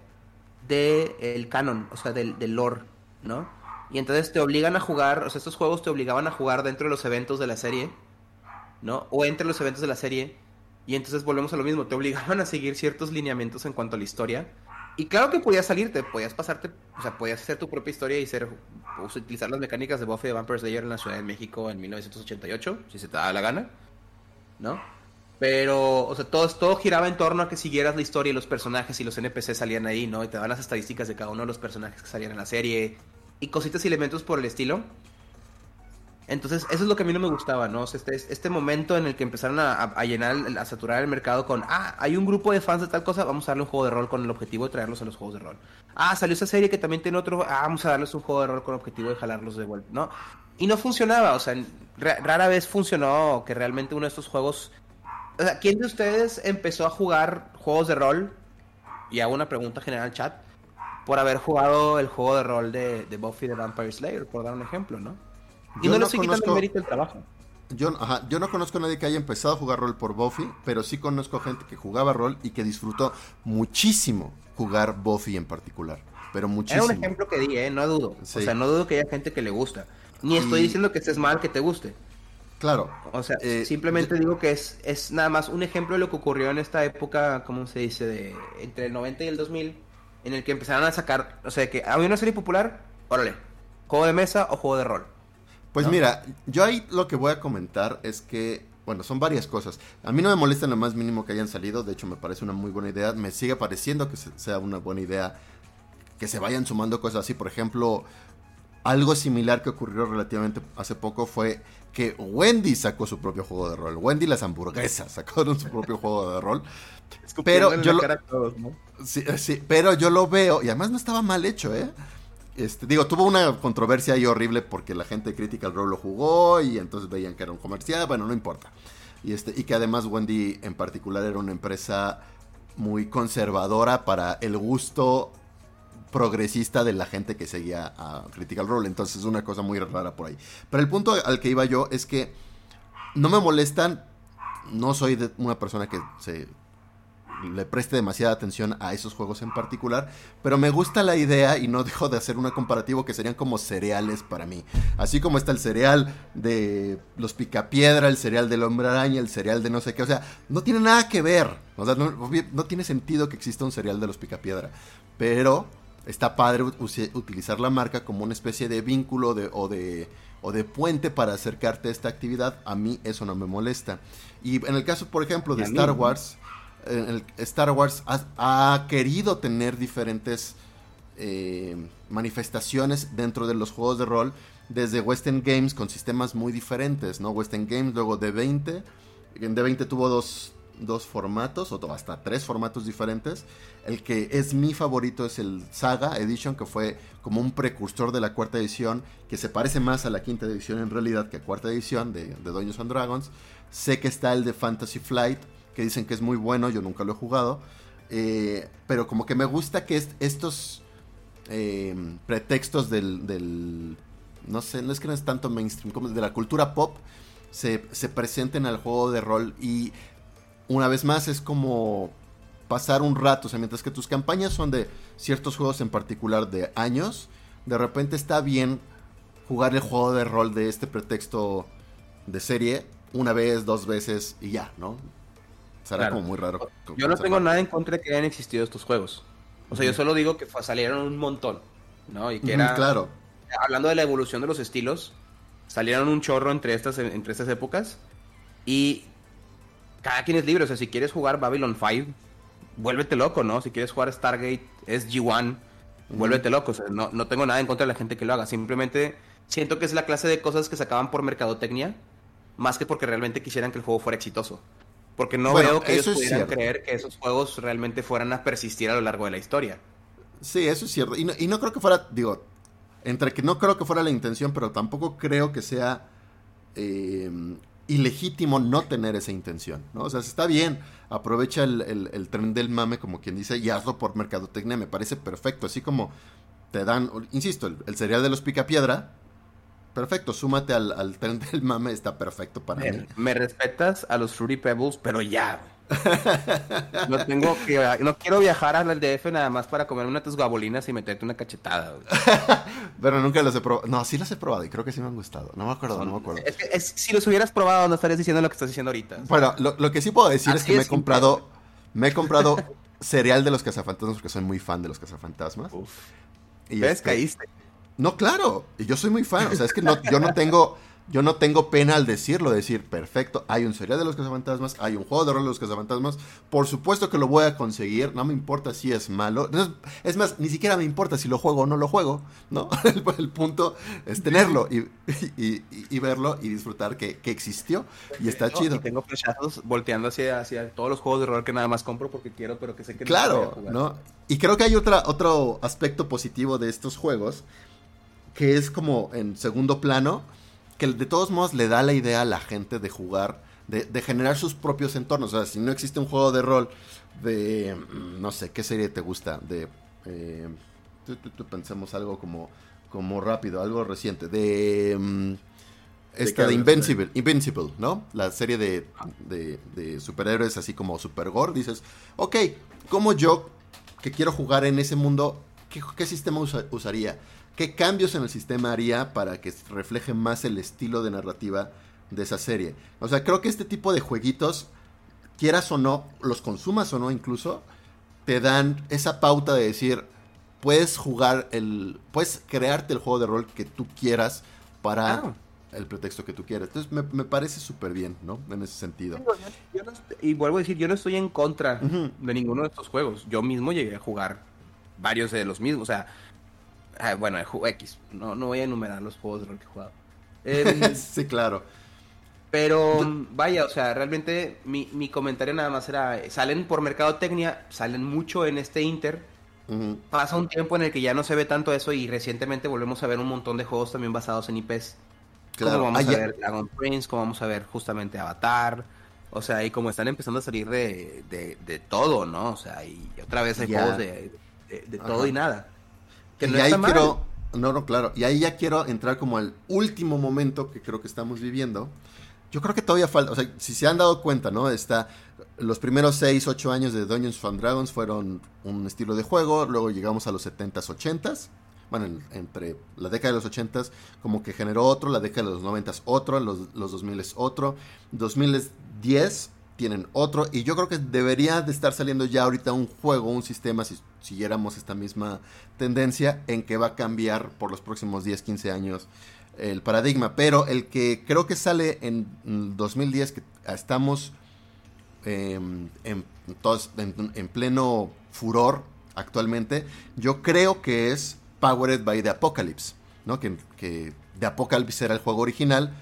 del el canon, o sea, del, del lore, ¿no? Y entonces te obligan a jugar, o sea, estos juegos te obligaban a jugar dentro de los eventos de la serie, ¿no? O entre los eventos de la serie. Y entonces volvemos a lo mismo, te obligaban a seguir ciertos lineamientos en cuanto a la historia. Y claro que podías salirte, podías pasarte, o sea, podías hacer tu propia historia y ser, utilizar las mecánicas de Buffy de Vampire Slayer en la Ciudad de México en 1988, si se te da la gana, ¿no? Pero, o sea, todo, todo giraba en torno a que siguieras la historia y los personajes y los NPC salían ahí, ¿no? Y te dan las estadísticas de cada uno de los personajes que salían en la serie y cositas y elementos por el estilo. Entonces, eso es lo que a mí no me gustaba, ¿no? este, este momento en el que empezaron a, llenar, a saturar el mercado con, ah, hay un grupo de fans de tal cosa, vamos a darle un juego de rol con el objetivo de traerlos a los juegos de rol. Ah, salió esa serie que también tiene otro, ah, vamos a darles un juego de rol con el objetivo de jalarlos de vuelta, ¿no? Y no funcionaba, o sea, rara vez funcionó que realmente uno de estos juegos... O sea, ¿quién de ustedes empezó a jugar juegos de rol? Y hago una pregunta general chat, por haber jugado el juego de rol de, de Buffy the Vampire Slayer, por dar un ejemplo, ¿no? Y no, le estoy quitando mérito el trabajo. Yo, yo no conozco a nadie que haya empezado a jugar rol por Buffy, pero sí conozco gente que jugaba rol y que disfrutó muchísimo jugar Buffy en particular. Pero muchísimo. Era un ejemplo que di, ¿eh? no dudo. O sea, no dudo que haya gente que le gusta. Ni estoy diciendo que estés mal que te guste. Claro. O sea, eh, simplemente digo que es, es nada más un ejemplo de lo que ocurrió en esta época, ¿cómo se dice? De, entre el 90 y el 2000, en el que empezaron a sacar, o sea, que había una serie popular, órale, juego de mesa o juego de rol. Pues mira, yo ahí lo que voy a comentar es que, bueno, son varias cosas. A mí no me molesta en lo más mínimo que hayan salido, de hecho me parece una muy buena idea, me sigue pareciendo que sea una buena idea que se vayan sumando cosas así, por ejemplo, algo similar que ocurrió relativamente hace poco fue que Wendy sacó su propio juego de rol. Wendy las hamburguesas sacaron su propio [LAUGHS] juego de rol. Pero yo, lo, sí, pero yo lo veo, y además no estaba mal hecho, ¿eh? Este, digo, tuvo una controversia ahí horrible porque la gente de Critical Role lo jugó y entonces veían que era un comercial, bueno, no importa. Y, este, y que además Wendy en particular era una empresa muy conservadora para el gusto progresista de la gente que seguía a Critical Role. Entonces es una cosa muy rara por ahí. Pero el punto al que iba yo es que no me molestan. No soy de una persona que se le preste demasiada atención a esos juegos en particular, pero me gusta la idea y no dejo de hacer un comparativo que serían como cereales para mí. Así como está el cereal de los picapiedra, el cereal del hombre araña, el cereal de no sé qué, o sea, no tiene nada que ver. O sea, no, no tiene sentido que exista un cereal de los picapiedra, pero está padre utilizar la marca como una especie de vínculo de, o, de, o de puente para acercarte a esta actividad. A mí eso no me molesta. Y en el caso, por ejemplo, de Star Wars, Star Wars ha, querido tener diferentes eh, manifestaciones dentro de los juegos de rol. Desde Western Games con sistemas muy diferentes, ¿no? Western Games, luego D20. En D20 tuvo dos, dos formatos, o hasta tres formatos diferentes. El que es mi favorito es el Saga Edition, que fue como un precursor de la cuarta edición, que se parece más a la quinta edición en realidad que a cuarta edición de, de Dungeons and Dragons. Sé que está el de Fantasy Flight, que dicen que es muy bueno, yo nunca lo he jugado. Eh, pero como que me gusta que estos eh, pretextos del, No sé, no es que no es tanto mainstream, como de la cultura pop, se, se presenten al juego de rol y una vez más es como pasar un rato, o sea, mientras que tus campañas son de ciertos juegos en particular de años, de repente está bien jugar el juego de rol de este pretexto de serie una vez, dos veces y ya, ¿no? Será como muy raro. Yo no tengo nada en contra de que hayan existido estos juegos. O sea, yo solo digo que salieron un montón, ¿no? Y que era... Claro. Hablando de la evolución de los estilos, salieron un chorro entre estas, entre estas épocas. Y cada quien es libre. O sea, si quieres jugar Babylon 5, vuélvete loco, ¿no? Si quieres jugar Stargate SG-1, vuélvete loco. O sea, no, no tengo nada en contra de la gente que lo haga. Simplemente siento que es la clase de cosas que se acaban por mercadotecnia, más que porque realmente quisieran que el juego fuera exitoso. Porque no veo que ellos pudieran creer que esos juegos realmente fueran a persistir a lo largo de la historia. Sí, eso es cierto. Y no, y no creo que fuera, digo, entre que no creo que fuera la intención, pero tampoco creo que sea eh, ilegítimo no tener esa intención, ¿no? O sea, está bien, aprovecha el, tren del mame, como quien dice, y hazlo por mercadotecnia, me parece perfecto, así como te dan, insisto, el, cereal de los picapiedra, perfecto, súmate al, tren del mame, está perfecto para mí. Me respetas a los Fruity Pebbles, pero ya, no tengo que, no quiero viajar al DF nada más para comer unas gabolinas y meterte una cachetada. [LAUGHS] Pero nunca los he probado. No, sí los he probado y creo que sí me han gustado. No me acuerdo, no me acuerdo. si los hubieras probado, no estarías diciendo lo que estás diciendo ahorita. Bueno, lo, que sí puedo decir es que me he comprado, me he comprado [LAUGHS] cereal de los cazafantasmas porque soy muy fan de los cazafantasmas. Uf. Y ¿Ves? Este, Caíste. No, claro. Y yo soy muy fan. O sea, es que no, yo no tengo yo no tengo pena al decirlo, decir, perfecto, hay un serial de los cazafantasmas, hay un juego de rol de los cazafantasmas, por supuesto que lo voy a conseguir, no me importa si es malo, es más, ni siquiera me importa si lo juego o no lo juego, ¿no? [LAUGHS] El, punto es tenerlo y, verlo y disfrutar que, existió y está chido. Y tengo flechazos volteando hacia, hacia todos los juegos de rol que nada más compro porque quiero, pero que sé que claro, no, ¿no? Y creo que hay otra, otro aspecto positivo de estos juegos, que es como en segundo plano, que de todos modos le da la idea a la gente de jugar, de, generar sus propios entornos. O sea, si no existe un juego de rol de, mm, no sé, ¿qué serie te gusta? De, eh, pensemos algo como, como rápido, algo reciente, de... Mm, esta de Invincible, Invincible, ¿no? La serie de, de, superhéroes así como Super Gore. Dices, ok, como yo que quiero jugar en ese mundo, ¿qué, sistema usaría? ¿Qué cambios en el sistema haría para que refleje más el estilo de narrativa de esa serie. O sea, creo que este tipo de jueguitos, quieras o no, los consumas o no incluso, te dan esa pauta de decir, puedes jugar el, puedes crearte el juego de rol que tú quieras para el pretexto que tú quieras. Entonces me, parece súper bien, ¿no? En ese sentido. y vuelvo a decir, yo no estoy en contra de ninguno de estos juegos. Yo mismo llegué a jugar varios de los mismos. O sea, ah, bueno, X. No, no voy a enumerar los juegos de rol que he jugado. [LAUGHS] Em, sí, claro. Pero vaya, o sea, realmente mi, mi comentario nada más era, salen por mercadotecnia, salen mucho en este Inter, Pasa un tiempo en el que ya no se ve tanto eso y recientemente volvemos a ver un montón de juegos también basados en IPs. Claro. Como vamos a ver Dragon Prince, como vamos a ver justamente Avatar. O sea, y como están empezando a salir de, de, todo, ¿no? O sea, y otra vez hay juegos de, de todo y nada. Que no ahí quiero, no, no, claro. Y ahí ya quiero entrar como al último momento que creo que estamos viviendo. Yo creo que todavía falta, o sea, si se han dado cuenta, ¿no? Está los primeros 6, 8 años de Dungeons and Dragons fueron un estilo de juego, luego llegamos a los 70s, 80s, bueno, entre la década de los 80s como que generó otro, la década de los 90s otro, los, los 2000s otro, 2010 tienen otro, y yo creo que debería de estar saliendo ya ahorita un juego, un sistema, si siguiéramos esta misma tendencia, en que va a cambiar por los próximos 10, 15 años el paradigma, pero el que creo que sale en 2010, que estamos Em, en, en, pleno furor actualmente, yo creo que es Powered by the Apocalypse, ¿no? Que, que The Apocalypse era el juego original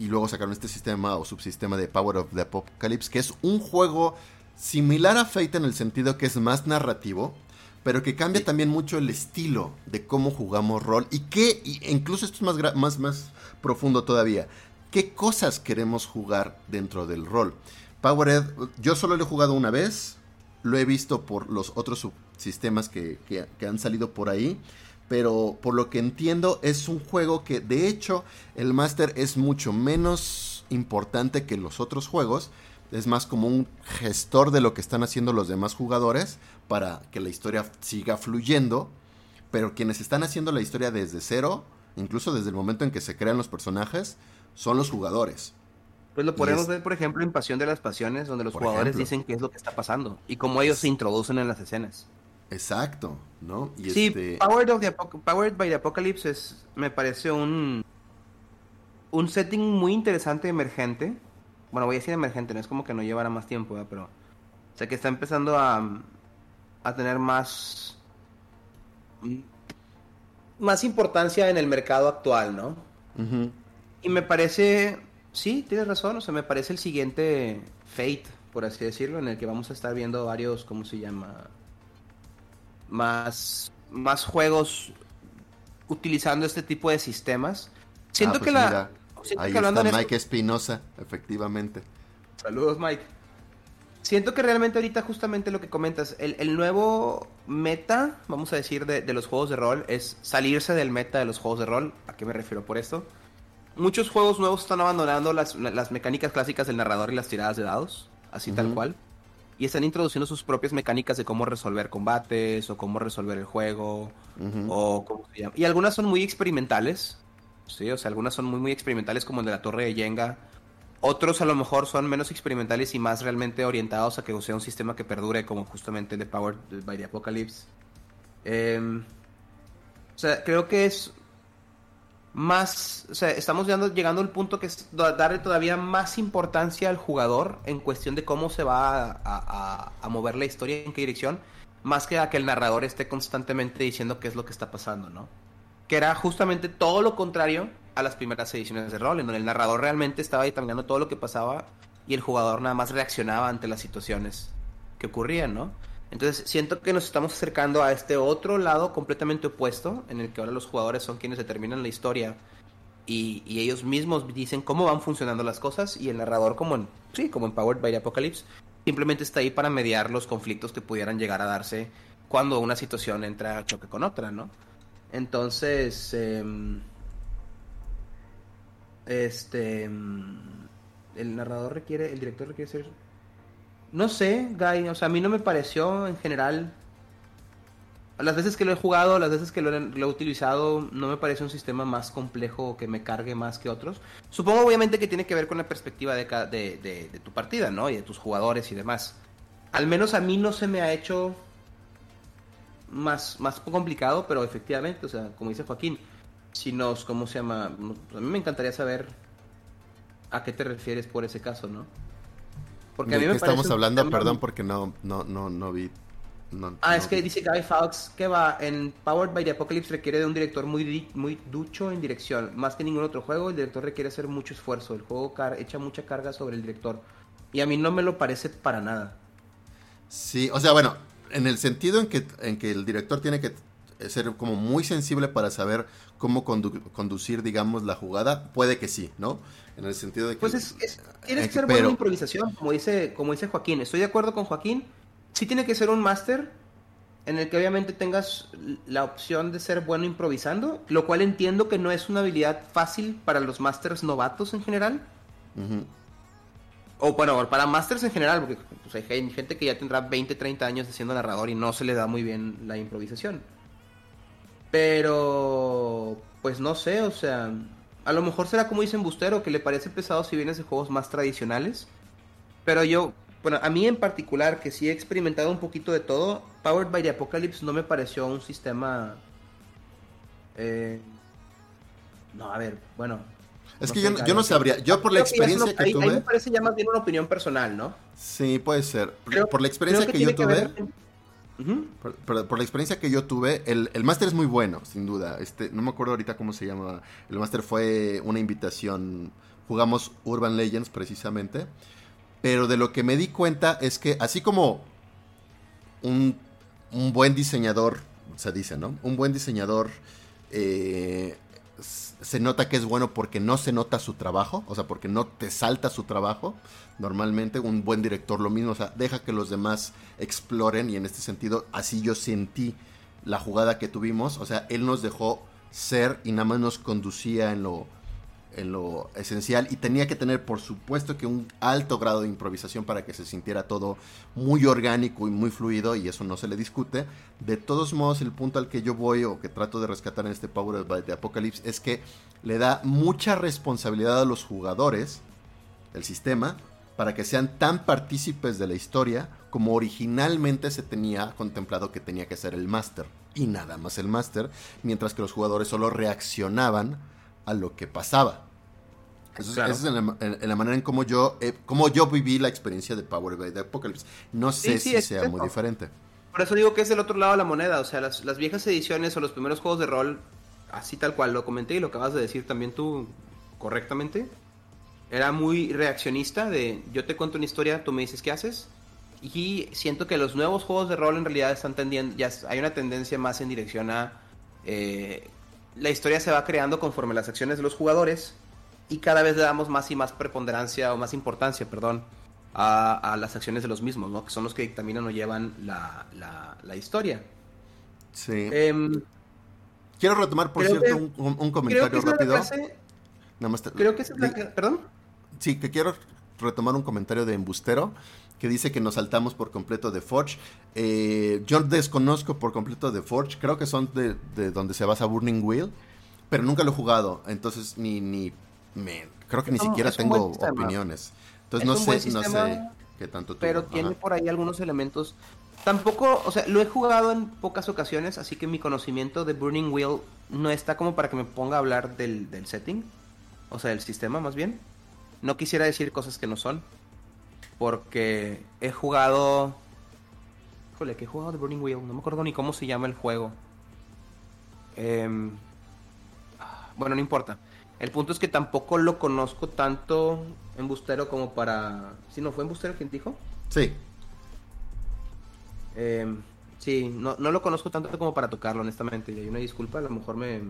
y luego sacaron este sistema o subsistema de Power of the Apocalypse, que es un juego similar a Fate en el sentido que es más narrativo, pero que cambia también mucho el estilo de cómo jugamos rol y que, incluso esto es más, más, más profundo todavía, qué cosas queremos jugar dentro del rol. Powered, yo solo lo he jugado una vez, lo he visto por los otros subsistemas que, que, han salido por ahí, pero por lo que entiendo es un juego que de hecho el Master es mucho menos importante que los otros juegos, es más como un gestor de lo que están haciendo los demás jugadores para que la historia siga fluyendo, pero quienes están haciendo la historia desde cero, incluso desde el momento en que se crean los personajes, son los jugadores. Pues lo podemos ver, por ejemplo, en Pasión de las Pasiones, donde los jugadores dicen qué es lo que está pasando y cómo ellos se introducen en las escenas. Exacto, ¿no? sí, este Powered, by the Apocalypse es, me parece un, un setting muy interesante, emergente. Bueno, voy a decir emergente, no es como que no llevara más tiempo, pero... O sea, que está empezando a, a tener más... Más importancia en el mercado actual, ¿no? Y me parece Sí, tienes razón, o sea, me parece el siguiente Fate, por así decirlo, en el que vamos a estar viendo varios, ¿cómo se llama? Más, más juegos utilizando este tipo de sistemas. Siento ah, pues que la... ahí está Mike Espinosa, efectivamente. Saludos, Mike. Siento que realmente ahorita justamente lo que comentas, el, nuevo meta, vamos a decir, de, de, los juegos de rol es salirse del meta de los juegos de rol. ¿A qué me refiero por esto? muchos juegos nuevos están abandonando las, mecánicas clásicas del narrador y las tiradas de dados, así tal cual. Y están introduciendo sus propias mecánicas de cómo resolver combates o cómo resolver el juego o cómo se llama. Y algunas son muy experimentales, sí, o sea, algunas son muy muy experimentales como el de la Torre de Jenga. Otros a lo mejor son menos experimentales y más realmente orientados a que sea un sistema que perdure como justamente el de Power by the Apocalypse. Em, o sea, creo que es más, o sea, estamos llegando, llegando al punto que es darle todavía más importancia al jugador en cuestión de cómo se va a, mover la historia, en qué dirección, más que a que el narrador esté constantemente diciendo qué es lo que está pasando, ¿no? Que era justamente todo lo contrario a las primeras ediciones de rol, en donde el narrador realmente estaba determinando todo lo que pasaba y el jugador nada más reaccionaba ante las situaciones que ocurrían, ¿no? Entonces siento que nos estamos acercando a este otro lado completamente opuesto, en el que ahora los jugadores son quienes determinan la historia y, ellos mismos dicen cómo van funcionando las cosas y el narrador como en, sí, como en Powered by the Apocalypse, simplemente está ahí para mediar los conflictos que pudieran llegar a darse cuando una situación entra a choque con otra, ¿no? Entonces, em, este, em, el narrador requiere, el director requiere ser no sé, Guy, o sea, a mí no me pareció en general las veces que lo he jugado, las veces que lo he, utilizado, no me parece un sistema más complejo que me cargue más que otros. Supongo obviamente que tiene que ver con la perspectiva de, de, de, tu partida, ¿no? Y de tus jugadores y demás. Al menos a mí no se me ha hecho más, más complicado, pero efectivamente, o sea, como dice Joaquín, si nos, ¿cómo se llama? A mí me encantaría saber a qué te refieres por ese caso, ¿no? Porque a mí me estamos hablando? Perdón, porque no, no, no, no vi ah, es que dice Guy Fawkes que va en Powered by the Apocalypse requiere de un director muy, muy ducho en dirección. Más que ningún otro juego, el director requiere hacer mucho esfuerzo. El juego echa mucha carga sobre el director. Y a mí no me lo parece para nada. Sí, o sea, bueno, en el sentido en que, en que el director tiene que ser como muy sensible para saber cómo conducir, digamos, la jugada, puede que sí, ¿no? En el sentido de que... Pues es, tienes que ser buena improvisación, como dice, como dice Joaquín. Estoy de acuerdo con Joaquín sí tiene que ser un máster en el que obviamente tengas la opción de ser bueno improvisando, lo cual entiendo que no es una habilidad fácil para los masters novatos en general. O bueno, para masters en general, porque pues, hay gente que ya tendrá 20, 30 años siendo narrador y no se le da muy bien la improvisación. Pero, pues no sé, o sea, a lo mejor será como dicen Bustero, que le parece pesado si vienes de juegos más tradicionales. Pero yo, bueno, a mí en particular, que sí he experimentado un poquito de todo, Powered by the Apocalypse no me pareció un sistema... Eh, no, a ver, bueno. Es que yo, no sabría, yo por la experiencia que, tuve... Ahí me parece ya más bien una opinión personal, ¿no? Sí, puede ser. por la experiencia que, yo tuve... por, la experiencia que yo tuve, el, el máster es muy bueno, sin duda. Este, no me acuerdo ahorita cómo se llama. El máster fue una invitación. Jugamos Urban Legends precisamente. Pero de lo que me di cuenta es que así como un, buen diseñador, se dice, ¿no? Un buen diseñador eh, se nota que es bueno porque no se nota su trabajo, o sea, porque no te salta su trabajo. Normalmente un buen director lo mismo, o sea, deja que los demás exploren y en este sentido así yo sentí la jugada que tuvimos, o sea, él nos dejó ser y nada más nos conducía en lo en lo esencial y tenía que tener por supuesto que un alto grado de improvisación para que se sintiera todo muy orgánico y muy fluido y eso no se le discute. De todos modos el punto al que yo voy o que trato de rescatar en este Power de Apocalypse es que le da mucha responsabilidad a los jugadores del sistema para que sean tan partícipes de la historia como originalmente se tenía contemplado que tenía que ser el máster y nada más el máster, mientras que los jugadores solo reaccionaban a lo que pasaba. Eso, es en la, manera en cómo yo, eh, yo viví la experiencia de Power by the Apocalypse. No sé si sea muy diferente. Por eso digo que es el otro lado de la moneda. O sea, las, las, viejas ediciones o los primeros juegos de rol, así tal cual lo comenté y lo acabas de decir también tú correctamente, era muy reaccionista de yo te cuento una historia, tú me dices qué haces. Y siento que los nuevos juegos de rol en realidad están tendiendo, ya hay una tendencia más en dirección a eh, la historia se va creando conforme las acciones de los jugadores y cada vez le damos más y más preponderancia o más importancia, perdón, a, las acciones de los mismos, ¿no? Que son los que dictaminan o llevan la, la, historia. Sí. Em, quiero retomar, por cierto, un, comentario rápido. creo que es la, ¿Perdón? Sí, que quiero retomar un comentario de Embustero que dice que nos saltamos por completo de Forge. Eh, yo desconozco por completo de Forge, creo que son de, donde se basa Burning Wheel, pero nunca lo he jugado, entonces ni, ni me, creo que ni siquiera tengo opiniones. Entonces no sé, no sé qué tanto Pero tiene por ahí algunos elementos. Tampoco, o sea, lo he jugado en pocas ocasiones, así que mi conocimiento de Burning Wheel no está como para que me ponga a hablar del, del setting, o sea, del sistema más bien. No quisiera decir cosas que no son. Porque he jugado. Híjole, que he jugado de Burning Wheel. No me acuerdo ni cómo se llama el juego. Em, bueno, no importa. El punto es que tampoco lo conozco tanto en Bustero como para. ¿Si no fue en Bustero quien dijo? Sí. Em, sí, no, no, lo conozco tanto como para tocarlo, honestamente. Y hay una disculpa, a lo mejor me.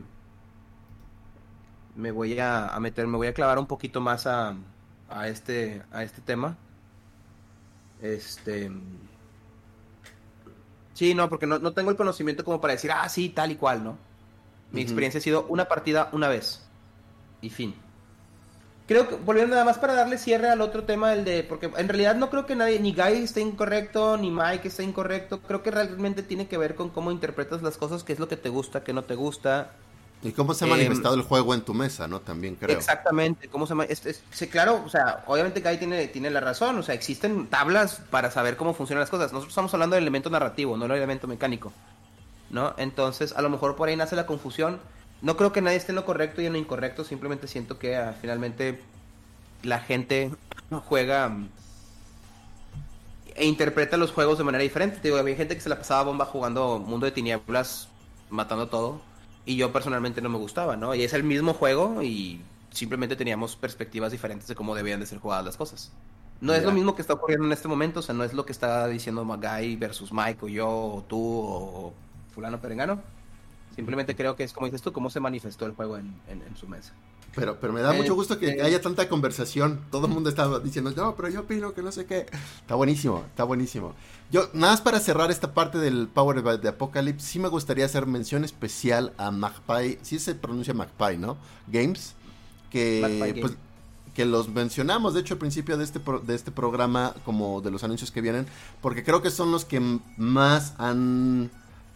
Me voy a, a meter, me voy a clavar un poquito más a, a, este, a este tema. Este. Sí, no, porque no, tengo el conocimiento como para decir, ah, sí, tal y cual, ¿no? Mi experiencia ha sido una partida una vez. Y fin. creo que, volviendo nada más para darle cierre al otro tema, el de, porque en realidad no creo que nadie, ni Guy esté incorrecto, ni Mike esté incorrecto, creo que realmente tiene que ver con cómo interpretas las cosas, qué es lo que te gusta, qué no te gusta. Y cómo se ha Em, manifestado el juego en tu mesa, ¿no? También creo. Exactamente, cómo se es, es- sí, claro, o sea, obviamente Guy tiene, tiene la razón, o sea, existen tablas para saber cómo funcionan las cosas. Nosotros estamos hablando del elemento narrativo, no del elemento mecánico, ¿no? Entonces, a lo mejor por ahí nace la confusión. No creo que nadie esté en lo correcto y en lo incorrecto, simplemente siento que ah, finalmente la gente juega mm, e interpreta los juegos de manera diferente. Te Digo, había gente que se la pasaba bomba jugando Mundo de Tinieblas, matando todo, y yo personalmente no me gustaba, ¿no? Y es el mismo juego y simplemente teníamos perspectivas diferentes de cómo debían de ser jugadas las cosas. No es lo mismo que está ocurriendo en este momento, o sea, no es lo que está diciendo Magai versus Mike o yo o tú o fulano perengano. Simplemente creo que es como dices tú, cómo se manifestó el juego en, en- en su mesa. Pero, pero me da Eh, mucho gusto que eh. haya tanta conversación. Todo el mundo estaba diciendo, no, pero yo opino que no sé qué. Está buenísimo, está buenísimo. Yo, nada más para cerrar esta parte del Power the Apocalypse, sí me gustaría hacer mención especial a Magpie, sí se pronuncia Magpie, ¿no? Games, que pues, que los mencionamos, de hecho, al principio de este, pro- de este programa, como de los anuncios que vienen, porque creo que son los que más han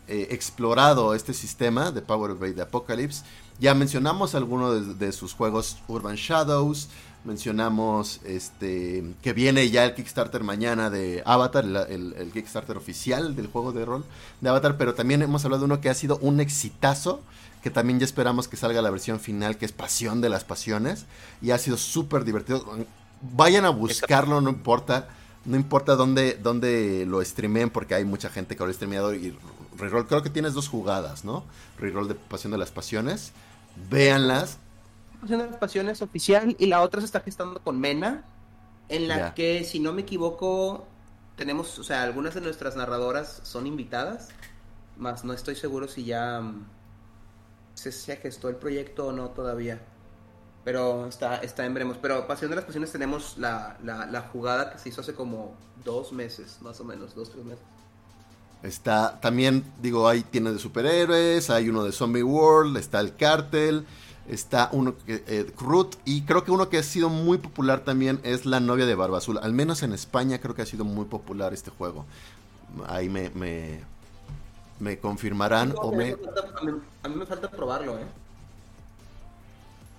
eh, explorado este sistema de Power by the Apocalypse. Ya mencionamos algunos de, sus juegos Urban Shadows, mencionamos este que viene ya el Kickstarter mañana de Avatar, el, el- el Kickstarter oficial del juego de rol de Avatar, pero también hemos hablado de uno que ha sido un exitazo, que también ya esperamos que salga la versión final, que es Pasión de las Pasiones, y ha sido súper divertido. Vayan a buscarlo, no importa, no importa dónde, dónde lo streamen, porque hay mucha gente que lo ha streameado y reroll, creo que tienes dos jugadas, ¿no? Reroll de Pasión de las Pasiones, véanlas, Pasión de las Pasiones oficial y la otra se está gestando con Mena, en la que, si no me equivoco, tenemos, o sea, algunas de nuestras narradoras son invitadas, más no estoy seguro si ya mm, se, se gestó el proyecto o no todavía. Pero está, está en veremos. Pero Pasión de las Pasiones tenemos la, la, la jugada que se hizo hace como dos meses, más o menos, dos, tres meses. Está también, digo, hay tiene de superhéroes, hay uno de Zombie World, está el Cartel, está uno que eh, Crut y creo que uno que ha sido muy popular también es La novia de Barba Azul. Al menos en España creo que ha sido muy popular este juego. Ahí me me, me confirmarán o me me falta, a mí- a mí me falta probarlo, ¿eh?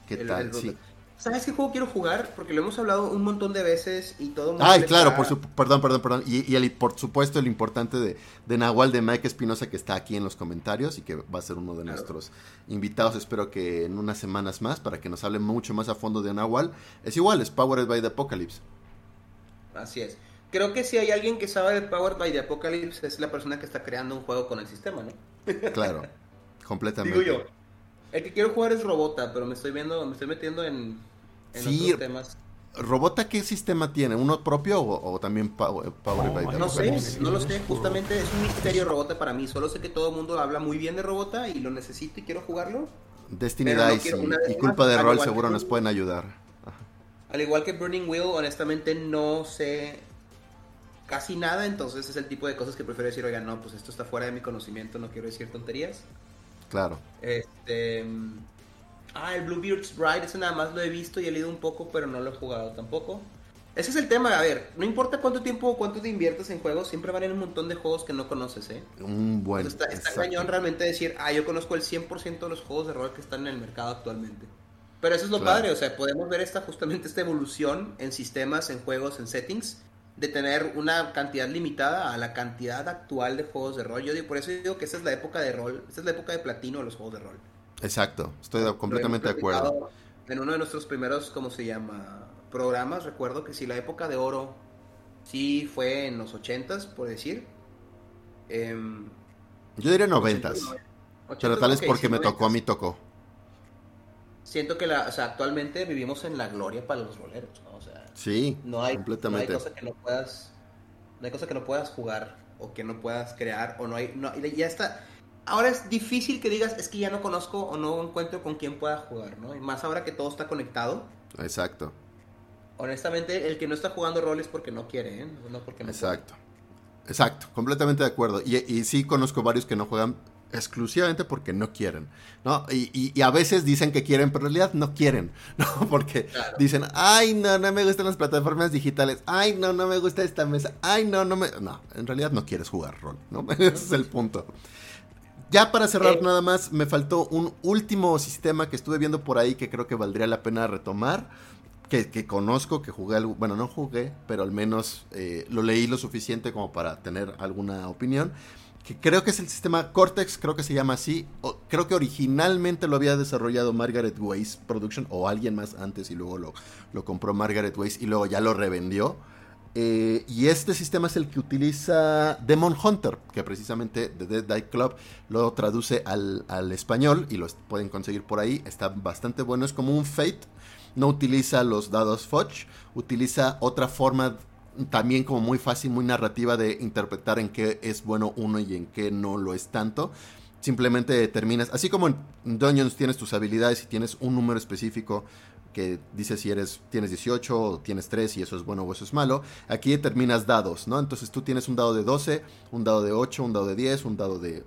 Qué El- tal, el sí. Rocket. ¿Sabes qué juego quiero jugar? Porque lo hemos hablado un montón de veces y todo mundo Ay, claro, está- por su, perdón, perdón, perdón. Y, y el- por supuesto el importante de, de Nahual de Mike Espinosa que está aquí en los comentarios y que va a ser uno de Claro. nuestros invitados, espero que en unas semanas más, para que nos hable mucho más a fondo de Nahual. Es igual, es Powered by the Apocalypse. Así es. Creo que si hay alguien que sabe de Powered by the Apocalypse es la persona que está creando un juego con el sistema, ¿no? Claro, [LAUGHS] completamente. Digo yo. El que quiero jugar es Robota, pero me estoy viendo, me estoy metiendo en, en Sí. otros temas. ¿Robota qué sistema tiene? ¿Uno propio o, o también Power- by the No sé, no lo sé, justamente es un misterio Robota para mí. Solo sé que todo el mundo habla muy bien de Robota y lo necesito y quiero jugarlo. Destiny no Dice y- Culpa de Rol que seguro nos pueden ayudar. Al igual que Burning Wheel, honestamente no sé casi nada, entonces es el tipo de cosas que prefiero decir, oiga, no, pues esto está fuera de mi conocimiento, no quiero decir tonterías. Claro. Este. Ah, el Bluebeard's Bride, ese nada más lo he visto y he leído un poco, pero no lo he jugado tampoco. Ese es el tema, a ver, no importa cuánto tiempo o cuánto te inviertes en juegos, siempre van a haber un montón de juegos que no conoces, ¿eh? Un buen. Entonces está, está cañón realmente decir, ah, yo conozco el 100% de los juegos de rol que están en el mercado actualmente. Pero eso es lo Claro. padre, o sea, podemos ver esta justamente esta evolución en sistemas, en juegos, en settings, de tener una cantidad limitada a la cantidad actual de juegos de rol. Yo digo, por eso digo que esta es la época de rol, esta es la época de platino de los juegos de rol. Exacto, estoy completamente de acuerdo. En uno de nuestros primeros, ¿cómo se llama? Programas, recuerdo que si la época de oro sí fue en los 80s, por decir. em, Yo diría noventas. 80s, Pero tal vez ok, porque me tocó, a 90s. mí tocó. Siento que la, o sea, actualmente vivimos en la gloria para los roleros, Sí, no hay, no hay completamente. cosa que no puedas, no hay cosa que no puedas jugar o que no puedas crear o no hay, no, ya está. Ahora es difícil que digas, es que ya no conozco o no encuentro con quién pueda jugar, ¿no? Y más ahora que todo está conectado. Exacto, Honestamente, el que no está jugando rol es porque no quiere, ¿eh? No porque no exacto. Exacto, completamente de acuerdo. Y, y sí conozco varios que no juegan exclusivamente porque no quieren, ¿no? Y, a veces dicen que quieren, pero en realidad no quieren, [LAUGHS] ¿no? Porque dicen, ay, no, no me gustan las plataformas digitales, ay, no, no me gusta esta mesa, ay, no, no me... No, en realidad no quieres jugar rol, ¿no? [LAUGHS] Ese es el punto. Ya para cerrar eh. nada más, me faltó un último sistema que estuve viendo por ahí que creo que valdría la pena retomar. Que, conozco, que jugué, bueno, no jugué, pero al menos eh, lo leí lo suficiente como para tener alguna opinión. Que creo que es el sistema Cortex, creo que se llama así. creo que originalmente lo había desarrollado Margaret Weiss Production o alguien más antes y luego lo, compró Margaret Weiss y luego ya lo revendió. Eh, y este sistema es el que utiliza Demon Hunter, que precisamente The Dead Die Club lo traduce al, español y lo pueden conseguir por ahí. Está bastante bueno, es como un Fate. No utiliza los dados Fudge, utiliza otra forma también como muy fácil, muy narrativa de interpretar en qué es bueno uno y en qué no lo es tanto. Simplemente determinas, así como en Dungeons tienes tus habilidades y tienes un número específico que dice si eres, tienes 18 o tienes 3 y eso es bueno o eso es malo. Aquí determinas dados, ¿no? Entonces tú tienes un dado de 12, un dado de 8, un dado de 10, un dado de,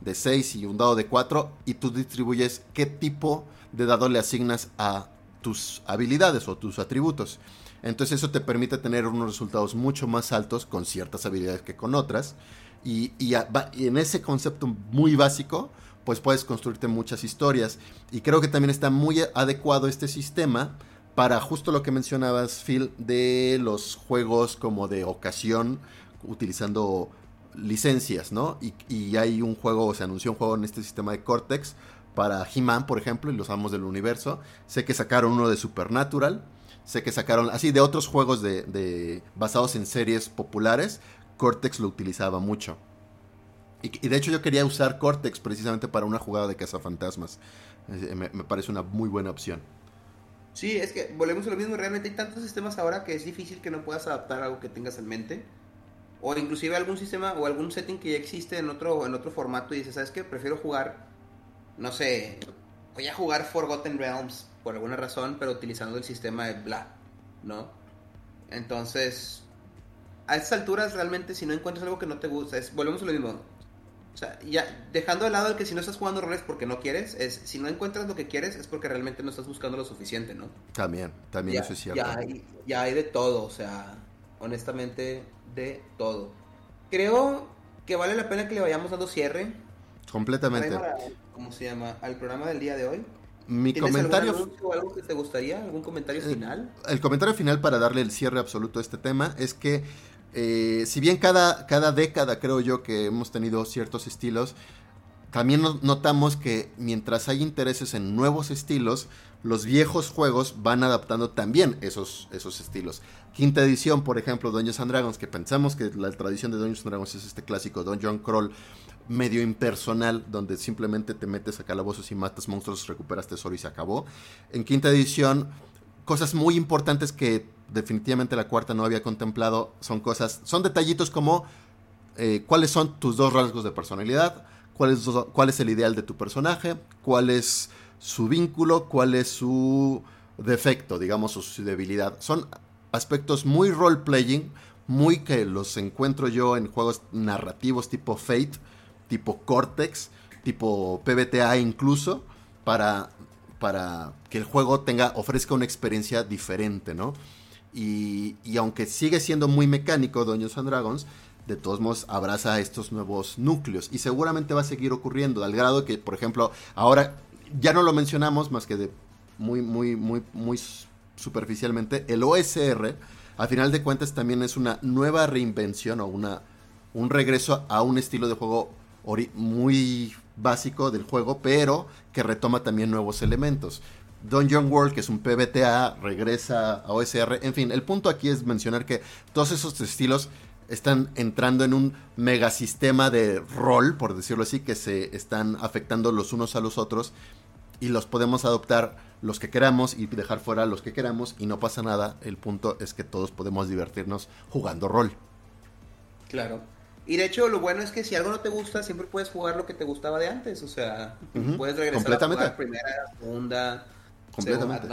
de 6 y un dado de 4 y tú distribuyes qué tipo de dado le asignas a tus habilidades o tus atributos. Entonces eso te permite tener unos resultados mucho más altos con ciertas habilidades que con otras. Y, en ese concepto muy básico, pues puedes construirte muchas historias. Y creo que también está muy adecuado este sistema para justo lo que mencionabas, Phil, de los juegos como de ocasión, utilizando licencias, ¿no? Y, hay un juego, se anunció un juego en este sistema de Cortex para He-Man, por ejemplo, y los amos del universo. Sé que sacaron uno de Supernatural. Sé que sacaron, así, de otros juegos de basados en series populares. Cortex lo utilizaba mucho. Y, de hecho yo quería usar Cortex precisamente para una jugada de cazafantasmas. Me, me parece una muy buena opción. Sí, es que volvemos a lo mismo. Realmente hay tantos sistemas ahora que es difícil que no puedas adaptar algo que tengas en mente. O inclusive algún sistema o algún setting que ya existe en otro, en otro formato y dices, ¿sabes qué? Prefiero jugar, no sé, voy a jugar Forgotten Realms por alguna razón, pero utilizando el sistema de bla, ¿no? Entonces, a estas alturas realmente si no encuentras algo que no te gusta, es, volvemos a lo mismo o sea, ya dejando de lado el que si no estás jugando roles porque no quieres, es si no encuentras lo que quieres es porque realmente no estás buscando lo suficiente, ¿no? También, también eso es cierto. Ya hay, ya hay de todo, o sea, honestamente, de todo. Creo que vale la pena que le vayamos dando cierre. Completamente. ¿Cómo se llama? Al programa del día de hoy. Mi comentario. Algún algo que te gustaría? ¿Algún comentario eh, final? el comentario final para darle el cierre absoluto a este tema es que eh, si bien cada, cada década creo yo que hemos tenido ciertos estilos, también notamos que mientras hay intereses en nuevos estilos, los viejos juegos van adaptando también esos, esos estilos. Quinta edición, por ejemplo, Dungeons and Dragons, que pensamos que la tradición de Dungeons and Dragons es este clásico Dungeon Crawl medio impersonal, donde simplemente te metes a calabozos y matas monstruos, recuperas tesoro y se acabó. En quinta edición, cosas muy importantes que definitivamente la cuarta no había contemplado son cosas, son detallitos como eh, cuáles son tus dos rasgos de personalidad, cuál es, cuál es el ideal de tu personaje, cuál es su vínculo, cuál es su defecto, digamos, o su debilidad. Son aspectos muy role-playing, muy que los encuentro yo en juegos narrativos tipo Fate, tipo Cortex, tipo PBTA incluso, para, para que el juego tenga, ofrezca una experiencia diferente, ¿no? Y, aunque sigue siendo muy mecánico Dungeons and Dragons, de todos modos abraza estos nuevos núcleos. Y seguramente va a seguir ocurriendo, al grado que, por ejemplo, ahora ya no lo mencionamos más que de muy, muy, muy, muy superficialmente, el OSR, a final de cuentas, también es una nueva reinvención o una, un regreso a un estilo de juego muy básico del juego, pero que retoma también nuevos elementos. Dungeon World, que es un PBTA, regresa a OSR. En fin, el punto aquí es mencionar que todos esos estilos están entrando en un megasistema de rol, por decirlo así, que se están afectando los unos a los otros y los podemos adoptar los que queramos y dejar fuera los que queramos y no pasa nada. El punto es que todos podemos divertirnos jugando rol. Claro. Y de hecho, lo bueno es que si algo no te gusta, siempre puedes jugar lo que te gustaba de antes. O sea, puedes regresar a jugar primera, segunda, Completamente.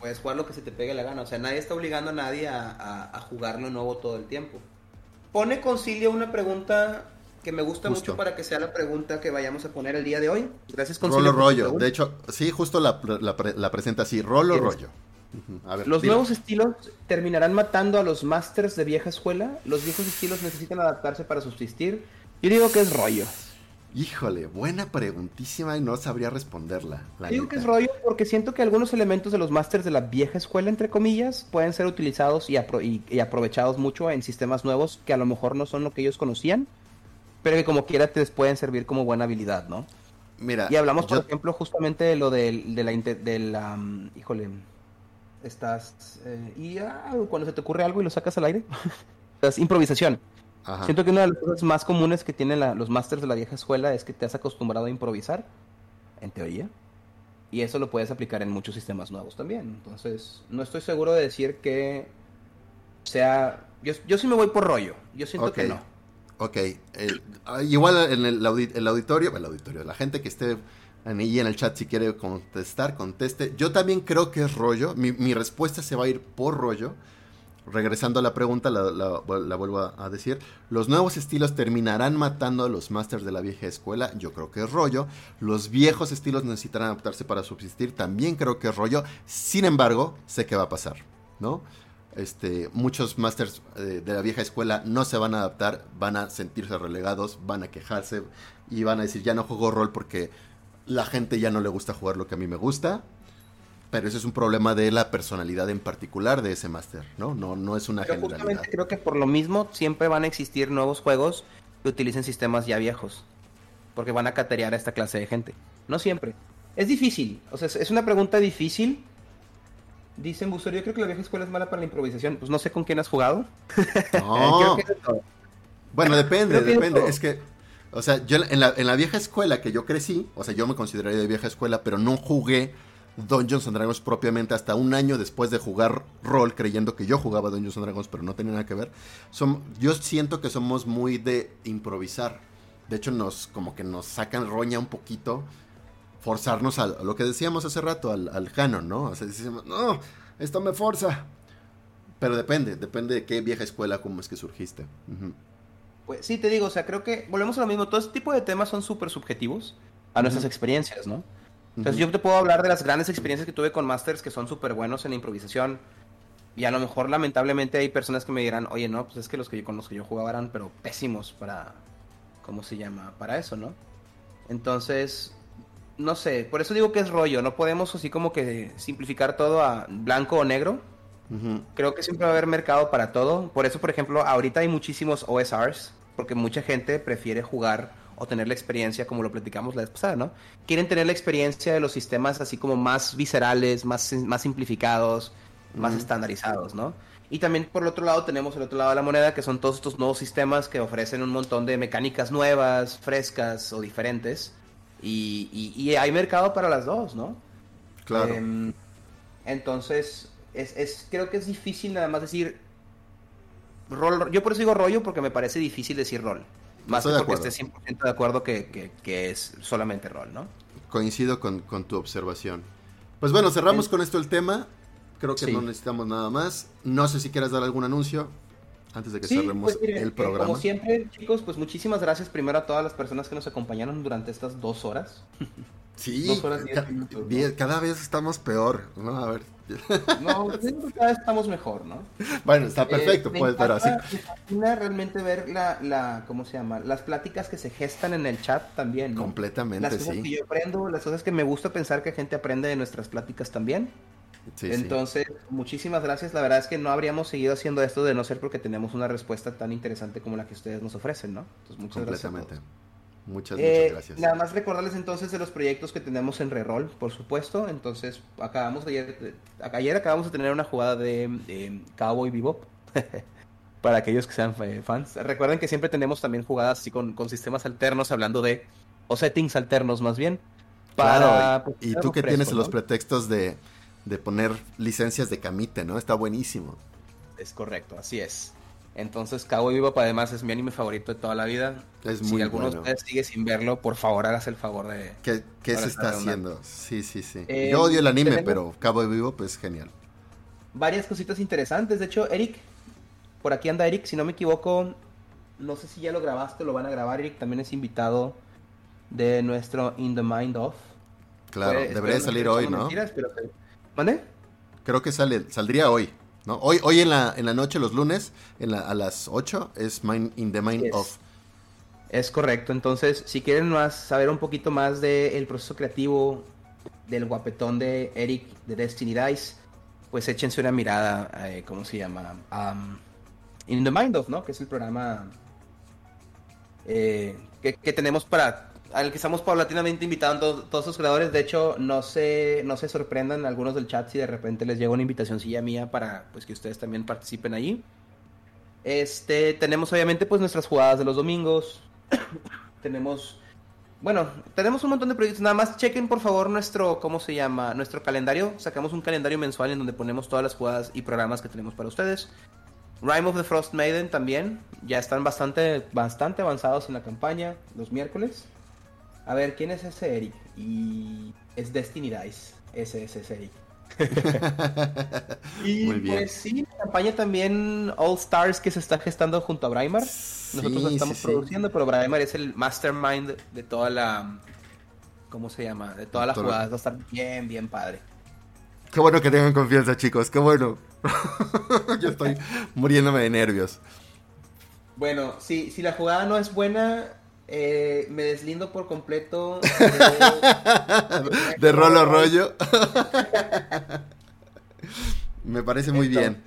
puedes jugar lo que se te pegue la gana. O sea, nadie está obligando a nadie a, a, jugar lo nuevo todo el tiempo. Pone Concilio una pregunta que me gusta mucho para que sea la pregunta que vayamos a poner el día de hoy. Gracias, Rolo Rollo. De hecho, sí, justo la, presenta así, Rolo Rollo. Los nuevos estilos terminarán matando a los masters de vieja escuela. Los viejos estilos necesitan adaptarse para subsistir. Yo digo que es rollo. Híjole, buena preguntísima y no sabría responderla. digo que es rollo porque siento que algunos elementos de los masters de la vieja escuela, entre comillas, pueden ser utilizados y, y aprovechados mucho en sistemas nuevos que a lo mejor no son lo que ellos conocían pero que como quiera te pueden servir como buena habilidad, ¿no? Mira. Y hablamos, por ejemplo, justamente de lo de, de la, de la um, híjole, estás, eh, y ah, cuando se te ocurre algo y lo sacas al aire, [LAUGHS] es improvisación. Siento que una de las cosas más comunes que tienen los masters de la vieja escuela es que te has acostumbrado a improvisar, en teoría, y eso lo puedes aplicar en muchos sistemas nuevos también. Entonces, no estoy seguro de decir que sea... Yo, yo sí me voy por rollo, yo siento que no. Ok, ah, igual en el, auditorio, el auditorio, la gente que esté ahí en el chat si quiere contestar, conteste. Yo también creo que es rollo, mi, respuesta se va a ir por rollo. Regresando a la pregunta, la, vuelvo a, decir. Los nuevos estilos terminarán matando a los masters de la vieja escuela. Yo creo que es rollo. Los viejos estilos necesitarán adaptarse para subsistir. También creo que es rollo. Sin embargo, sé que va a pasar, ¿no? Este, muchos masters eh, de la vieja escuela no se van a adaptar, van a sentirse relegados, van a quejarse y van a decir ya no juego rol porque la gente ya no le gusta jugar lo que a mí me gusta. Pero ese es un problema de la personalidad en particular de ese máster, ¿no? No, no es una generalidad. creo que por lo mismo siempre van a existir nuevos juegos que utilicen sistemas ya viejos. Porque van a caterear a esta clase de gente. No siempre. Es difícil. O sea, es una pregunta difícil Dicen Busor, yo creo que la vieja escuela es mala para la improvisación. Pues no sé con quién has jugado. No. [LAUGHS] bueno, depende, depende. Es que, o sea, yo en la, en la, vieja escuela que yo crecí, o sea, yo me consideraría de vieja escuela, pero no jugué Dungeons and Dragons propiamente hasta un año después de jugar rol, creyendo que yo jugaba Dungeons and Dragons, pero no tenía nada que ver. Son, yo siento que somos muy de improvisar. De hecho, nos como que nos sacan roña un poquito forzarnos a, lo que decíamos hace rato, al, al canon, ¿no? O sea, decimos, no, esto me forza. Pero depende, depende de qué vieja escuela, cómo es que surgiste. Pues sí, te digo, o sea, creo que volvemos a lo mismo. Todo este tipo de temas son súper subjetivos a nuestras experiencias, ¿no? Entonces yo te puedo hablar de las grandes experiencias que tuve con masters que son súper buenos en la improvisación. Y a lo mejor, lamentablemente, hay personas que me dirán, oye, no, pues es que los que yo conozco que yo jugaba eran, pero pésimos para, ¿cómo se llama? Para eso, ¿no? Entonces, no sé, por eso digo que es rollo, no podemos así como que simplificar todo a blanco o negro. Creo que siempre va a haber mercado para todo. Por eso, por ejemplo, ahorita hay muchísimos OSRs, porque mucha gente prefiere jugar o tener la experiencia como lo platicamos la vez pasada, ¿no? Quieren tener la experiencia de los sistemas así como más viscerales, más, más simplificados, más estandarizados, ¿no? Y también por el otro lado tenemos el otro lado de la moneda, que son todos estos nuevos sistemas que ofrecen un montón de mecánicas nuevas, frescas o diferentes y, hay mercado para las dos, ¿no? Claro. Em, entonces, es, creo que es difícil nada más decir rol. Yo por eso digo rollo porque me parece difícil decir rol. Más que porque esté 100% de acuerdo que, es solamente rol, ¿no? Coincido con, tu observación. Pues bueno, cerramos con esto el tema. Creo que no necesitamos nada más. No sé si quieras dar algún anuncio antes de que cerremos pues, el programa. Como siempre, chicos, pues muchísimas gracias primero a todas las personas que nos acompañaron durante estas dos horas. [LAUGHS] Sí, cada vez estamos peor, ¿no? A ver. No, cada vez estamos mejor, ¿no? Bueno, está perfecto, eh, pues, pero así. Me realmente ver la, la, ¿cómo se llama? Las pláticas que se gestan en el chat también, ¿no? Completamente, las cosas que yo aprendo, las cosas que me gusta pensar que gente aprende de nuestras pláticas también. Entonces, muchísimas gracias. La verdad es que no habríamos seguido haciendo esto de no ser porque tenemos una respuesta tan interesante como la que ustedes nos ofrecen, ¿no? Entonces, muchas gracias. Muchas, eh, muchas gracias. Nada más recordarles entonces de los proyectos que tenemos en Reroll, por supuesto. Entonces, acabamos ayer, ayer acabamos de tener una jugada de, Cowboy Bebop. [LAUGHS] para aquellos que sean fans. Recuerden que siempre tenemos también jugadas así con, con sistemas alternos, hablando de, o settings alternos más bien. Para, pues, y, tú que tienes los pretextos de, de poner licencias de camite, ¿no? Está buenísimo. Es correcto, así es. Entonces, Cowboy Vivo además es mi anime favorito de toda la vida. Es muy Si alguno de ustedes sigue sin verlo, por favor, hágase el favor de... ¿Qué, qué se está haciendo? Sí, sí, sí. Eh, Yo odio el anime, pero Cowboy Vivo, pues genial. Varias cositas interesantes. De hecho, Eric, por aquí anda Eric, si no me equivoco, no sé si ya lo grabaste, lo van a grabar, Eric, también es invitado de nuestro In the Mind of. Claro, debería salir hoy, ¿no? mentiras, pero- ¿Mande? Creo que sale, saldría hoy, ¿no? Hoy, hoy en la, en la noche, los lunes, en la- a las 8, es Mind, In the Mind Yes. of. Es correcto, entonces si quieren más saber un poquito más del proceso creativo del guapetón de Eric de Destiny Dice, pues échense una mirada, eh, ¿cómo se llama? Am, In the Mind of, ¿no? Que es el programa eh, que, que tenemos para al que estamos paulatinamente invitando todos los creadores. De hecho, no se, no se sorprendan algunos del chat si de repente les llega una invitacióncilla mía para pues que ustedes también participen allí. Este, tenemos obviamente pues nuestras jugadas de los domingos. [COUGHS] tenemos, bueno, tenemos un montón de proyectos. Nada más chequen por favor nuestro, ¿cómo se llama? Nuestro calendario. Sacamos un calendario mensual en donde ponemos todas las jugadas y programas que tenemos para ustedes. Rime of the Frost Maiden también. Ya están bastante, bastante avanzados en la campaña los miércoles. A ver, ¿quién es ese Eric? Y es Destiny Dice. Ese es ese Eric. [LAUGHS] y Muy bien. pues sí, la campaña también All Stars que se está gestando junto a Braimar. Nosotros la Sí, estamos sí, sí. produciendo, pero Braimar es el mastermind de toda la... ¿Cómo se llama? De toda la Toda- jugada. Va a estar bien, bien padre. Qué bueno que tengan confianza, chicos, qué bueno. [LAUGHS] Yo estoy muriéndome de nervios. Bueno, si, si la jugada no es buena, eh, me deslindo por completo. de- [LAUGHS] De rolo rollo. [LAUGHS] Me parece muy bien.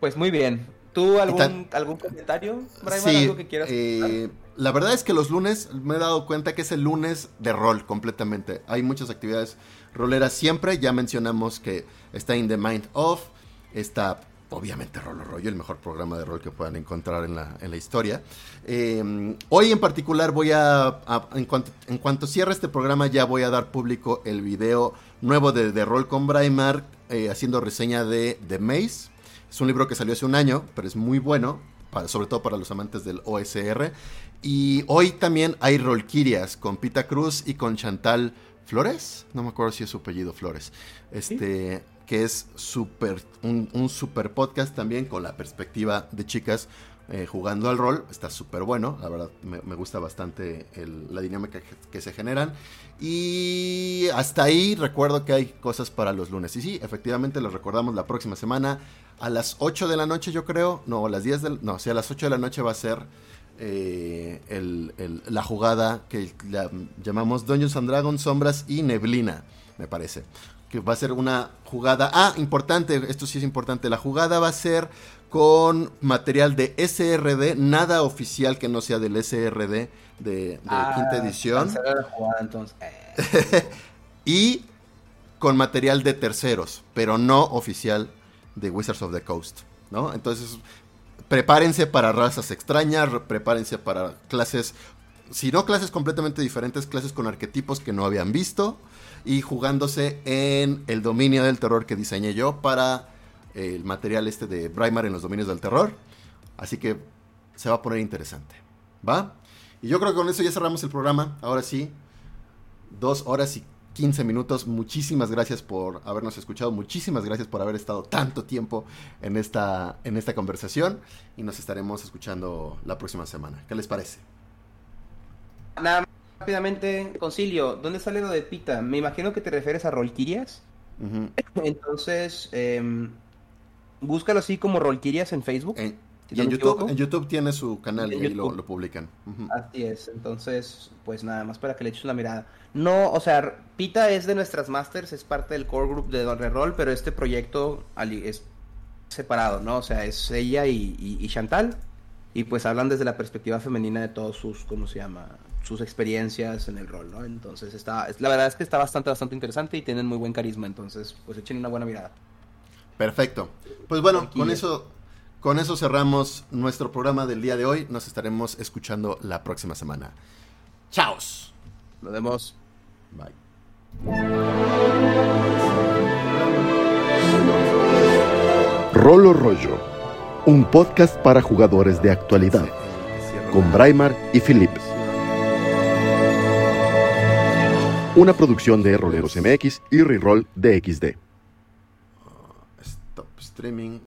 Pues muy bien. ¿Tú algún, tan- algún comentario, Brian? Sí, ¿Algo que quieras eh, la verdad es que los lunes me he dado cuenta que es el lunes de rol completamente. Hay muchas actividades roleras siempre. Ya mencionamos que está In the Mind of, está obviamente Rolo Rollo, el mejor programa de rol que puedan encontrar en la, en la historia. Eh, hoy en particular voy a, a- en, cuanto, en cuanto cierre este programa ya voy a dar público el video nuevo de, de Rol con Braimar eh, haciendo reseña de The Maze. Es un libro que salió hace un año, pero es muy bueno, para- sobre todo para los amantes del OSR. Y hoy también hay Rolquirias con Pita Cruz y con Chantal Flores. No me acuerdo si es su apellido Flores. Este, que es super, un, super podcast también con la perspectiva de chicas eh, jugando al rol. Está súper bueno, la verdad me, gusta bastante la dinámica que, se generan. Y hasta ahí recuerdo que hay cosas para los lunes. Y sí, efectivamente los recordamos la próxima semana a las 8 de la noche yo creo. No, a las 10 del... No, sí, a las 8 de la noche va a ser eh, el- la jugada que la llamamos Dungeons and Dragons, Sombras y Neblina, me parece. Que va a ser una jugada... Ah, importante, esto sí es importante. La jugada va a ser con material de SRD, nada oficial que no sea del SRD de, de Ah, quinta edición. la jugada, entonces. Eh, [LAUGHS] y con material de terceros, pero no oficial de Wizards of the Coast, ¿no? Entonces, prepárense para razas extrañas, re- prepárense para clases, si no clases completamente diferentes, clases con arquetipos que no habían visto y jugándose en el dominio del terror que diseñé yo para eh, el material este de Braimar en los dominios del terror. Así que se va a poner interesante, ¿va? Y yo creo que con eso ya cerramos el programa. Ahora sí, dos horas y 15 minutos. Muchísimas gracias por habernos escuchado. Muchísimas gracias por haber estado tanto tiempo en esta, en esta conversación. Y nos estaremos escuchando la próxima semana. ¿Qué les parece? Rápidamente, Concilio, ¿dónde sale lo de Pita? Me imagino que te refieres a Rolquirias. Entonces, em, búscalo así como Rolquirias en Facebook. En, Si y no en me YouTube, en YouTube tiene su canal y ahí lo, publican. Así es, entonces, pues nada más para que le eches una mirada. No, o sea, Pita es de nuestras masters, es parte del core group de Don Reroll, pero este proyecto es separado, ¿no? O sea, es ella y, y- y Chantal, y pues hablan desde la perspectiva femenina de todos sus, ¿cómo se llama? Sus experiencias en el rol, ¿no? Entonces, está, es- la verdad es que está bastante, bastante interesante y tienen muy buen carisma, entonces, pues echen una buena mirada. Perfecto. Pues bueno, con eso, con eso cerramos nuestro programa del día de hoy. Nos estaremos escuchando la próxima semana. Chaos. Nos vemos. Bye. Rolo Rollo, un podcast para jugadores de actualidad, con Braimar y Philip. Una producción de Roleros MX y Reroll DXD. Stop streaming.